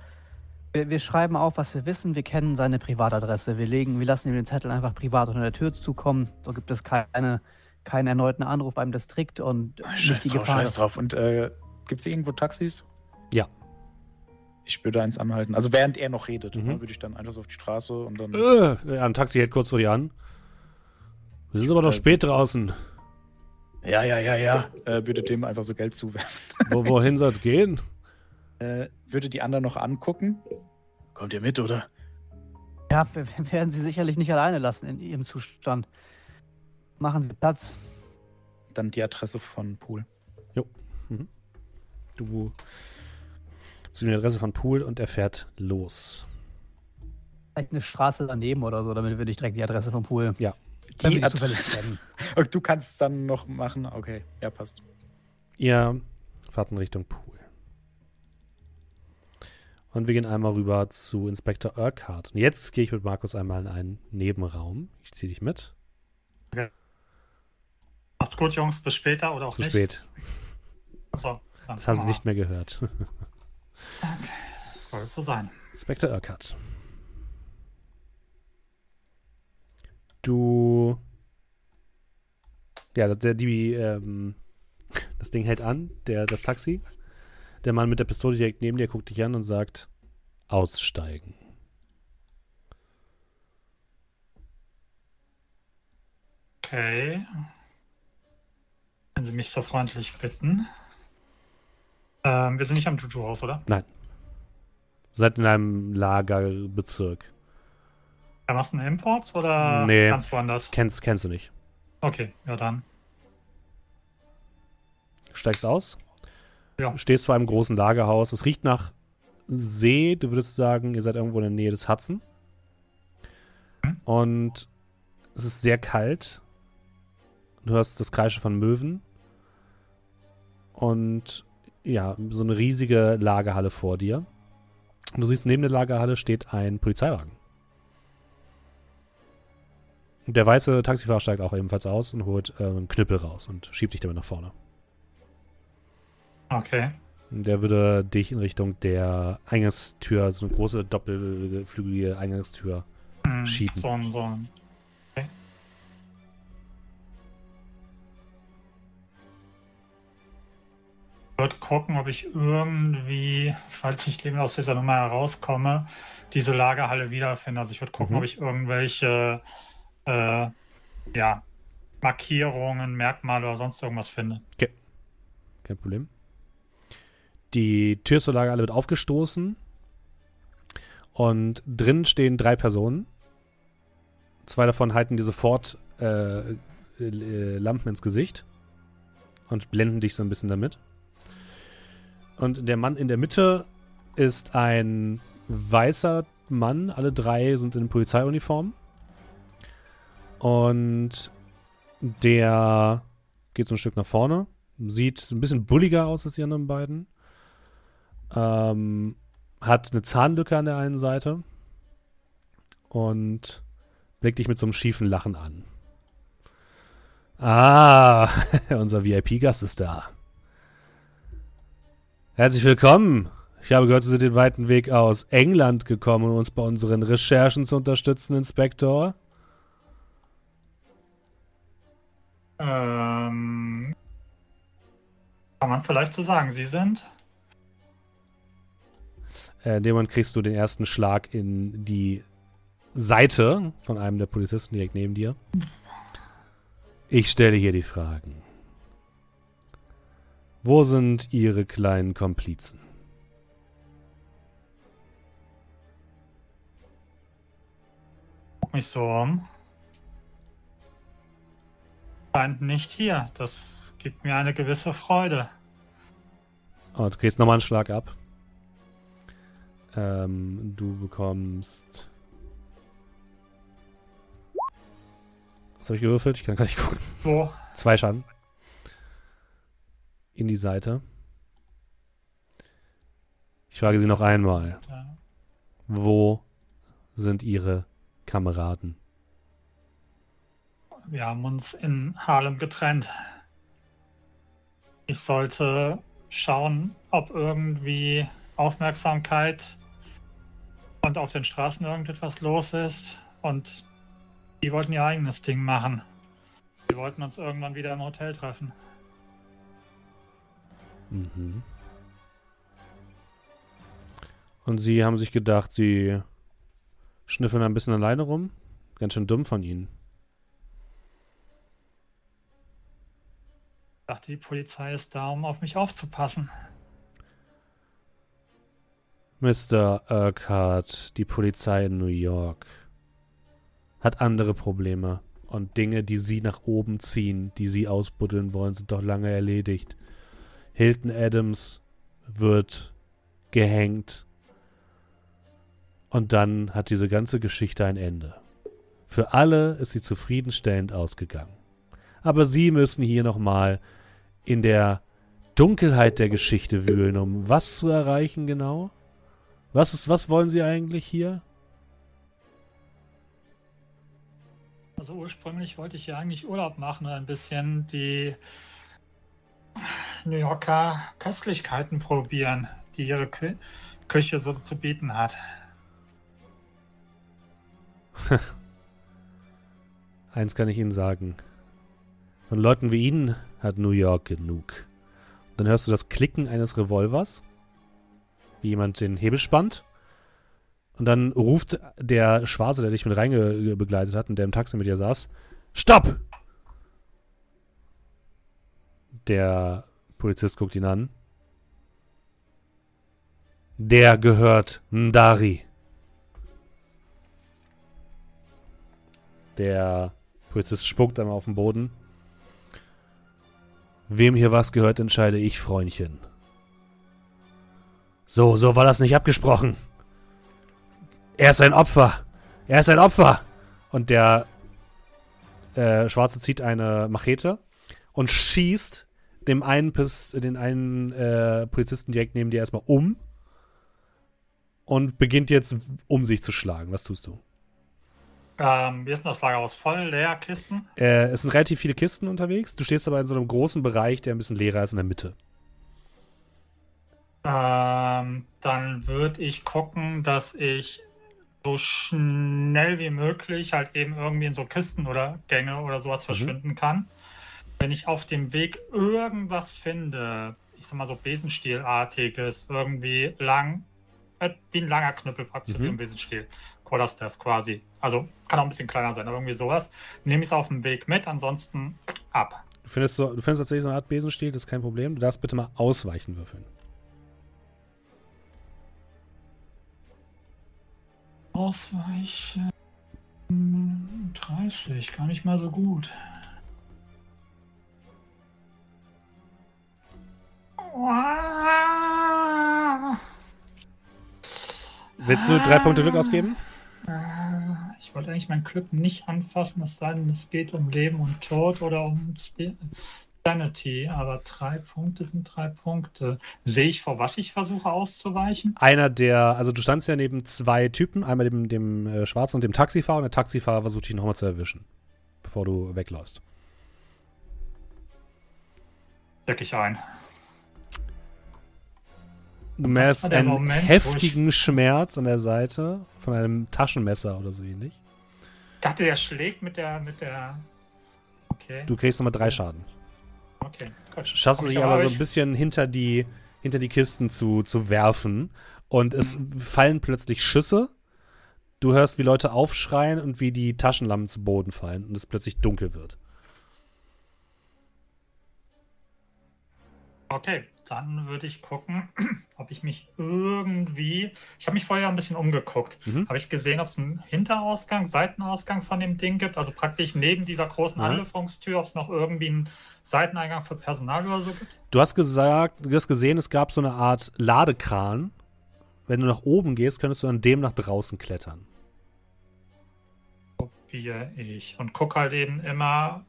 Wir, wir schreiben auf, was wir wissen. Wir kennen seine Privatadresse. Wir legen, wir lassen ihm den Zettel einfach privat unter der Tür zukommen. So gibt es keine, keinen erneuten Anruf beim Distrikt und Scheiß nicht die drauf, Gefahr. scheiß drauf. Und äh, gibt es irgendwo Taxis? Ja. Ich würde eins anhalten. Also während er noch redet, Mhm. ne, würde ich dann einfach so auf die Straße und dann. Äh, ein Taxi hält kurz vor dir an. Wir sind aber noch Äh, spät draußen. Ja, ja, ja, ja. Äh, würde dem einfach so Geld zuwerfen. Wo, wohin soll's gehen? Äh, würde die anderen noch angucken. Kommt ihr mit, oder? Ja, wir, wir werden sie sicherlich nicht alleine lassen in ihrem Zustand. Machen Sie Platz. Dann die Adresse von Pool. Du siehst die Adresse von Pool und er fährt los. Vielleicht eine Straße daneben oder so, damit wir nicht direkt die Adresse vom Pool. Ja. Die Adresse. Okay, du kannst es dann noch machen. Okay, ja, passt. Ihr fahrt in Richtung Pool. Und wir gehen einmal rüber zu Inspektor Urquhart. Und jetzt gehe ich mit Markus einmal in einen Nebenraum. Ich ziehe dich mit. Macht's gut, Jungs. Bis später oder auch Zu nicht. spät. Achso, Das haben sie nicht mehr gehört. Soll es so sein. Inspektor Urquhart. Du. Ja, der, die, ähm, das Ding hält an, der, das Taxi. Der Mann mit der Pistole direkt neben dir guckt dich an und sagt: Aussteigen. Okay. Wenn Sie mich so freundlich bitten. Ähm, wir sind nicht am Juju-Haus, oder? Seid in einem Lagerbezirk. Amazon Imports oder Nee. ganz woanders? Kennst, kennst du nicht. Okay, ja dann. Steigst aus. Ja. Stehst vor einem großen Lagerhaus. Es riecht nach See. Du würdest sagen, ihr seid irgendwo in der Nähe des Hudson. Mhm. Und es ist sehr kalt. Du hörst das Kreischen von Möwen. Und ja, so eine riesige Lagerhalle vor dir. Und du siehst, neben der Lagerhalle steht ein Polizeiwagen. Und der weiße Taxifahrer steigt auch ebenfalls aus und holt äh, einen Knüppel raus und schiebt dich damit nach vorne. Okay. Der würde dich in Richtung der Eingangstür, so eine große doppelflügelige Eingangstür. Hm, Schieben. So, ein- so. ein- würde gucken, ob ich irgendwie, falls ich lebend aus dieser Nummer herauskomme, diese Lagerhalle wiederfinde. Also ich würde gucken, Mhm. ob ich irgendwelche äh, ja, Markierungen, Merkmale oder sonst irgendwas finde. Kein Problem. Die Tür zur Lagerhalle wird aufgestoßen. Und drin stehen drei Personen. Zwei davon halten dir sofort äh, äh, Lampen ins Gesicht. Und blenden dich so ein bisschen damit. Und der Mann in der Mitte ist ein weißer Mann. Alle drei sind in Polizeiuniform. Und der geht so ein Stück nach vorne. Sieht ein bisschen bulliger aus als die anderen beiden. Ähm, hat eine Zahnlücke an der einen Seite. Und blickt dich mit so einem schiefen Lachen an. Ah, unser VIP-Gast ist da. Herzlich willkommen. Ich habe gehört, Sie sind den weiten Weg aus England gekommen, um uns bei unseren Recherchen zu unterstützen, Inspektor. Ähm, kann man vielleicht so sagen, Sie sind? Äh, in dem Moment kriegst du den ersten Schlag in die Seite von einem der Polizisten direkt neben dir. Ich stelle hier die Fragen. Wo sind Ihre kleinen Komplizen? Guck mich so um. Scheint nicht hier. Das gibt mir eine gewisse Freude. Oh, du kriegst nochmal einen Schlag ab. Ähm, du bekommst. Was habe ich gewürfelt? Ich kann gar nicht gucken. So, Zwei Schaden. In die Seite. Ich frage Sie noch einmal. ja. Wo sind Ihre Kameraden? wir haben uns in Harlem getrennt. Ich sollte schauen, ob irgendwie Aufmerksamkeit und auf den Straßen irgendetwas los ist. Und die wollten ihr eigenes Ding machen. Wir wollten uns irgendwann wieder im Hotel treffen. Mhm. Und Sie haben sich gedacht, Sie schnüffeln ein bisschen alleine rum? Ganz schön dumm von Ihnen. Ich dachte, die Polizei ist da, um auf mich aufzupassen. Mr. Urquhart, die Polizei in New York hat andere Probleme. Und Dinge, die sie nach oben ziehen, die sie ausbuddeln wollen, sind doch lange erledigt. Hilton Adams wird gehängt. Und dann hat diese ganze Geschichte ein Ende. Für alle ist sie zufriedenstellend ausgegangen. Aber sie müssen hier nochmal in der Dunkelheit der Geschichte wühlen, um was zu erreichen genau? Was ist, was wollen Sie eigentlich hier? Also ursprünglich wollte ich ja eigentlich Urlaub machen und ein bisschen die New Yorker Köstlichkeiten probieren, die ihre Kü Küche so zu bieten hat. Eins kann ich Ihnen sagen. Von Leuten wie Ihnen hat New York genug. Dann hörst du das Klicken eines Revolvers, wie jemand den Hebel spannt. Und dann ruft der Schwarze, der dich mit reinge begleitet hat und der im Taxi mit dir saß, Stopp! Der Polizist guckt ihn an. Der gehört Ndari. Der Polizist spuckt einmal auf den Boden. Wem hier was gehört, entscheide ich, Freundchen. So, so war das nicht abgesprochen. Er ist ein Opfer. Er ist ein Opfer. Und der äh, Schwarze zieht eine Machete und schießt dem einen, den einen äh, Polizisten direkt neben dir erstmal um und beginnt jetzt um sich zu schlagen. Was tust du? Ähm, ist denn das Lagerhaus voll? Leer, Kisten? Äh, es sind relativ viele Kisten unterwegs. Du stehst aber in so einem großen Bereich, der ein bisschen leerer ist in der Mitte. Ähm, dann würde ich gucken, dass ich so schnell wie möglich halt eben irgendwie in so Kisten oder Gänge oder sowas verschwinden kann. Wenn ich auf dem Weg irgendwas finde, ich sag mal so Besenstielartiges, irgendwie lang, äh, wie ein langer Knüppel praktisch Mhm. wie ein Besenstiel. Quarterstaff quasi. Also kann auch ein bisschen kleiner sein, aber irgendwie sowas. Nehme ich es auf dem Weg mit, ansonsten ab. Du findest, so, du findest tatsächlich so eine Art Besenstiel, das ist kein Problem. Du darfst bitte mal ausweichen würfeln. Ausweichen. 30, gar nicht mal so gut. Willst du drei Punkte Glück ausgeben? Ich wollte eigentlich mein Glück nicht anfassen, es sei denn, es geht um Leben und Tod oder um Sanity, aber drei Punkte sind drei Punkte. Sehe ich, vor was ich versuche auszuweichen? Einer der, also du standst ja neben zwei Typen, einmal dem, dem äh, Schwarzen und dem Taxifahrer, und der Taxifahrer versucht dich nochmal zu erwischen, bevor du wegläufst. Check ich ein. Du merkst einen Moment, heftigen Schmerz an der Seite von einem Taschenmesser oder so ähnlich. Ich dachte, der schlägt mit der, mit der. Okay, Du kriegst nochmal drei Schaden. okay, gut. Schaffst ich dich aber so ein bisschen hinter die, hinter die Kisten zu, zu werfen. Und es fallen plötzlich Schüsse. Du hörst, wie Leute aufschreien und wie die Taschenlampen zu Boden fallen und es plötzlich dunkel wird. Okay, dann würde ich gucken, ob ich mich irgendwie. Ich habe mich vorher ein bisschen umgeguckt. Mhm. Habe ich gesehen, ob es einen Hinterausgang, Seitenausgang von dem Ding gibt? Also praktisch neben dieser großen Ja. Anlieferungstür, ob es noch irgendwie einen Seiteneingang für Personal oder so gibt? Du hast gesagt, du hast gesehen, es gab so eine Art Ladekran. Wenn du nach oben gehst, könntest du an dem nach draußen klettern. Probiere ich. Und gucke halt eben immer.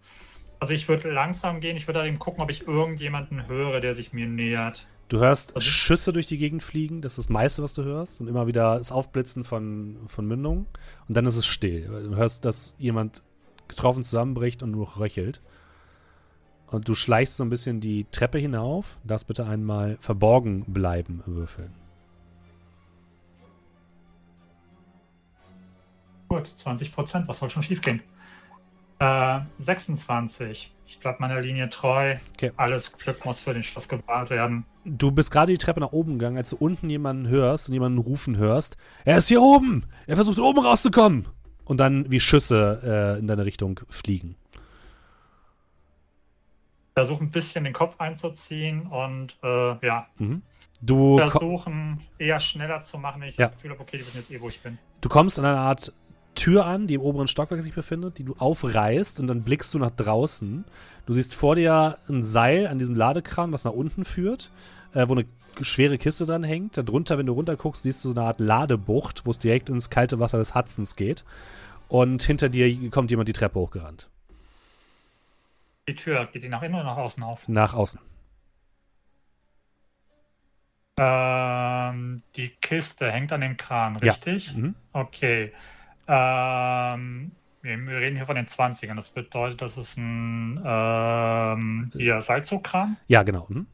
Also ich würde langsam gehen, ich würde eben gucken, ob ich irgendjemanden höre, der sich mir nähert. Du hörst Also- Schüsse durch die Gegend fliegen, das ist das meiste, was du hörst. Und immer wieder das Aufblitzen von, von Mündungen. Und dann ist es still. Du hörst, dass jemand getroffen zusammenbricht und nur röchelt. Und du schleichst so ein bisschen die Treppe hinauf. Darfst bitte einmal verborgen bleiben würfeln. Gut, 20 Prozent, was soll schon schiefgehen? Äh, 26. Ich bleib meiner Linie treu. Okay. Alles Glück muss für den Schluss gewahrt werden. Du bist gerade die Treppe nach oben gegangen, als du unten jemanden hörst und jemanden rufen hörst. Er ist hier oben! Er versucht oben rauszukommen! Und dann wie Schüsse äh, in deine Richtung fliegen. Versuche ein bisschen den Kopf einzuziehen und äh, ja, Mhm. Du, versuchen eher schneller zu machen, wenn ich Ja. das Gefühl habe, okay, die wissen jetzt eh, wo ich bin. du kommst an einer Art Tür an, die im oberen Stockwerk sich befindet, die du aufreißt und dann blickst du nach draußen. Du siehst vor dir ein Seil an diesem Ladekran, was nach unten führt, äh, wo eine schwere Kiste dran hängt. Darunter, wenn du runterguckst, siehst du so eine Art Ladebucht, wo es direkt ins kalte Wasser des Hudsons geht. Und hinter dir kommt jemand die Treppe hochgerannt. Die Tür, geht die nach innen oder nach außen auf? Nach außen. Ähm, die Kiste hängt an dem Kran, Ja. richtig? Mhm. Okay. Ähm, wir reden hier von den 20ern. Das bedeutet, das ist ein ähm, hier. Ja, genau. Mhm.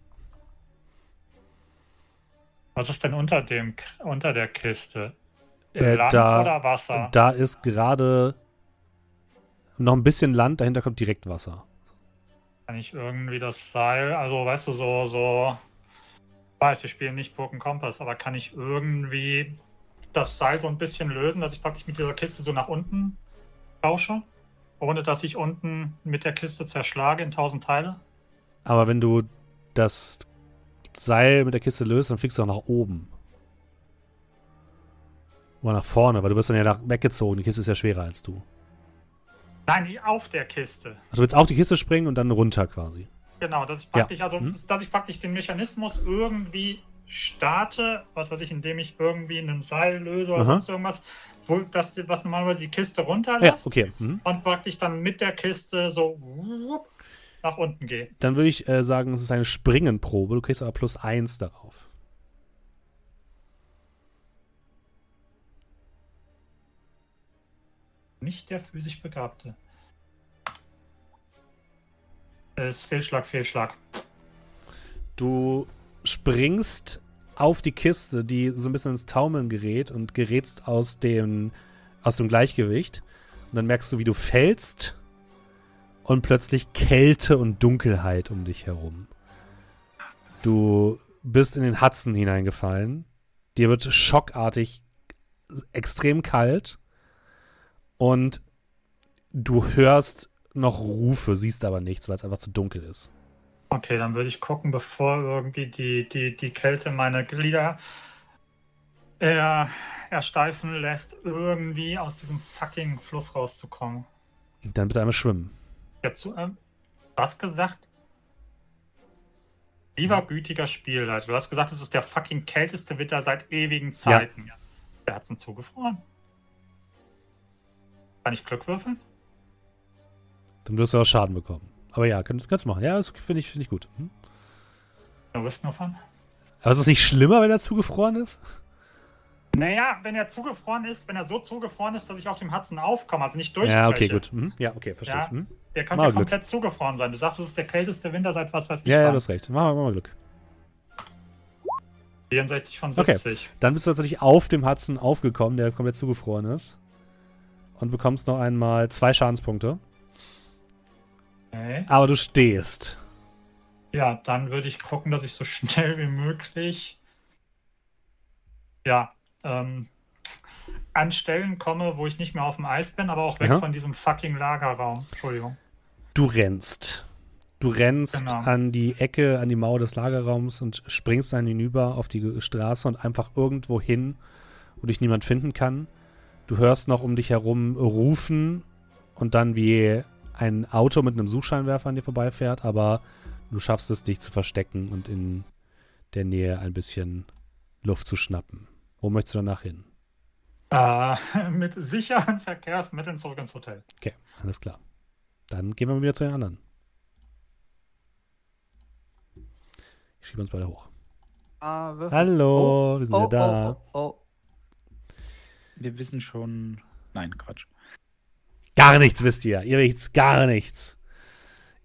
Was ist denn unter dem unter der Kiste? Äh, Land da, oder Wasser? da ist gerade noch ein bisschen Land, dahinter kommt direkt Wasser. Kann ich irgendwie das Seil, also weißt du, so, so, ich weiß, wir spielen nicht Broken Compass, aber kann ich irgendwie das Seil so ein bisschen lösen, dass ich praktisch mit dieser Kiste so nach unten tausche, ohne dass ich unten mit der Kiste zerschlage in tausend Teile? Aber wenn du das Seil mit der Kiste löst, dann fliegst du auch nach oben. Oder nach vorne, weil du wirst dann ja nach weggezogen. Die Kiste ist ja schwerer als du. Nein, auf der Kiste. Also du willst auf die Kiste springen und dann runter quasi. Genau, dass ich Ja. praktisch, also Mhm. dass ich praktisch den Mechanismus irgendwie starte, was weiß ich, indem ich irgendwie einen Seil löse oder Aha. sonst irgendwas, wo das, was normalerweise die Kiste Ja, runterlässt. okay. Mhm. und praktisch dann mit der Kiste so wupp, nach unten gehe. Dann würde ich äh, sagen, es ist eine Springenprobe. Du kriegst aber plus eins darauf. Nicht der physisch Begabte. Es ist Fehlschlag, Fehlschlag. Du springst auf die Kiste, die so ein bisschen ins Taumeln gerät und gerätst aus dem, aus dem Gleichgewicht. Und dann merkst du, wie du fällst und plötzlich Kälte und Dunkelheit um dich herum. Du bist in den Hudson hineingefallen. Dir wird schockartig extrem kalt und du hörst noch Rufe, siehst aber nichts, weil es einfach zu dunkel ist. Okay, dann würde ich gucken, bevor irgendwie die, die, die Kälte meine Glieder er, ersteifen lässt, irgendwie aus diesem fucking Fluss rauszukommen. Dann bitte einmal schwimmen. Dazu, ähm, was gesagt? Lieber gütiger Spielleiter, du hast gesagt, es ist der fucking kälteste Winter seit ewigen Zeiten. Ja. Der hat's denn zugefroren? Kann ich Glück würfeln? Dann wirst du auch Schaden bekommen. Aber ja, kannst, du machen. Ja, das finde ich, find ich gut. Hm? No risk, no fun. Aber ist es nicht schlimmer, wenn er zugefroren ist? Naja, wenn er zugefroren ist, wenn er so zugefroren ist, dass ich auf dem Hudson aufkomme, also nicht durchbreche. Ja, okay, gut. Mhm. Ja, okay, verstehe Ja. ich. Mhm. Der Mal ja Glück. komplett zugefroren sein. Du sagst, es ist der kälteste Winter seit was weiß ich Ja, ja, wann. du hast recht. Machen wir mach mal Glück. 64 von Okay. 70. Dann bist du tatsächlich auf dem Hudson aufgekommen, der komplett zugefroren ist. Und bekommst noch einmal zwei Schadenspunkte. Okay. Aber du stehst. Ja, dann würde ich gucken, dass ich so schnell wie möglich ja, ähm, an Stellen komme, wo ich nicht mehr auf dem Eis bin, aber auch weg Aha. von diesem fucking Lagerraum. Entschuldigung. Du rennst. Du rennst Genau. an die Ecke, an die Mauer des Lagerraums und springst dann hinüber auf die Straße und einfach irgendwo hin, wo dich niemand finden kann. Du hörst noch um dich herum rufen und dann wie ein Auto mit einem Suchscheinwerfer an dir vorbeifährt, aber du schaffst es, dich zu verstecken und in der Nähe ein bisschen Luft zu schnappen. Wo möchtest du danach hin? Äh, mit sicheren Verkehrsmitteln zurück ins Hotel. Okay, alles klar. Dann gehen wir mal wieder zu den anderen. Ich schiebe uns beide hoch. Ah. Hallo, wir sind oh, wieder da. oh, oh, oh. Wir wissen schon. Nein, Quatsch. Gar nichts wisst ihr. Ihr wisst gar nichts.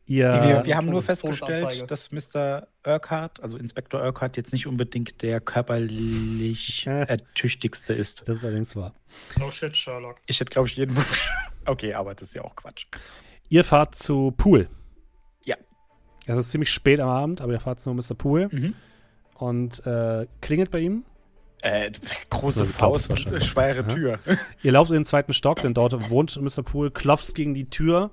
Ihr. wir, wir haben nur festgestellt, dass Mr. Urquhart, also Inspektor Urquhart, jetzt nicht unbedingt der körperlich ertüchtigste ist. das ist allerdings wahr. No shit, Sherlock. Ich hätte, glaube ich, jeden. okay, aber das ist ja auch Quatsch. Ihr fahrt zu Pool. Ja. Es ist ziemlich spät am Abend, aber ihr fahrt zu Mr. Pool Mhm. und äh, klingelt bei ihm. Äh, große glaubst Faust, schwere Aha. Tür. Ihr lauft in den zweiten Stock, denn dort wohnt Mr. Pool, klopft gegen die Tür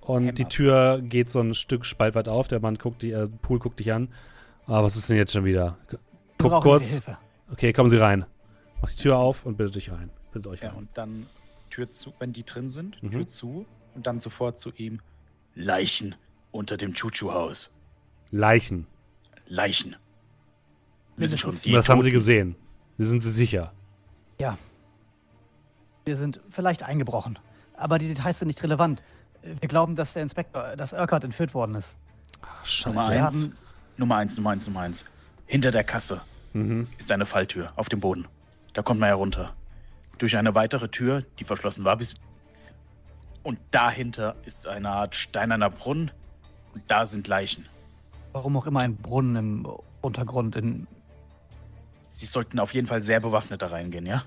und Hämmer. die Tür geht so ein Stück spaltweit auf. Der Mann guckt, die, äh, Pool guckt dich an. Ah, was ist denn jetzt schon wieder? Guck kurz. Okay, kommen Sie rein. Mach die Tür auf und bittet dich rein. Bittet euch Ja, rein. und dann Tür zu, wenn die drin sind, Mhm. Tür zu und dann sofort zu ihm. Leichen unter dem Chuchu-Haus. Leichen. Leichen. Wir sind schon das haben Sie gesehen. Sind Sie sicher. Ja. Wir sind vielleicht eingebrochen. Aber die Details sind nicht relevant. Wir glauben, dass der Inspektor, dass Urquhart entführt worden ist. Ach, Nummer scheiße. Wir eins. Nummer eins, Nummer eins, Nummer eins. Hinter der Kasse Mhm. ist eine Falltür auf dem Boden. Da kommt man herunter. Durch eine weitere Tür, die verschlossen war, bis. Und dahinter ist eine Art steinerner Brunnen. Und da sind Leichen. warum auch immer ein Brunnen im Untergrund in. Sie sollten auf jeden Fall sehr bewaffnet da reingehen, ja?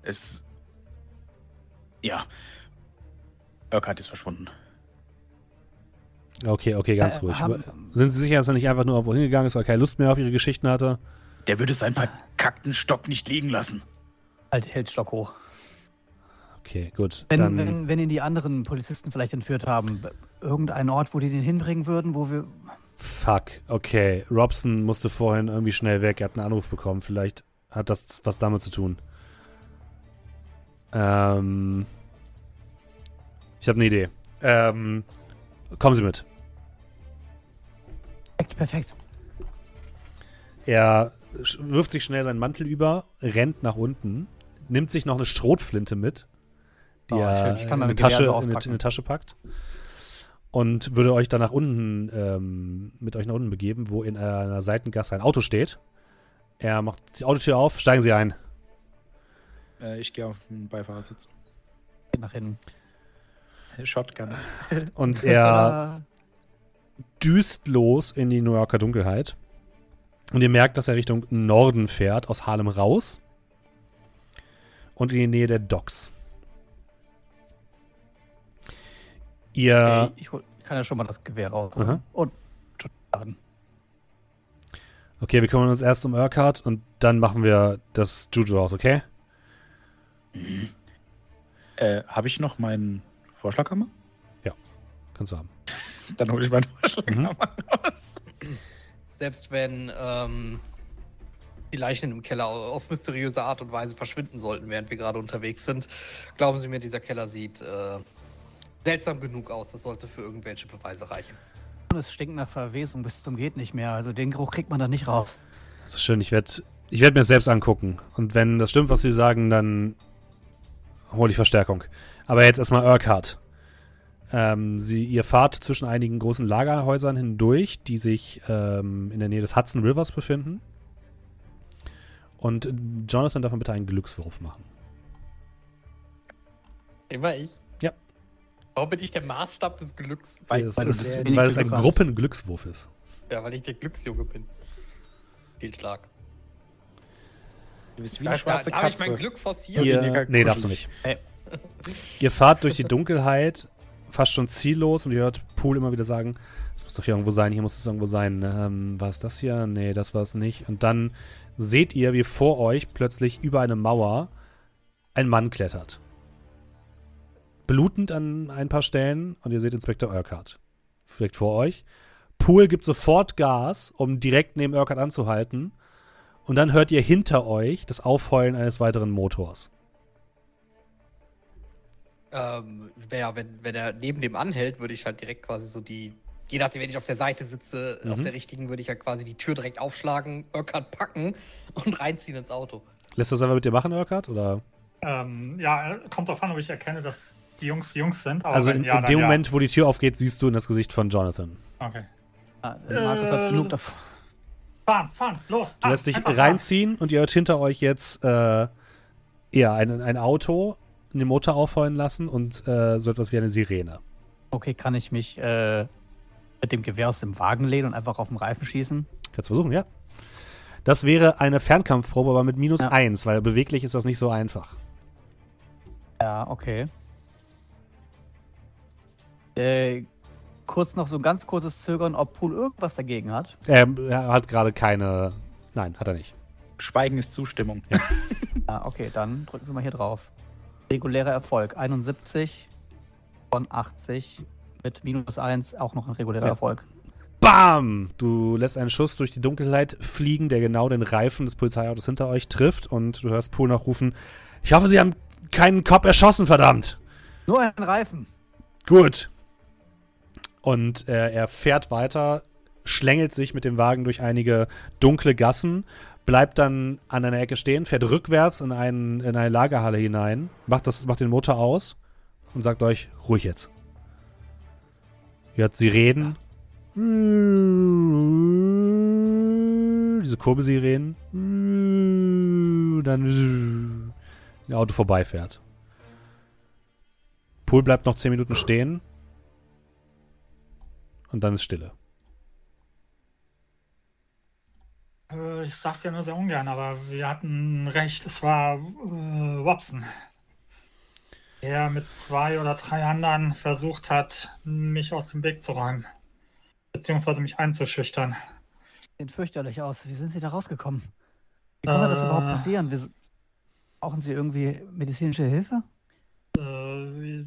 Es. Ja. Urquhart ist verschwunden. Okay, okay, ganz Äh, ruhig. haben- Sind Sie sicher, dass er nicht einfach nur irgendwo hingegangen ist, weil er keine Lust mehr auf Ihre Geschichten hatte? Der würde seinen verkackten Stock nicht liegen lassen. Halt, hält Stock hoch. Okay, gut. Wenn, Dann, wenn, wenn ihn die anderen Polizisten vielleicht entführt haben, b- irgendein Ort, wo die den hinbringen würden, wo wir. Fuck, okay. Robson musste vorhin irgendwie schnell weg. Er hat einen Anruf bekommen. Vielleicht hat das was damit zu tun. Ähm. Ich habe eine Idee. Ähm. Kommen Sie mit. Perfekt, perfekt. Er wirft sich schnell seinen Mantel über, rennt nach unten, nimmt sich noch eine Schrotflinte mit, die Oh, er in, eine Tasche, in, eine, in eine Tasche packt. Und würde euch dann nach unten, ähm, mit euch nach unten begeben, wo in einer Seitengasse ein Auto steht. Er macht die Autotür auf, steigen Sie ein. Äh, ich gehe auf den Beifahrersitz. Nach hinten. Shotgun. Und er düst los in die New Yorker Dunkelheit. Und ihr merkt, dass er Richtung Norden fährt, aus Harlem raus. Und in die Nähe der Docks. Ihr. Okay, ich, hol, ich kann ja schon mal das Gewehr raus. Aha. Und laden. Okay, wir kümmern uns erst um Urquhart und dann machen wir das Juju aus, okay? Äh, habe ich noch meinen Vorschlaghammer? Kannst du haben. Dann hole ich meinen Vorschlaghammer raus. Selbst wenn ähm, die Leichen im Keller auf mysteriöse Art und Weise verschwinden sollten, während wir gerade unterwegs sind, glauben Sie mir, dieser Keller sieht äh, seltsam genug aus. Das sollte für irgendwelche Beweise reichen. Es stinkt nach Verwesung bis zum geht nicht mehr. Also den Geruch kriegt man da nicht raus. Das ist schön. Ich werde ich werd mir das selbst angucken. Und wenn das stimmt, was sie sagen, dann hole ich Verstärkung. Aber jetzt erstmal Urquhart. Ähm, sie, ihr fahrt zwischen einigen großen Lagerhäusern hindurch, die sich ähm, in der Nähe des Hudson Rivers befinden. Und Jonathan darf mal bitte einen Glückswurf machen. Immer ich? Warum bin ich der Maßstab des Glücks? Weil- es weil sehr weil es ein. Gruppenglückswurf ist. Ja, weil ich der Glücksjunge bin. Fehlschlag. Du bist wie Da, eine da, schwarze darf ich mein Katze. Glück forcieren? Ihr, nee, darfst du nicht. Hey. Ihr fahrt durch die Dunkelheit, fast schon ziellos und ihr hört Pool immer wieder sagen, es muss doch hier irgendwo sein, hier muss es irgendwo sein. Ähm, war es das hier? Nee, das war es nicht. Und dann seht ihr, wie vor euch plötzlich über eine Mauer ein Mann klettert. Blutend an ein paar Stellen und ihr seht Inspektor Urquhart. Direkt vor euch. Pool gibt sofort Gas, um direkt neben Urquhart anzuhalten. Und dann hört ihr hinter euch das Aufheulen eines weiteren Motors. Ähm, ja, wenn, wenn er neben dem anhält, würde ich halt direkt quasi so die. Je nachdem, wenn ich auf der Seite sitze, auf Mhm. der richtigen, würde ich halt quasi die Tür direkt aufschlagen, Urquhart packen und reinziehen ins Auto. Lässt das einfach mit dir machen, Urquhart? Oder? Ähm, ja, kommt darauf an, ob ich erkenne, dass die Jungs die Jungs sind. Aber Also in, ja, in dem ja. Moment, wo die Tür aufgeht, siehst du in das Gesicht von Jonathan. Okay. Ah, Markus hat Äh, genug davon. Fahren, fahren, los. Du Ah, lässt dich einfach fahren. reinziehen und ihr hört hinter euch jetzt äh, ja, ein, ein Auto, den Motor aufheulen lassen und äh, so etwas wie eine Sirene. Okay, kann ich mich äh, mit dem Gewehr aus dem Wagen lehnen und einfach auf den Reifen schießen? Kannst du versuchen, ja. Das wäre eine Fernkampfprobe, aber mit minus Ja. 1, weil beweglich ist das nicht so einfach. Ja, okay. Äh, kurz noch so ein ganz kurzes Zögern, ob Pool irgendwas dagegen hat. Ähm, er hat gerade keine. Nein, hat er nicht. Schweigen ist Zustimmung. Ah, okay, dann drücken wir mal hier drauf. Regulärer Erfolg, 71 von 80 mit minus 1, auch noch ein regulärer Ja. Erfolg. Bam! Du lässt einen Schuss durch die Dunkelheit fliegen, der genau den Reifen des Polizeiautos hinter euch trifft und du hörst Pool noch rufen: Ich hoffe, Sie haben keinen Cop erschossen, verdammt! Nur ein Reifen. Gut. Und äh, er fährt weiter, schlängelt sich mit dem Wagen durch einige dunkle Gassen, bleibt dann an einer Ecke stehen, fährt rückwärts in, einen, in eine Lagerhalle hinein, macht, das, macht den Motor aus und sagt euch, ruhig jetzt. Hört sie reden. Diese Kurbelsirenen. Dann ein Auto vorbeifährt. Pool bleibt noch 10 Minuten stehen. Und dann ist Stille. Äh, ich sag's ja nur sehr ungern, aber wir hatten recht. Es war äh, Watson. Der mit zwei oder drei anderen versucht hat, mich aus dem Weg zu räumen. Beziehungsweise mich einzuschüchtern. Sieht fürchterlich aus. Wie sind Sie da rausgekommen? Wie das Äh. überhaupt passieren? Wie, brauchen Sie irgendwie medizinische Hilfe? Äh,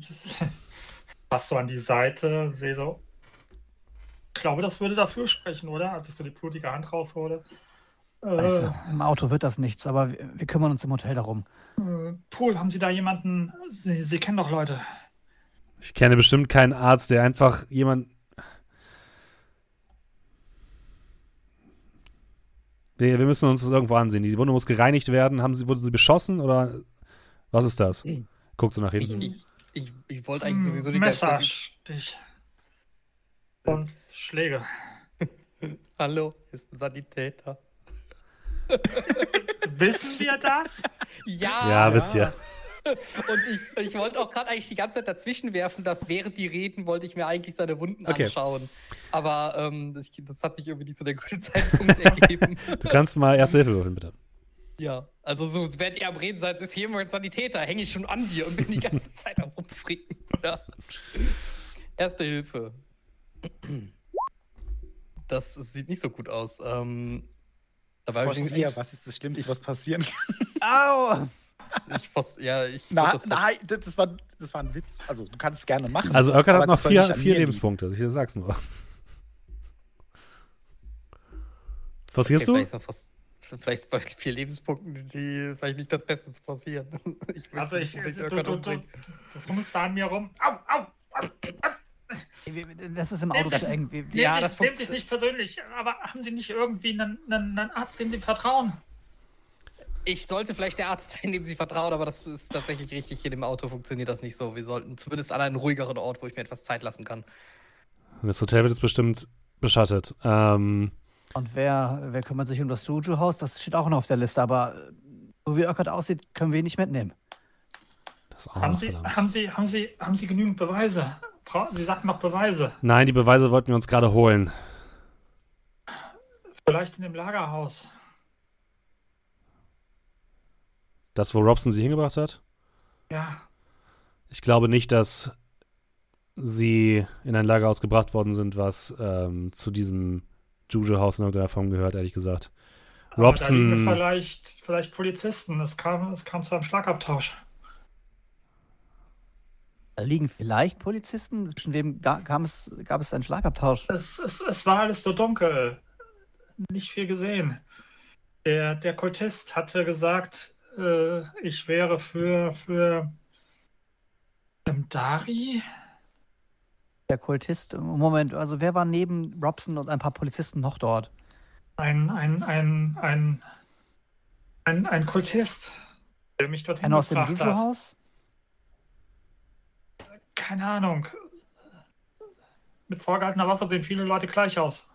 was so an die Seite, sehe so. Ich glaube, das würde dafür sprechen, oder? Als ich so die blutige Hand raushole. Äh, Scheiße, Im Auto wird das nichts, aber wir, wir kümmern uns im Hotel darum. äh, Pool, haben Sie da jemanden? Sie, Sie kennen doch Leute. Ich kenne bestimmt keinen Arzt, der einfach jemand. Wir, wir müssen uns das irgendwo ansehen. Die Wunde muss gereinigt werden. Haben sie, wurden sie beschossen oder was ist das? Hm. Guckt so nach hinten. ich, ich, ich wollte eigentlich sowieso die ganze Zeit. Messerstich. Und Schläge. Hallo, ist ein Sanitäter. Wissen wir das? Ja, Ja, wisst ihr. Und ich, ich wollte auch gerade eigentlich die ganze Zeit dazwischen werfen, dass während die reden, wollte ich mir eigentlich seine Wunden Okay. anschauen. Aber ähm, das, das hat sich irgendwie nicht so der gute Zeitpunkt ergeben. Du kannst mal Erste Hilfe würfeln, bitte. Ja, also so, während ihr am Reden seid, ist hier jemand Sanitäter, hänge ich schon an dir und bin die ganze Zeit am rumfricken. Ja. Erste Hilfe. Das sieht nicht so gut aus. Ähm, dabei ich Forcier, was ist das Schlimmste, was passieren kann? Au! ich ja, ich Na, das nein, das, war, das war ein Witz. Also, du kannst es gerne machen. Also aber hat noch vier, vier liegen. Lebenspunkte. Ich sag's nur. Okay, Forcierst du? vielleicht, bei vier Lebenspunkten, die vielleicht nicht das Beste zu passieren. Ich Also ich, nicht du, du, du, umbringen. du fummelst da an mir rum. Au, au, au. Das ist im Auto Nehmt eng. Ja, sich- das nehmt sich nicht persönlich, aber haben Sie nicht irgendwie einen, einen, einen Arzt, dem Sie vertrauen? Ich sollte vielleicht der Arzt sein, dem Sie vertrauen, aber das ist tatsächlich richtig. Hier im Auto funktioniert das nicht so. Wir sollten zumindest an einen ruhigeren Ort, wo ich mir etwas Zeit lassen kann. Das Hotel wird jetzt bestimmt beschattet. Ähm, Und wer, wer kümmert sich um das Juju-Haus? Das steht auch noch auf der Liste, aber äh, so wie Urquhart aussieht, können wir ihn nicht mitnehmen. Haben Sie, haben, Sie, haben, Sie, haben Sie genügend Beweise? Sie sagten noch Beweise. Nein, die Beweise wollten wir uns gerade holen. Vielleicht in dem Lagerhaus. Das, wo Robson sie hingebracht hat? Ja, Ich glaube nicht, dass sie in ein Lagerhaus gebracht worden sind, was ähm, zu diesem Juju-Haus in irgendeiner Form gehört, ehrlich gesagt. aber da liegen Robson, vielleicht, vielleicht Polizisten. Es kam, es kam zu einem Schlagabtausch. Da liegen vielleicht Polizisten. Zwischen wem ga- kam es, gab es einen Schlagabtausch? Es, es, es war alles so dunkel. Nicht viel gesehen. Der, der Kultist hatte gesagt, äh, ich wäre für, für ähm, Dari. Der Kultist. Moment, also wer war neben Robson und ein paar Polizisten noch dort? Ein, ein, ein, ein, ein, ein Kultist, der mich dorthin Einer aus dem gebracht hat. Juju-Haus? Keine Ahnung. Mit vorgehaltener Waffe sehen viele Leute gleich aus.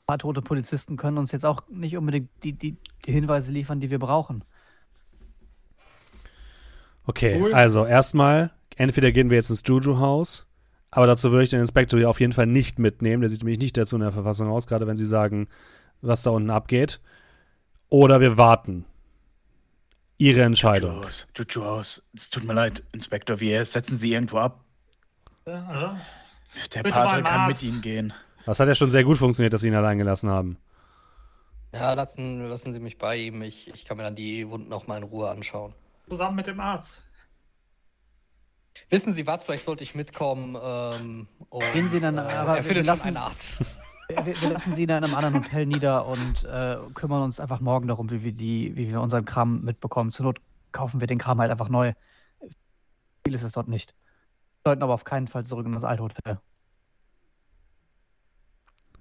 Ein paar tote Polizisten können uns jetzt auch nicht unbedingt die, die, die Hinweise liefern, die wir brauchen. okay, Cool. also erstmal, entweder gehen wir jetzt ins Juju-Haus, aber dazu würde ich den Inspektor hier auf jeden Fall nicht mitnehmen. Der sieht nämlich nicht dazu in der Verfassung aus, gerade wenn sie sagen, was da unten abgeht. Oder wir warten. Ihre Entscheidung. Los, Juju aus. Es tut mir leid, Inspektor, wir setzen Sie irgendwo ab. Ja, Also, Der Bitte Pate beim kann mit Ihnen gehen. Das hat ja schon sehr gut funktioniert, dass sie ihn allein gelassen haben. Ja, lassen, lassen Sie mich bei ihm. Ich, ich kann mir dann die Wunden auch mal in Ruhe anschauen. zusammen mit dem Arzt. Wissen Sie was? Vielleicht sollte ich mitkommen. Ähm, und, Gehen Sie dann, äh, aber er findet lassen- einen Arzt. Wir, wir lassen sie in einem anderen Hotel nieder und äh, kümmern uns einfach morgen darum, wie wir, die, wie wir unseren Kram mitbekommen. Zur Not kaufen wir den Kram halt einfach neu. Viel ist es dort nicht. Wir sollten aber auf keinen Fall zurück in das alte Hotel.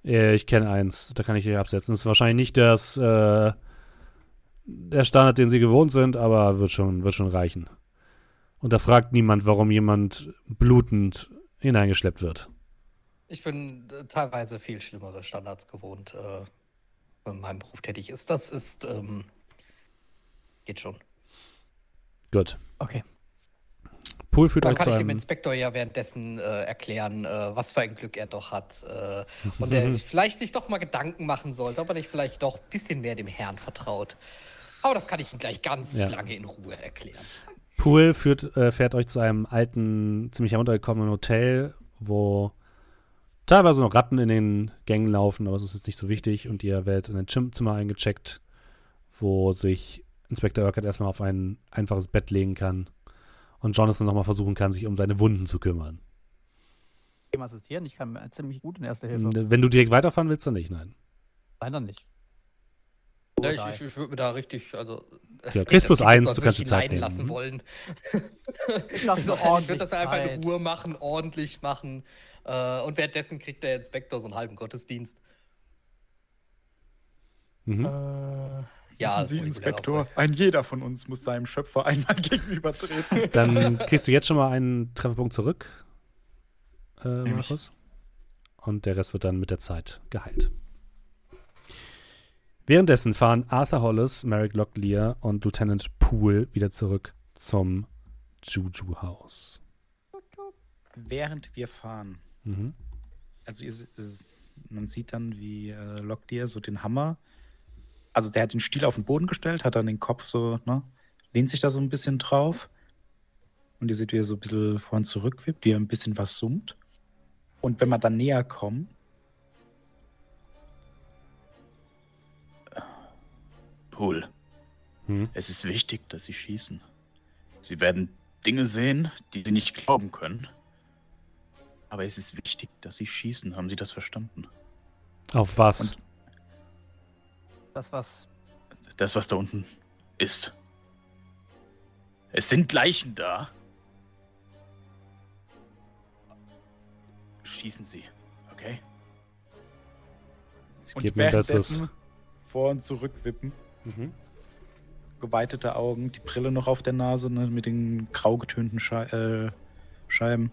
Äh, Ich kenne eins, da kann ich hier absetzen. Das ist wahrscheinlich nicht das, äh, der Standard, den sie gewohnt sind, aber wird schon, wird schon reichen. Und da fragt niemand, warum jemand blutend hineingeschleppt wird. Ich bin äh, teilweise viel schlimmere Standards gewohnt, äh, wenn mein Beruf tätig ist. Das ist, ähm, geht schon. Gut. Okay. Pool führt Dann euch kann zu ich dem. Inspektor ja währenddessen äh, erklären, äh, was für ein Glück er doch hat. Äh, und er sich vielleicht nicht doch mal Gedanken machen sollte, ob er nicht vielleicht doch ein bisschen mehr dem Herrn vertraut. Aber das kann ich ihm gleich ganz Ja. lange in Ruhe erklären. Pool führt, äh, fährt euch zu einem alten, ziemlich heruntergekommenen Hotel, wo teilweise noch Ratten in den Gängen laufen, aber es ist jetzt nicht so wichtig. Und ihr werdet in ein Gymzimmer eingecheckt, wo sich Inspektor Urquhart erstmal auf ein einfaches Bett legen kann und Jonathan nochmal versuchen kann, sich um seine Wunden zu kümmern. Dem assistieren, ich kann ziemlich gut in Erster Hilfe. Wenn du direkt weiterfahren willst, dann nicht, nein. Nein, dann nicht. Ja, ich ich, ich würde mir da richtig, also. es- Ja, kriegst plus eins, so, du kannst ich die Zeit nehmen. lassen Mhm. wollen. Ich so ich würde das einfach in. Ruhe machen, ordentlich machen. Äh, und währenddessen kriegt der Inspektor so einen halben Gottesdienst. Mhm. Äh, Ja, Sie, ist Inspektor, ein jeder von uns muss seinem Schöpfer einmal gegenübertreten. Dann kriegst du jetzt schon mal einen Trefferpunkt zurück, äh. Markus. Und der Rest wird dann mit der Zeit geheilt. Währenddessen fahren Arthur Hollis, Merrick Locklear und Lieutenant Poole wieder zurück zum Juju-Haus. Während wir fahren, Mhm. also ihr, man sieht dann, wie äh, Lockdeer so den Hammer, also der hat den Stiel auf den Boden gestellt, hat dann den Kopf so, ne, lehnt sich da so ein bisschen drauf. Und ihr seht, wie er so ein bisschen vor und zurück wippt, wie er ein bisschen was summt. Und wenn wir dann näher kommen, Pool, Mhm. es ist wichtig, dass Sie schießen. Sie werden Dinge sehen, die Sie nicht glauben können. Aber es ist wichtig, dass Sie schießen. Haben Sie das verstanden? Auf was? Und- Das, was. Das, was da unten ist. Es sind Leichen da. Schießen Sie, okay? ich und gebe Bestes. währenddessen vor und zurück wippen, Mhm. geweitete Augen, die Brille noch auf der Nase ne, mit den grau getönten Schei äh, Scheiben.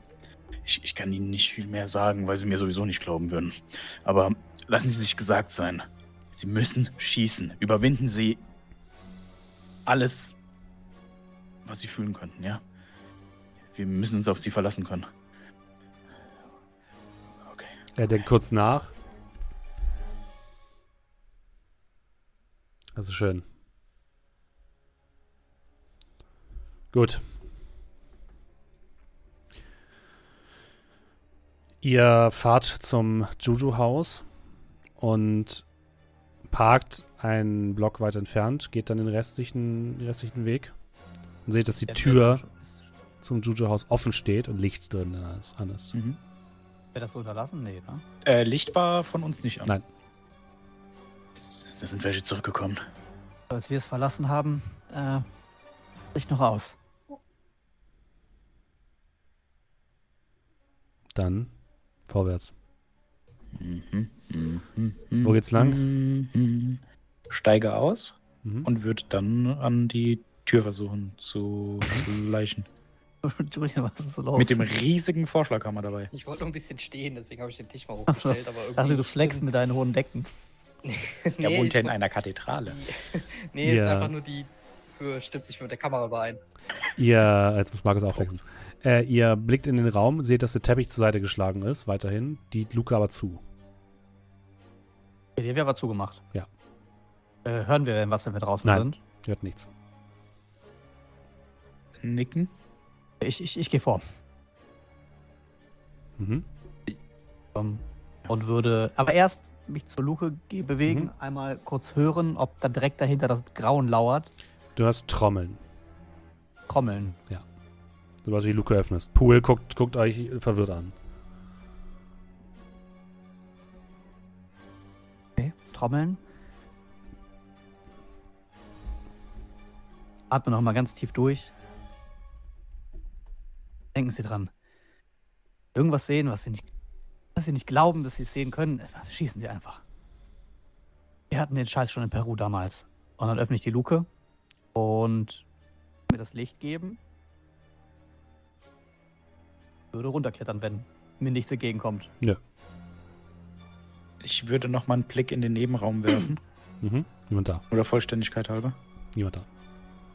Ich, ich kann Ihnen nicht viel mehr sagen, weil Sie mir sowieso nicht glauben würden. Aber lassen Sie sich gesagt sein. Sie müssen schießen. Überwinden Sie alles, was Sie fühlen könnten, ja? Wir müssen uns auf Sie verlassen können. Okay. Er denkt kurz nach. Also schön. Gut. Ihr fahrt zum Juju-Haus und parkt einen Block weit entfernt, geht dann den restlichen, den restlichen Weg und seht, dass die Der Tür zum Juju-Haus offen steht und Licht drin ist. an ist. Mhm. Wäre das so unterlassen? Nee, ne? Äh, Licht war von uns nicht an. Nein. Da sind welche zurückgekommen. Als wir es verlassen haben, äh, Licht noch aus. Dann vorwärts. Mhm, mhm, Wo geht's lang? mhm. Steige aus Mhm. und würde dann an die Tür versuchen zu schleichen. Julian, was ist so los? Mit dem riesigen Vorschlaghammer dabei. Ich wollte nur ein bisschen stehen, deswegen habe ich den Tisch mal hochgestellt, aber irgendwie. Also du flexst mit deinen hohen Decken. nee, Er wohnt ja in einer Kathedrale. Nee, es Ja. ist einfach nur die Höhe stimmt nicht mit der Kamera überein. Ihr, jetzt muss Markus aufwechseln. Äh, ihr blickt in den Raum, seht, dass der Teppich zur Seite geschlagen ist, weiterhin. Die Luke aber zu. Die wäre aber zugemacht. Ja. Äh, hören wir denn was, wenn wir draußen Nein. sind? Hört nichts. Nicken. Ich, ich, ich gehe vor. Mhm. Ähm, und würde aber erst mich zur Luke ge- bewegen, Mhm. einmal kurz hören, ob da direkt dahinter das Grauen lauert. Du hörst Trommeln, Trommeln. sobald du die Luke öffnest. Pool guckt, guckt euch verwirrt an. Okay. Trommeln. Atme noch mal ganz tief durch. Denken Sie dran. Irgendwas sehen, was Sie nicht, was Sie nicht glauben, dass Sie es sehen können, schießen Sie einfach. Wir hatten den Scheiß schon in Peru damals. Und dann öffne ich die Luke und mir das Licht geben. Würde runterklettern, wenn mir nichts entgegenkommt. Ich würde noch mal einen Blick in den Nebenraum werfen. Mhm. Niemand da. Oder Vollständigkeit halber. Niemand da.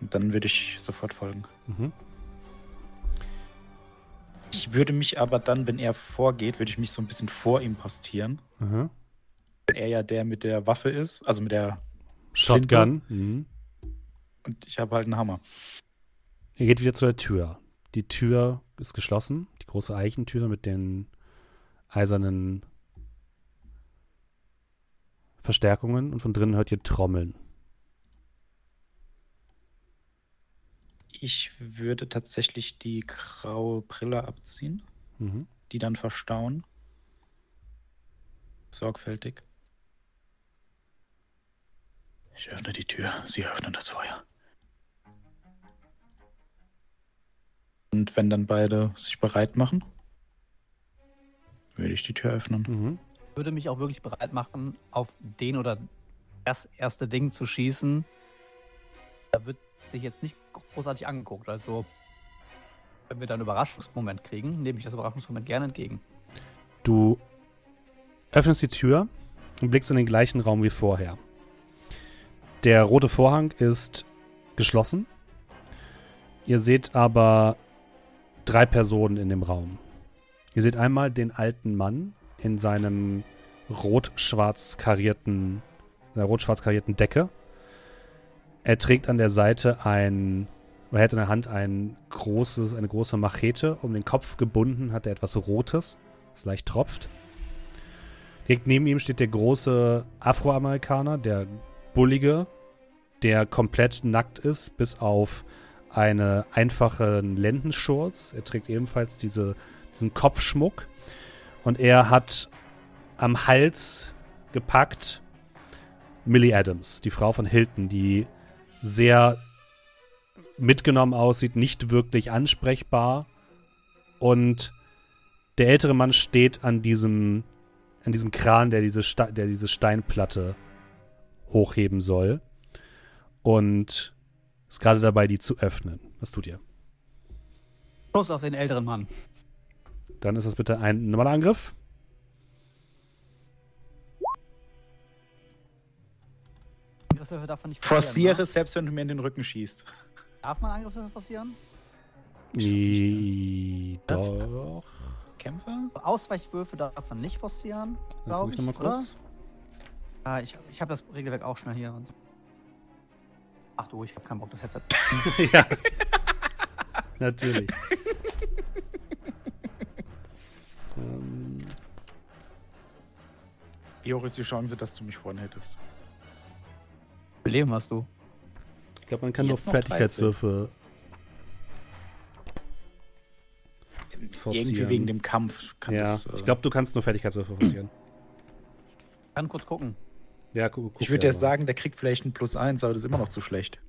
Und dann würde ich sofort folgen. Mhm. Ich würde mich aber dann, wenn er vorgeht, würde ich mich so ein bisschen vor ihm postieren. Aha. Weil er ja der mit der Waffe ist, also mit der. Shotgun. Mhm. Und ich habe halt einen Hammer. Ihr geht wieder zu der Tür. Die Tür ist geschlossen. Die große Eichentür mit den eisernen Verstärkungen. Und von drinnen hört ihr Trommeln. Ich würde tatsächlich die graue Brille abziehen, Mhm. die dann verstauen. Sorgfältig. Ich öffne die Tür, Sie öffnen das Feuer. Und wenn dann beide sich bereit machen, würde ich die Tür öffnen. Mhm. würde mich auch wirklich bereit machen, auf den oder das erste Ding zu schießen, da wird sich jetzt nicht großartig angeguckt. Also, wenn wir dann einen Überraschungsmoment kriegen, nehme ich das Überraschungsmoment gerne entgegen. Du öffnest die Tür und blickst in den gleichen Raum wie vorher. Der rote Vorhang ist geschlossen. Ihr seht aber drei Personen in dem Raum. Ihr seht einmal den alten Mann in seinem rot-schwarz karierten, einer rot-schwarz karierten Decke. Er trägt an der Seite ein, er hält in der Hand ein großes, eine große Machete. Um den Kopf gebunden hat er etwas Rotes, das leicht tropft. Direkt neben ihm steht der große Afroamerikaner, der bullige, der komplett nackt ist, bis auf eine einfache Lendenschurz. Er trägt ebenfalls diese, diesen Kopfschmuck. Und er hat am Hals gepackt Millie Adams, die Frau von Hilton, die sehr mitgenommen aussieht, nicht wirklich ansprechbar. Und der ältere Mann steht an diesem, an diesem Kran, der diese, der diese Steinplatte hochheben soll. Und ist gerade dabei, die zu öffnen. Was tut ihr? Schuss auf den älteren Mann. Dann ist das bitte ein normaler Angriff. Angriffswürfe darf man nicht forcieren. Forciere, ne? selbst wenn du mir in den Rücken schießt. Darf man Angriffswürfe forcieren? I, doch. Kämpfer? Ausweichwürfe darf man nicht forcieren, glaube ich ich. nochmal oder? kurz. Ah, ich ich habe das Regelwerk auch schnell hier. Ach du, ich habe keinen Bock, das Headset. ja. Natürlich. ähm, Wie hoch ist die Chance, dass du mich vorhin hättest? Wie viel Leben hast du? ich glaube, man kann noch Fertigkeitswürfe forcieren. Irgendwie wegen dem Kampf kann ja, das. äh, ich glaube, du kannst nur Fertigkeitswürfe forcieren. Kann kurz gucken. Ja, gu guck ich würde ja jetzt mal. sagen, der kriegt vielleicht ein Plus 1, aber das ist immer noch zu schlecht.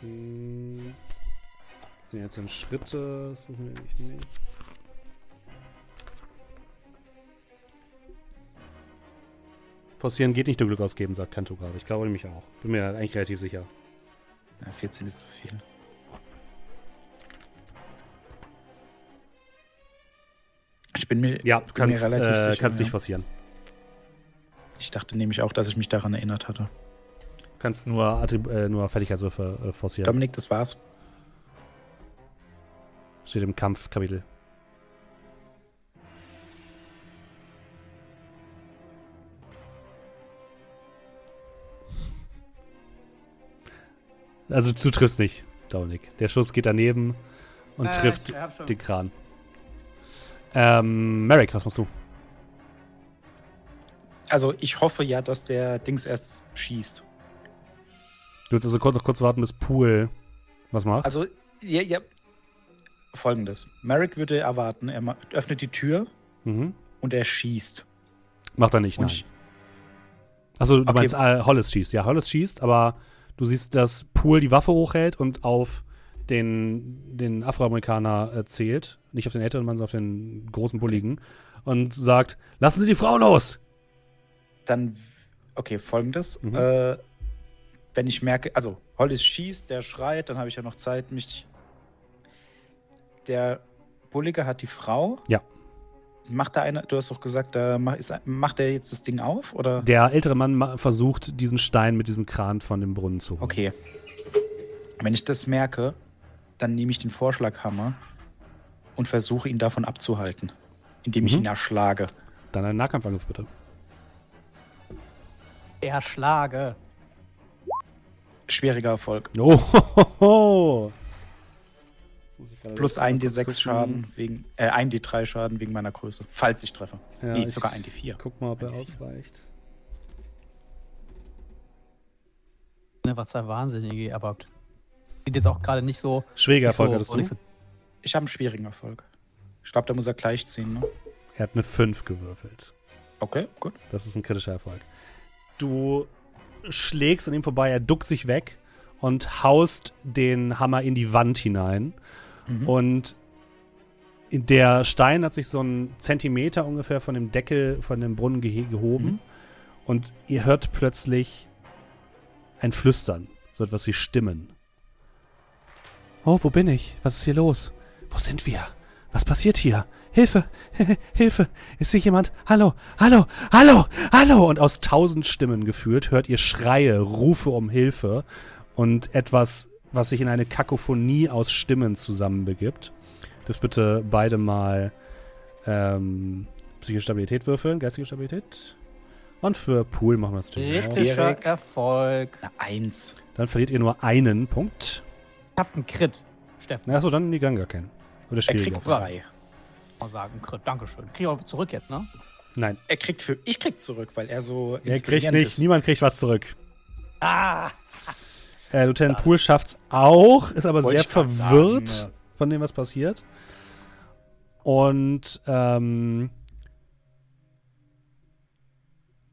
Hm. Das sind jetzt dann Schritte. Das suchen wir nicht. nicht. Forcieren geht nicht, du Glück ausgeben, sagt Kanto gerade. Ich glaube nämlich auch. Bin mir eigentlich relativ sicher. Ja, 14 ist zu viel. Ich bin mir, Ja, du kannst, relativ äh, sicher, kannst ja. nicht forcieren. Ich dachte nämlich auch, dass ich mich daran erinnert hatte. Du kannst nur, Attrib äh, nur Fertigkeitswürfe äh, forcieren. Dominik, das war's. Steht im Kampfkapitel. Also du triffst nicht, Dominik. Der Schuss geht daneben und Äh, trifft den Kran. Ähm, Merrick, was machst du? Also ich hoffe ja, dass der Dings erst schießt. Du wirst also kurz, noch kurz warten, bis Pool was macht. Also, ja, ja. Folgendes. Merrick würde erwarten, er öffnet die Tür mhm. und er schießt. Macht er nicht, Und nein. Achso, du Okay. meinst, äh, Hollis schießt. Ja, Hollis schießt, aber du siehst, dass Pool die Waffe hochhält und auf den, den Afroamerikaner äh, zählt. Nicht auf den älteren Mann, sondern auf den großen Bulligen. Und sagt, lassen Sie die Frau los! dann, okay, folgendes. Mhm. Äh, wenn ich merke, also Hollis schießt, der schreit, dann habe ich ja noch Zeit, mich. Der Bullige hat die Frau. Ja. Macht da einer, du hast doch gesagt, da macht er jetzt das Ding auf? Oder? Der ältere Mann ma- versucht, diesen Stein mit diesem Kran von dem Brunnen zu holen. Okay. Wenn ich das merke, dann nehme ich den Vorschlaghammer und versuche ihn davon abzuhalten, indem ich Mhm. ihn erschlage. Dann ein Nahkampfangriff, bitte. Erschlage. Schwieriger Erfolg. Oh, ho, ho, ich gerade Plus mal ein kurz D6 gucken. Schaden wegen, äh, ein D3 Schaden wegen meiner Größe. Falls ich treffe. Ja, nee, ich sogar ein D4. Guck mal, ob er ausweicht. Ne, was zwei Wahnsinnige, aber sieht jetzt auch gerade nicht so. Schwieriger nicht so, Erfolg hattest du. nicht so Ich habe einen schwierigen Erfolg. Ich glaube, da muss er gleich ziehen, ne? Er hat eine 5 gewürfelt. Okay, gut. Das ist ein kritischer Erfolg. Du schlägst an ihm vorbei, er duckt sich weg und haust den Hammer in die Wand hinein. Mhm. Und der Stein hat sich so einen Zentimeter ungefähr von dem Deckel von dem Brunnen gehe- gehoben. Mhm. Und ihr hört plötzlich ein Flüstern. So etwas wie Stimmen. Oh, wo bin ich? Was ist hier los? Wo sind wir? Was passiert hier? Hilfe! Hilfe! Ist hier jemand? Hallo! Hallo! Hallo! Hallo! Und aus tausend Stimmen geführt hört ihr Schreie, Rufe um Hilfe und etwas, was sich in eine Kakophonie aus Stimmen zusammenbegibt. Das bitte beide mal ähm, psychische Stabilität würfeln, geistige Stabilität. Und für Pool machen wir es. Kritischer. Erfolg. Eine Eins. Dann verliert ihr nur einen Punkt. Ich hab einen Crit. Steffen, Achso, dann die Ganga kennen. Oder Er schwieriger. kriegt drei. mal sagen, Crit. Dankeschön. Krieg auch zurück jetzt, ne? Nein, Er kriegt für. Ich krieg zurück, weil er so. er kriegt nicht. ist. Niemand kriegt was zurück. Ah! Äh, Lieutenant Pool schafft's auch, ist aber Wollte sehr verwirrt sagen, von dem, was passiert. Und ähm,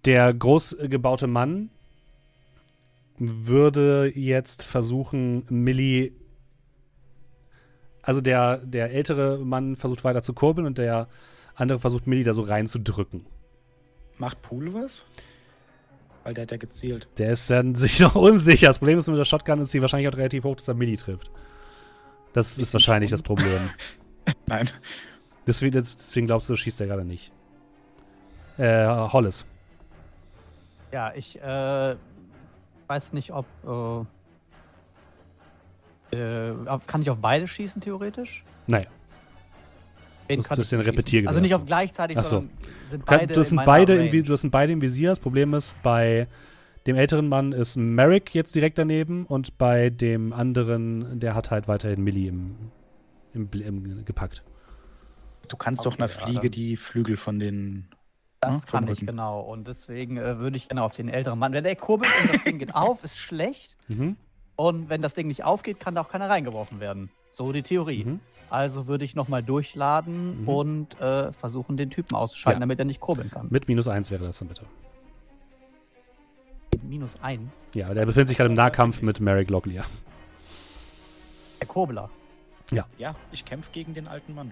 der großgebaute Mann würde jetzt versuchen, Millie. Also der, der ältere Mann versucht weiter zu kurbeln und der andere versucht, Millie da so reinzudrücken. Macht Pool was? Weil der hat ja gezielt. Der ist dann sich noch unsicher. Das Problem ist mit der Shotgun ist sie wahrscheinlich auch relativ hoch, dass er Milli trifft. Das ist wahrscheinlich schon. das Problem. Nein. Deswegen, deswegen glaubst du, schießt er gerade nicht. Äh, Hollis. Ja, ich äh, weiß nicht, ob. Äh, äh, kann ich auf beide schießen, theoretisch? Naja. Wen Das- ist ein schießen? Repetiergewehr, Also nicht auf gleichzeitig, Ach so. sondern sind beide das, in sind beide im, das sind beide im Visier. Das Problem ist, bei dem älteren Mann ist Merrick jetzt direkt daneben und bei dem anderen, der hat halt weiterhin Milli im, im, Bl- im, gepackt. Du kannst Okay, doch einer Fliege die Flügel von den. Das kann ich, genau. Und deswegen äh, würde ich gerne auf den älteren Mann. Wenn der kurbelt und das Ding geht auf, ist schlecht. Mhm. Und wenn das Ding nicht aufgeht, kann da auch keiner reingeworfen werden. So die Theorie. Mhm. Also würde ich nochmal durchladen Mhm. und äh, versuchen, den Typen auszuschalten, Ja. damit er nicht kurbeln kann. Mit minus eins wäre das dann bitte. Minus eins. Ja, der befindet sich gerade im Nahkampf mit Merrick Locklear. Der Kurbler. Ja, ich kämpfe gegen den alten Mann.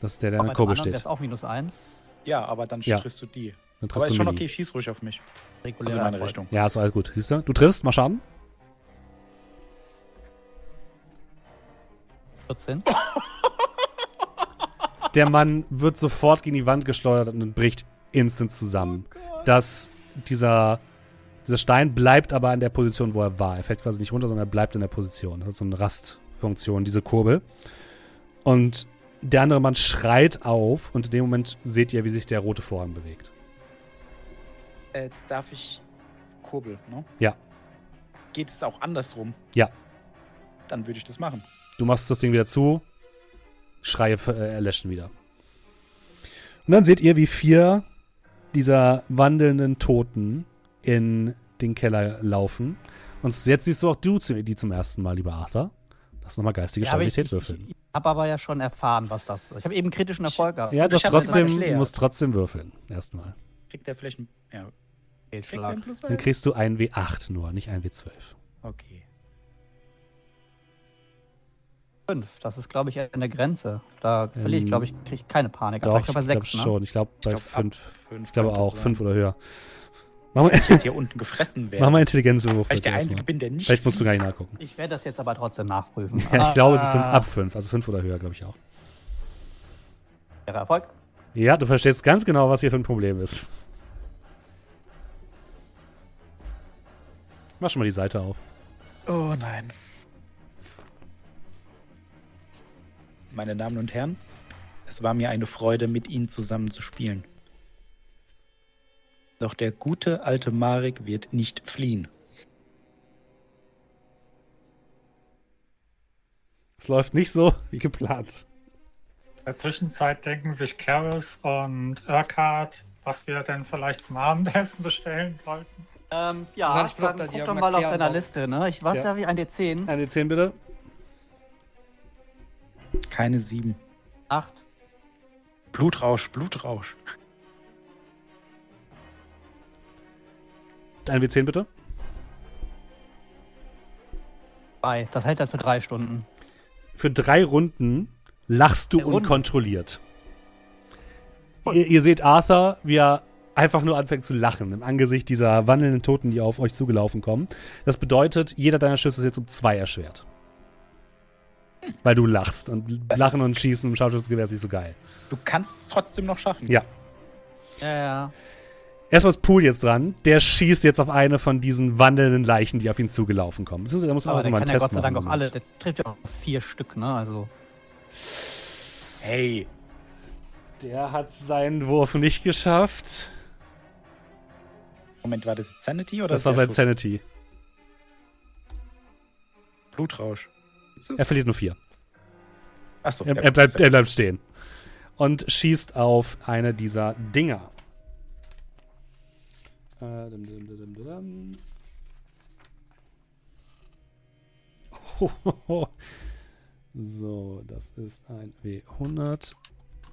Das ist der, der in der Kurbel steht. es auch minus eins. Ja, aber dann Ja. triffst du die. Dann Aber triffst ist du schon Milli. okay, schieß ruhig auf mich. Regulärer Also in meine. Richtung. Ja, ist alles gut. Siehst du? Du triffst, mal schaden. 14. Der Mann wird sofort gegen die Wand geschleudert und bricht instant zusammen. Das, dieser, dieser Stein bleibt aber an der Position, wo er war. Er fällt quasi nicht runter, sondern er bleibt in der Position. Das hat so eine Rastfunktion, diese Kurbel. Und der andere Mann schreit auf und in dem Moment seht ihr, wie sich der rote Vorhang bewegt. Äh, darf ich kurbeln, ne? Ja. Geht es auch andersrum? Ja. Dann würde ich das machen. Du machst das Ding wieder zu. Schreie äh, erlöschen wieder. Und dann seht ihr, wie vier dieser wandelnden Toten in den Keller laufen. Und jetzt siehst du auch du die zum ersten Mal, lieber Arthur. Lass nochmal geistige Ja, ich, Stabilität ich, würfeln. ich habe aber ja schon erfahren, was das ist. Ich habe eben kritischen Erfolg gehabt. Ja, immer trotzdem, musst trotzdem würfeln. Erstmal. Kriegt der vielleicht ein. Ja, Fehlschlag. Dann kriegst du ein W8 nur, nicht ein W12. Okay. Fünf. Das ist, glaube ich, an der Grenze. Da verliere ich, Ähm, glaube ich, kriege ich keine Panik. Doch, aber ich glaube bei glaube ne? schon. Ich glaube bei Ich glaub, 5. fünf Ich glaube auch. sein. 5 oder höher. Mach mal, ich jetzt hier unten gefressen werde. mach mal Intelligenzwurf. weil ich der Einzige bin, der nicht. Vielleicht musst du gar nicht nachgucken. Ich werde das jetzt aber trotzdem nachprüfen. Ja, ich glaube, es ist Ah, ab 5. Also 5 oder höher, glaube ich auch. wäre Erfolg. Ja, du verstehst ganz genau, was hier für ein Problem ist. Mach schon mal die Seite auf. Oh nein. Meine Damen und Herren, es war mir eine Freude, mit Ihnen zusammen zu spielen. Doch der gute alte Marek wird nicht fliehen. Es läuft nicht so wie geplant. In der Zwischenzeit denken sich Karis und Urquhart, was wir denn vielleicht zum Abendessen bestellen sollten. Ähm, Ja, ich dann da- guck doch mal auf deiner. Liste, ne? Ich weiß Ja. ja, wie ein D10. Eine 10 bitte. Keine sieben. Acht. Blutrausch, Blutrausch. Ein W10 bitte. Drei. Das hält halt für drei Stunden. Für drei Runden lachst du Runde. unkontrolliert. Ihr, ihr seht Arthur, wie er einfach nur anfängt zu lachen im Angesicht dieser wandelnden Toten, die auf euch zugelaufen kommen. Das bedeutet, jeder deiner Schüsse ist jetzt um zwei erschwert. Weil du lachst. Und Das- Lachen und Schießen im Scharfschützengewehr ist nicht so geil. Du kannst es trotzdem noch schaffen. Ja. Ja, ja. Erstmal ist Pool jetzt dran. Der schießt jetzt auf eine von diesen wandelnden Leichen, die auf ihn zugelaufen kommen. Da muss auch der mal kann einen Test Gott sei machen. Dank auch alle. Der trifft ja auch vier Stück, ne? Also. Hey, Der hat seinen Wurf nicht geschafft. Moment, war das jetzt Sanity oder Das war sein Schuss? Sanity. Blutrausch. Er verliert nur vier. Achso, Er, er, bleibt, er bleibt stehen. Und schießt auf eine dieser Dinger. Äh, dum, dum, dum. So, das ist ein W100.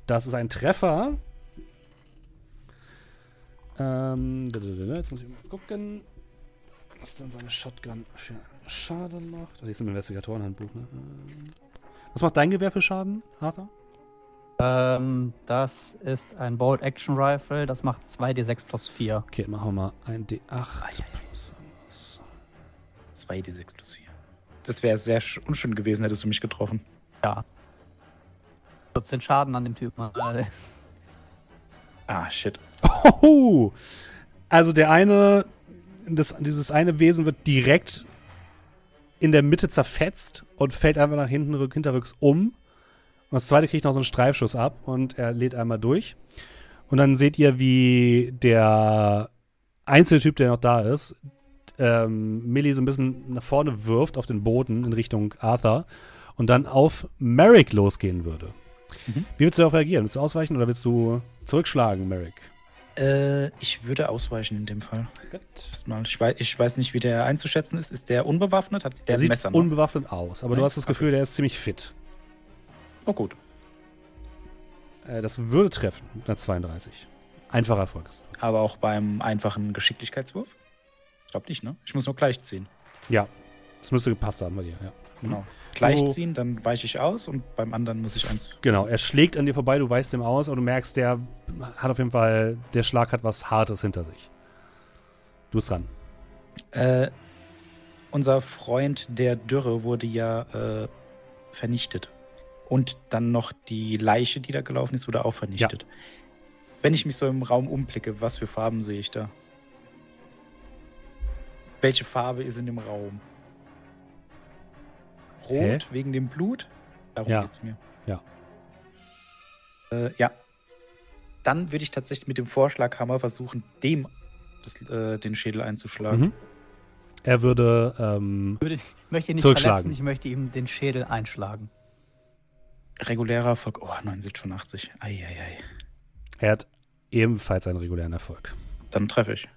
Das ist ein Treffer. Ähm, jetzt muss ich mal gucken, was denn so eine Shotgun für Schaden macht. Oh, die ist im Investigatorenhandbuch, ne? Ähm, Was macht dein Gewehr für Schaden, Arthur? Ähm, das ist ein Bolt Action Rifle. Das macht 2d6 plus 4. Okay, machen wir mal ein D8 plus was. 2d6 plus 4. Das wäre sehr sch- unschön gewesen, hättest du mich getroffen. Ja. 14 Schaden an dem Typen. Ah, shit. Hoho! Also der eine, das, dieses eine Wesen wird direkt in der Mitte zerfetzt und fällt einfach nach hinten rück, hinterrücks um. Und das zweite kriegt noch so einen Streifschuss ab und er lädt einmal durch. Und dann seht ihr, wie der einzelne Typ, der noch da ist, ähm, Millie so ein bisschen nach vorne wirft auf den Boden in Richtung Arthur und dann auf Merrick losgehen würde. Mhm. Wie willst du darauf reagieren? Willst du ausweichen oder willst du zurückschlagen, Merrick? Äh, ich würde ausweichen in dem Fall. Erstmal. Ich weiß, ich weiß nicht, wie der einzuschätzen ist. Ist der unbewaffnet? Hat der Der sieht Messer noch? unbewaffnet aus, aber du Nein? hast das Gefühl, der ist ziemlich fit. Oh, gut. Äh, das würde treffen, mit einer 32. Einfacher Erfolg. Aber auch beim einfachen Geschicklichkeitswurf? Ich glaube nicht, ne? Ich muss nur gleich ziehen. Ja, das müsste gepasst haben bei dir, ja. Genau. Gleich ziehen, dann weiche ich aus und beim anderen muss ich eins. Genau, er schlägt an dir vorbei, du weißt ihm aus, aber du merkst, der hat auf jeden Fall, der Schlag hat was Hartes hinter sich. Du bist dran. Äh, unser Freund der Dürre wurde ja äh, vernichtet. Und dann noch die Leiche, die da gelaufen ist, wurde auch vernichtet. Wenn ich mich so im Raum umblicke, was für Farben sehe ich da? Welche Farbe ist in dem Raum? Rot Hä? wegen dem Blut? Darum Ja. geht's mir. Ja. Äh, ja. Dann würde ich tatsächlich mit dem Vorschlaghammer versuchen, dem das, äh, den Schädel einzuschlagen. Mhm. Er würde, ähm, würde, ich möchte ihn nicht Zurückschlagen. verletzen, ich möchte ihm den Schädel einschlagen. Regulärer Erfolg. Oh, 79 von 80. Eieiei. er hat ebenfalls einen regulären Erfolg. Dann treffe ich.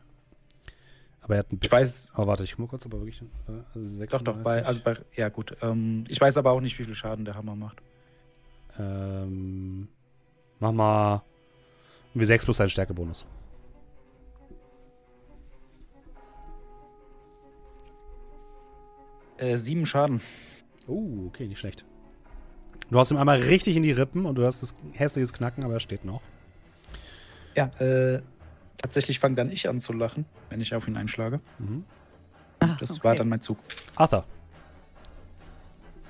Aber er hat einen Ich weiß, Oh, warte, ich guck mal kurz, aber wirklich. Äh, also doch, doch, bei, 36. also bei, ja gut. Ähm, ich weiß aber auch nicht, wie viel Schaden der Hammer macht. Ähm, mach mal ein W6 plus einen Stärkebonus. Äh, sieben Schaden. Oh, okay, nicht schlecht. Du hast ihm einmal richtig in die Rippen und du hast das hässliches Knacken, aber er steht noch. Ja, äh, tatsächlich fange dann ich an zu lachen, wenn ich auf ihn einschlage. Mhm. Das okay. war dann mein Zug. Arthur.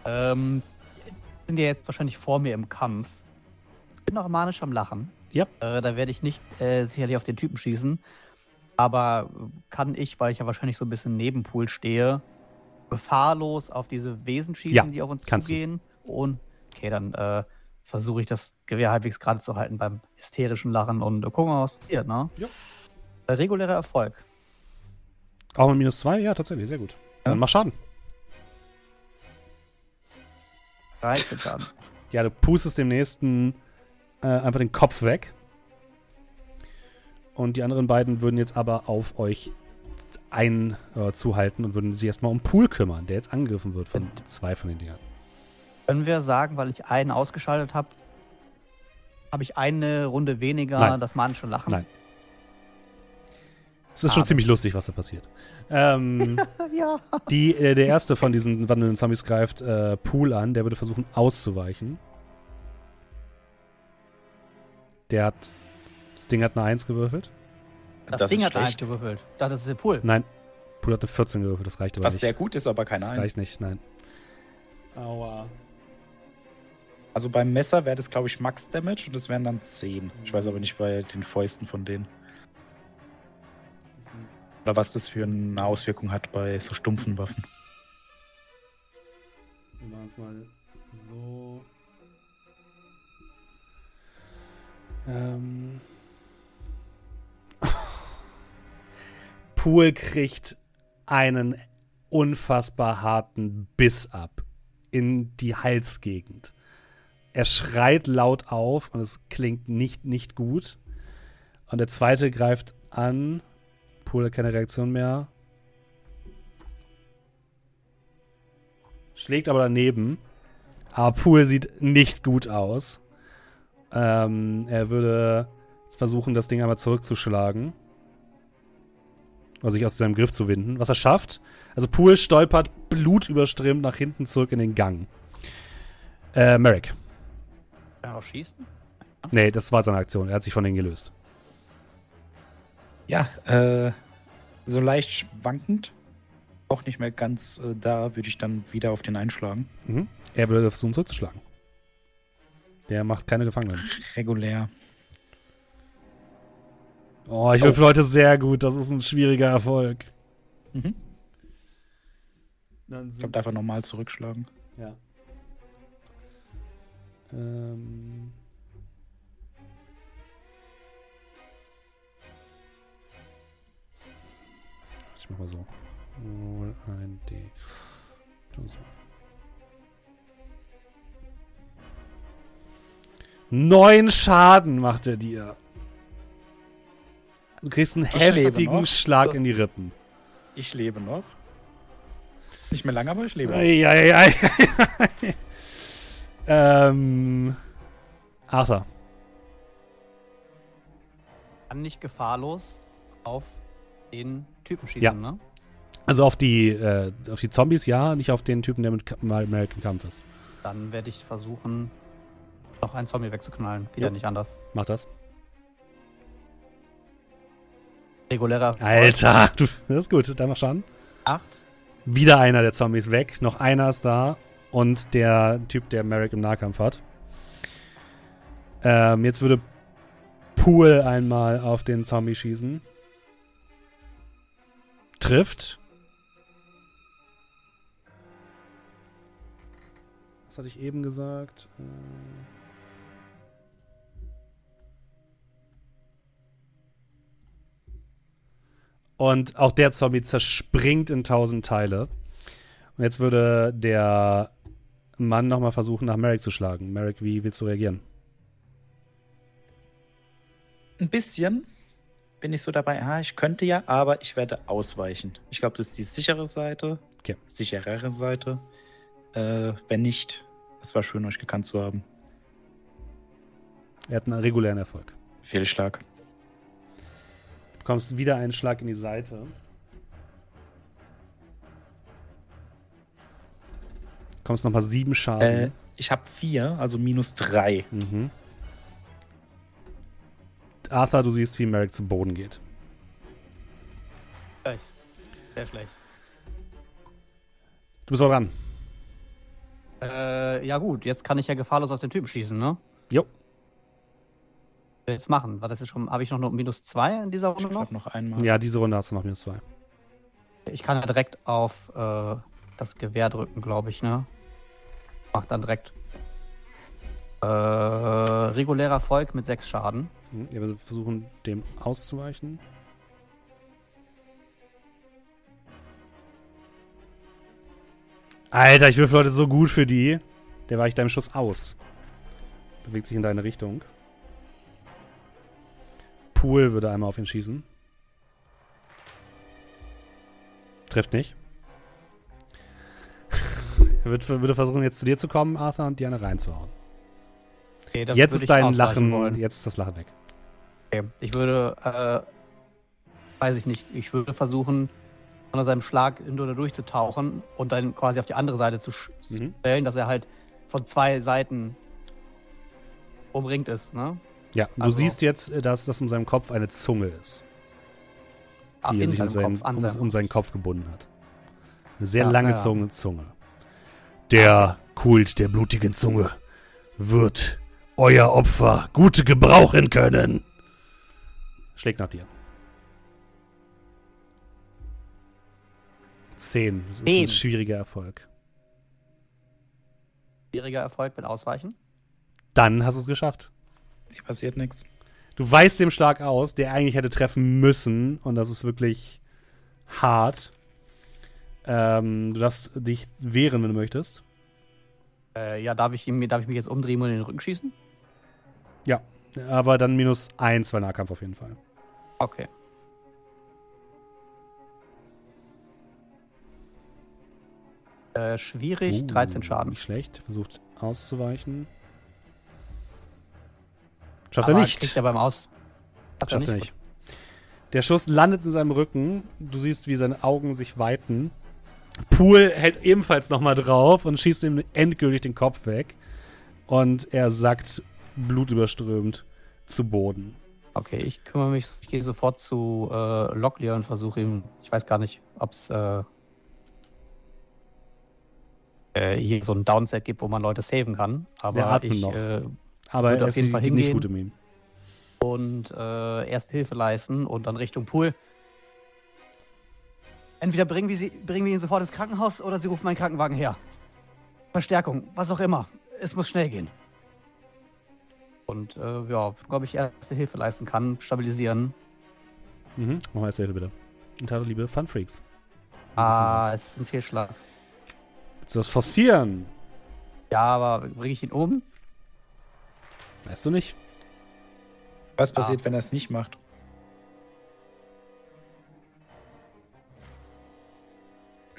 Ähm, sind ja jetzt wahrscheinlich vor mir im Kampf. Bin noch manisch am Lachen. Ja. Äh, da werde ich nicht äh, sicherlich auf den Typen schießen. Aber kann ich, weil ich ja wahrscheinlich so ein bisschen neben Pool stehe, gefahrlos auf diese Wesen schießen, Ja, die auf uns kannst du. zugehen? Und okay, dann äh, versuche ich das Gewehr halbwegs gerade zu halten beim hysterischen Lachen und äh, gucken wir mal, was passiert, ne? Ja. Äh, regulärer Erfolg. Auch mit minus zwei? Ja, tatsächlich, sehr gut. Ja. Dann mach Schaden. 13 Schaden. Ja, du pustest dem nächsten äh, einfach den Kopf weg. Und die anderen beiden würden jetzt aber auf euch ein äh, zuhalten und würden sich erstmal um Pool kümmern, der jetzt angegriffen wird von zwei von den Dingern. Können wir sagen, weil ich einen ausgeschaltet habe, habe ich eine Runde weniger Nein. das manische Lachen? Nein. Es ist schon Habe. ziemlich lustig, was da passiert. Ähm, Ja. die, äh, der erste von diesen wandelnden Zombies greift äh, Pool an. Der würde versuchen auszuweichen. Der hat. Das Ding hat eine 1 gewürfelt. Das, Das Ding hat eigentlich schlecht. gewürfelt. Das ist der Pool. Nein. Pool hat eine 14 gewürfelt. Das reicht aber Was nicht. sehr gut ist, aber keine das Eins. reicht nicht, nein. Aua. Also beim Messer wäre das, glaube ich, Max Damage und das wären dann 10. Ich weiß aber nicht bei den Fäusten von denen. Oder was das für eine Auswirkung hat bei so stumpfen Waffen. Wir machen es mal so. Ähm. Pool kriegt einen unfassbar harten Biss ab in die Halsgegend. Er schreit laut auf und es klingt nicht, nicht gut. Und der zweite greift an. Pool hat keine Reaktion mehr. Schlägt aber daneben. Aber Pool sieht nicht gut aus. Ähm, er würde versuchen, das Ding einmal zurückzuschlagen. Oder sich aus seinem Griff zu winden. Was er schafft. Also Pool stolpert blutüberströmt nach hinten zurück in den Gang. Äh, Merrick. Kann er auch schießen? Nee, das war seine Aktion. Er hat sich von denen gelöst. Ja, äh, so leicht schwankend. Auch nicht mehr ganz äh, da, würde ich dann wieder auf den einschlagen. Mhm. Er würde versuchen zurückzuschlagen. Der macht keine Gefangenen. Regulär. Oh, ich würfel heute sehr gut. Das ist ein schwieriger Erfolg. Mhm. Dann Ich glaube, einfach nochmal zurückschlagen. Ja. Ähm. Ich mach mal so. Roll ein D. Plus. Neun Schaden macht er dir. Du kriegst einen Ich heftigen. Schlag in die Rippen. Ich lebe noch. Nicht mehr lange, aber ich lebe. Eieiei. Ähm. Arthur. Kann nicht gefahrlos auf den Typen schießen, Ja. ne? Also auf die, äh, auf die Zombies ja, nicht auf den Typen, der mit mal American Kampf ist. Dann werde ich versuchen, noch einen Zombie wegzuknallen. Geht Jo. ja nicht anders. Mach das. Regulärer Alter, du, das ist gut. Dann mach Schaden. 8. Wieder einer der Zombies weg. Noch einer ist da. Und der Typ, der Merrick im Nahkampf hat. Ähm, jetzt würde Pool einmal auf den Zombie schießen. Trifft. Was hatte ich eben gesagt? Äh, Und auch der Zombie zerspringt in tausend Teile. Und jetzt würde der Mann nochmal versuchen, nach Merrick zu schlagen. Merrick, wie willst du reagieren? Ein bisschen bin ich so dabei, ah, ich könnte ja, aber ich werde ausweichen. Ich glaube, das ist die sichere Seite. Okay. Sicherere Seite. Äh, wenn nicht, es war schön, euch gekannt zu haben. Er hat einen regulären Erfolg. Fehlschlag. Du bekommst wieder einen Schlag in die Seite. Kommst nochmal sieben Äh, Schaden. ich habe vier, also minus drei. Mhm. Arthur, du siehst, wie Merrick zu Boden geht. Sehr schlecht. Du bist auch dran. Äh, ja gut, jetzt kann ich ja gefahrlos auf den Typen schießen, ne? Jo. Ich Jetzt machen, weil das ist schon, habe ich noch nur minus 2 in dieser Ich Runde noch? glaube noch einmal. Ja, diese Runde hast du noch minus zwei. Ich kann ja direkt auf äh, das Gewehr drücken, glaube ich, ne? Mach dann direkt. Äh, regulärer Erfolg mit 6 Schaden. Mhm. Wir versuchen, dem auszuweichen. Alter, ich würfel heute so gut für die. Der weicht deinem Schuss aus. Bewegt sich in deine Richtung. Pool würde einmal auf ihn schießen. Trifft nicht. Er wird, würde versuchen, jetzt zu dir zu kommen, Arthur, und dir eine reinzuhauen. Okay, Jetzt ist dein Lachen, wollen. jetzt ist das Lachen weg. Okay. Ich würde äh, weiß ich nicht, ich würde versuchen, unter seinem Schlag hinter durchzutauchen und dann quasi auf die andere Seite zu Mhm. stellen, dass er halt von zwei Seiten umringt ist, ne? Ja, du Also- siehst jetzt, äh, dass das um seinem Kopf eine Zunge ist, Ah, die er sich um seinen, Kopf, um, um seinen Kopf gebunden hat. Eine sehr Ja, lange ja. Zunge. Der Kult der blutigen Zunge wird euer Opfer gut gebrauchen können. Schlägt nach dir. Zehn. Das ist ein schwieriger Erfolg. schwieriger Erfolg mit Ausweichen. Dann hast du es geschafft. Hier passiert nichts. Du weißt dem Schlag aus, der eigentlich hätte treffen müssen. Und das ist wirklich hart. Ähm, du darfst dich wehren, wenn du möchtest. Äh, ja, darf ich, ihm, darf ich mich jetzt umdrehen und in den Rücken schießen? Ja. Aber dann minus eins bei Nahkampf auf jeden Fall. Okay. Äh, schwierig, Uh, 13 Schaden. Nicht schlecht. Versucht auszuweichen. Schafft Aber er nicht. Kriegt er beim Aus. Hat Schafft er nicht. Der Schuss landet in seinem Rücken. Du siehst, wie seine Augen sich weiten. Pool hält ebenfalls nochmal drauf und schießt ihm endgültig den Kopf weg. Und er sackt blutüberströmt zu Boden. Okay, ich kümmere mich, ich gehe sofort zu äh, Locklear und versuche ihm, ich weiß gar nicht, ob es äh, äh, hier so ein Downset gibt, wo man Leute saven kann. Aber ich noch. Äh, Aber Wird er auf ist jeden Fall nicht hingehen. gut um ihn. und äh, erst Hilfe leisten und dann Richtung Pool. Entweder bringen wir, sie, bringen wir ihn sofort ins Krankenhaus oder sie rufen einen Krankenwagen her. Verstärkung, was auch immer. Es muss schnell gehen. Und äh, ja, glaube ich, erste Hilfe leisten kann, stabilisieren. Mhm. Mach mal erste Hilfe bitte. Und hallo, liebe Fun Freaks. Ah, es ist ein Fehlschlag. Willst du das forcieren? Ja, aber bringe ich ihn um? Weißt du nicht? Was passiert, wenn er es nicht macht?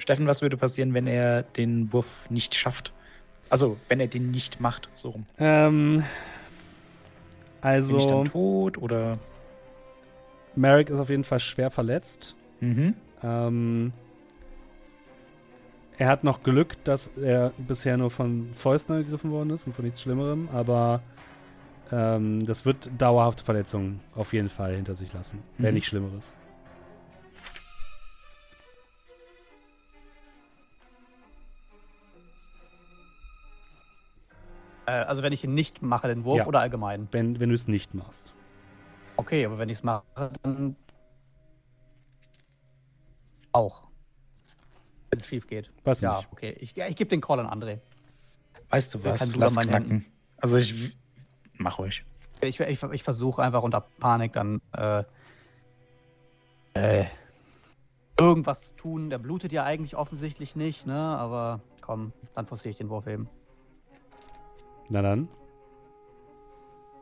Steffen, was würde passieren, wenn er den Wurf nicht schafft? Also, wenn er den nicht macht, so rum. Ähm, Bin ich also, dann tot oder? Merrick ist auf jeden Fall schwer verletzt. Mhm. Ähm, er hat noch Glück, dass er bisher nur von Fäusten angegriffen worden ist und von nichts Schlimmerem, aber ähm, das wird dauerhafte Verletzungen auf jeden Fall hinter sich lassen, wenn Mhm. nicht Schlimmeres. Äh, also wenn ich ihn nicht mache, den Wurf Ja. oder allgemein? Wenn, wenn du es nicht machst. Okay, aber wenn ich es mache, dann auch. Wenn es schief geht. Weiß Ja, nicht. okay. Ich, ja, ich gebe den Call an André. Weißt du was? Blut Lass knacken. Also ich mach ruhig. Ich, ich, ich versuche einfach unter Panik dann äh, äh, irgendwas zu tun. Der blutet ja eigentlich offensichtlich nicht, ne? Aber komm, dann forciere ich den Wurf eben. Na dann.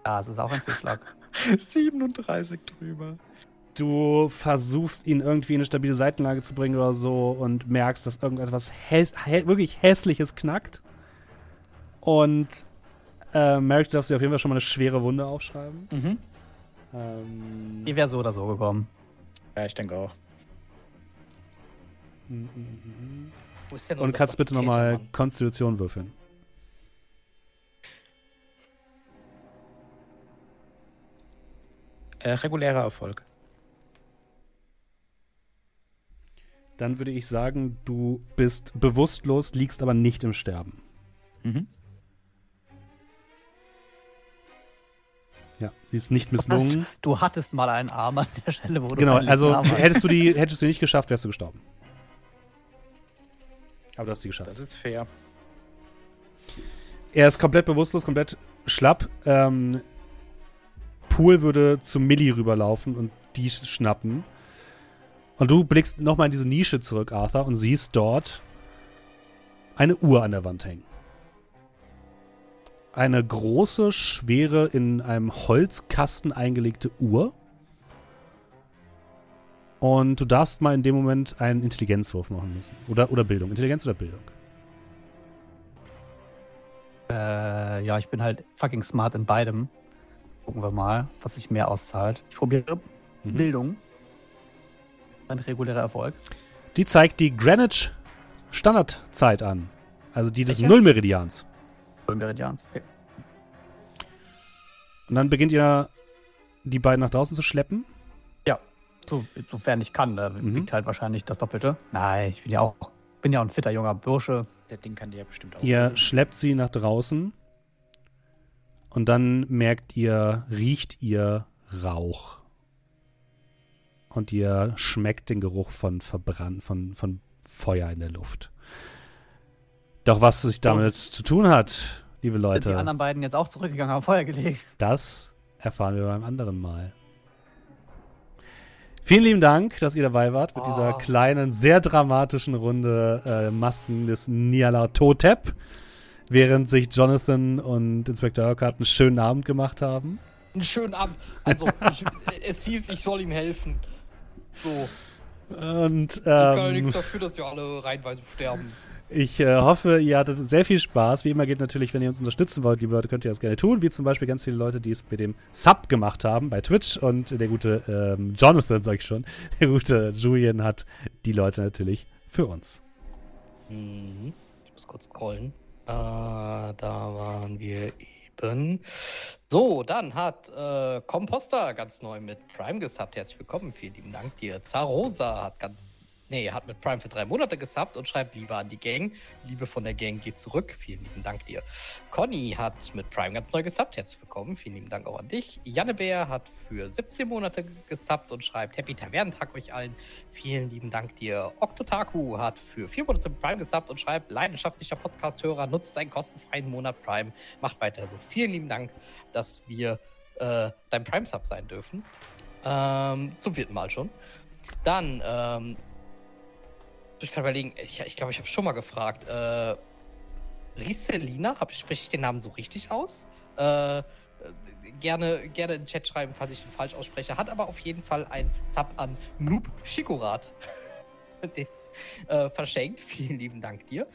Ja, es ist auch ein Fehlschlag. 37 drüber. Du versuchst ihn irgendwie in eine stabile Seitenlage zu bringen oder so und merkst, dass irgendetwas hä hä wirklich Hässliches knackt. Und äh, Merrick, du darfst dir auf jeden Fall schon mal eine schwere Wunde aufschreiben. Mhm. Ähm, Die wäre so oder so gekommen. Ja, ich denke auch. Wo ist denn Und kannst bitte nochmal? Konstitution würfeln. Äh, regulärer Erfolg. Dann würde ich sagen, du bist bewusstlos, liegst aber nicht im Sterben. Mhm. Ja, sie ist nicht misslungen. Du hattest mal einen Arm an der Stelle, wo du Genau, also hättest du die, hättest du die nicht geschafft, wärst du gestorben. Aber du hast sie geschafft. Das ist fair. Er ist komplett bewusstlos, komplett schlapp. Ähm, Pool würde zu Millie rüberlaufen und die sch- schnappen. Und du blickst nochmal in diese Nische zurück, Arthur, und siehst dort eine Uhr an der Wand hängen. Eine große, schwere, in einem Holzkasten eingelegte Uhr. Und du darfst mal in dem Moment einen Intelligenzwurf machen müssen. Oder, oder Bildung. Intelligenz oder Bildung? Äh, ja, ich bin halt fucking smart in beidem. Gucken wir mal, was sich mehr auszahlt. Ich probiere Mhm. Bildung. Ein regulärer Erfolg. Die zeigt die Greenwich Standardzeit an. Also die des? Nullmeridians. Meridians. Okay. Und dann beginnt ihr, die beiden nach draußen zu schleppen. So, sofern ich kann. Da Mhm. wiegt halt wahrscheinlich das Doppelte. Nein, ich bin ja auch, bin ja auch ein fitter junger Bursche. Der Ding kann dir ja bestimmt auch. Ihr schleppt sie nach draußen. Und dann merkt ihr, riecht ihr Rauch. Und ihr schmeckt den Geruch von verbrannt, von, von Feuer in der Luft. Doch was sich damit zu tun hat, liebe Sind die Leute, anderen beiden jetzt auch zurückgegangen, haben Feuer gelegt. das erfahren wir beim anderen Mal. Vielen lieben Dank, dass ihr dabei wart mit dieser Oh. kleinen, sehr dramatischen Runde äh, Masken des Niala Totep, während sich Jonathan und Inspektor Urquhart einen schönen Abend gemacht haben. Einen schönen Abend. Also, ich, es hieß, ich soll ihm helfen. So. Und Ich kann ja ähm, nichts dafür, dass wir alle reihenweise sterben. ich äh, hoffe, ihr hattet sehr viel Spaß. Wie immer geht natürlich, wenn ihr uns unterstützen wollt, liebe Leute, könnt ihr das gerne tun. Wie zum Beispiel ganz viele Leute, die es mit dem Sub gemacht haben bei Twitch. Und der gute ähm, Jonathan, sag ich schon, der gute Julian hat die Leute natürlich für uns. Mhm. Ich muss kurz scrollen. Äh, da waren wir eben. So, dann hat äh, Composter ganz neu mit Prime gesubbt. Herzlich willkommen, vielen lieben Dank dir. Zarosa hat ganz. Nee, hat mit Prime für drei Monate gesubbt und schreibt Liebe an die Gang. Liebe von der Gang geht zurück. Vielen lieben Dank dir. Conny hat mit Prime ganz neu gesubbt. Herzlich willkommen. Vielen lieben Dank auch an dich. Jannebär hat für 17 Monate gesubbt und schreibt Happy Tavernentag euch allen. Vielen lieben Dank dir. Oktotaku hat für vier Monate Prime gesubbt und schreibt, leidenschaftlicher Podcast-Hörer, nutzt seinen kostenfreien Monat Prime. Macht weiter so. Vielen lieben Dank, dass wir äh, dein Prime-Sub sein dürfen. Ähm, zum vierten Mal schon. Dann, ähm, ich kann überlegen, ich, ich glaube, ich habe schon mal gefragt. Äh, Riselina, spreche ich den Namen so richtig aus? Äh, gerne, gerne in den Chat schreiben, falls ich den falsch ausspreche. Hat aber auf jeden Fall ein Sub an Noob Shikorat den, äh, verschenkt. Vielen lieben Dank dir.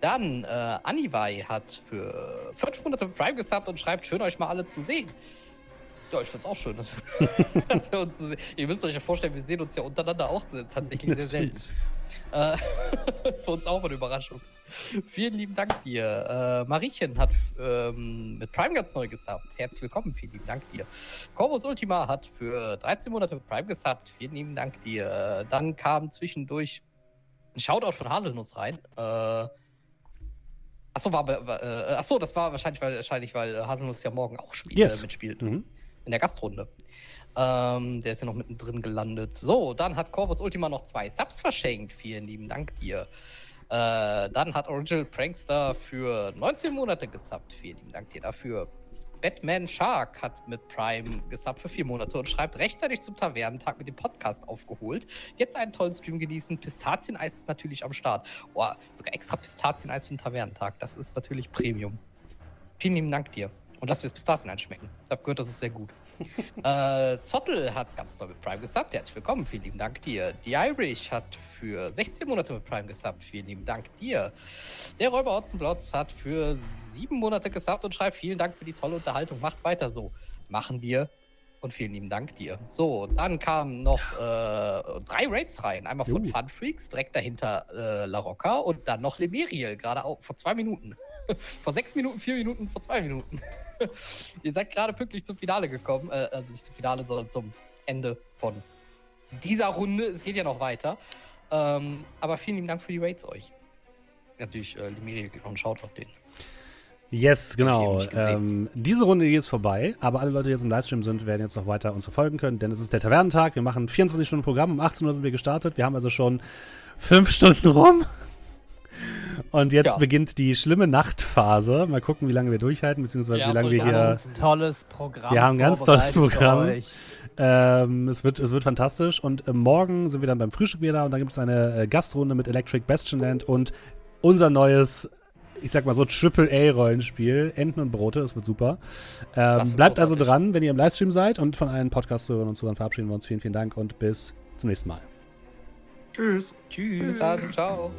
Dann, äh, Anibai hat für fünf Monate Prime gesubbt und schreibt, schön euch mal alle zu sehen. Ja, ich find's auch schön, dass, dass wir uns sehen. Ihr müsst euch ja vorstellen, wir sehen uns ja untereinander auch tatsächlich sehr selten. Äh, für uns auch eine Überraschung. Vielen lieben Dank dir. Äh, Mariechen hat ähm, mit Prime ganz neu gesubbt. Herzlich willkommen, vielen lieben Dank dir. Corvus Ultima hat für 13 Monate mit Prime gesubbt. Vielen lieben Dank dir. Dann kam zwischendurch ein Shoutout von Haselnuss rein. Äh, achso, war, war, äh, achso, das war wahrscheinlich, weil, wahrscheinlich, weil Haselnuss ja morgen auch spielt, Yes. mitspielt Mhm. in der Gastrunde. Ähm, der ist ja noch mittendrin gelandet. So, dann hat Corvus Ultima noch zwei Subs verschenkt. Vielen lieben Dank dir. Äh, dann hat Original Prankster für 19 Monate gesubbt. Vielen lieben Dank dir dafür. Batman Shark hat mit Prime gesubbt für vier Monate und schreibt rechtzeitig zum Tavernentag mit dem Podcast aufgeholt. Jetzt einen tollen Stream genießen. Pistazieneis ist natürlich am Start. Oh, sogar extra Pistazieneis für den Tavernentag. Das ist natürlich Premium. Vielen lieben Dank dir. Und lass dir das Pistazieneis schmecken. Ich habe gehört, das ist sehr gut. äh, Zottel hat ganz neu mit Prime gesubbt. Herzlich willkommen. Vielen lieben Dank dir. Die Irish hat für 16 Monate mit Prime gesubbt. Vielen lieben Dank dir. Der Räuber Otzenblotz hat für sieben Monate gesubbt und schreibt vielen Dank für die tolle Unterhaltung. Macht weiter so. Machen wir. Und vielen lieben Dank dir. So, dann kamen noch äh, drei Raids rein. Einmal von Uh. Fun Freaks, direkt dahinter äh, La Rocca und dann noch Lemeriel, gerade auch vor zwei Minuten. vor sechs Minuten, vier Minuten, vor zwei Minuten. Ihr seid gerade pünktlich zum Finale gekommen. Äh, also nicht zum Finale, sondern zum Ende von dieser Runde. Es geht ja noch weiter. Ähm, aber vielen lieben Dank für die Raids euch. Natürlich, äh, Lemeriel geht noch einen Shoutout den. Yes, genau. Ähm, diese Runde hier ist vorbei, aber alle Leute, die jetzt im Livestream sind, werden jetzt noch weiter uns verfolgen können, denn es ist der Tavernentag. Wir machen 24 Stunden Programm. Um 18 Uhr sind wir gestartet. Wir haben also schon fünf Stunden rum. Und jetzt Ja. beginnt die schlimme Nachtphase. Mal gucken, wie lange wir durchhalten, beziehungsweise Ja, wie lange wir wir hier. haben Ganz tolles Programm. Wir haben ein ganz tolles Programm. Ähm, es, wird, es wird fantastisch. Und äh, morgen sind wir dann beim Frühstück wieder und dann gibt es eine äh, Gastrunde mit Electric Bastionland und unser neues, ich sag mal so, Triple-A-Rollenspiel. Enten und Brote, das wird super. Ähm, bleibt also dran, wenn ihr im Livestream seid und von allen Podcast-Hörern und Zuhörern verabschieden wir uns. Vielen, vielen Dank und bis zum nächsten Mal. Tschüss. Tschüss. Bis dann, ciao.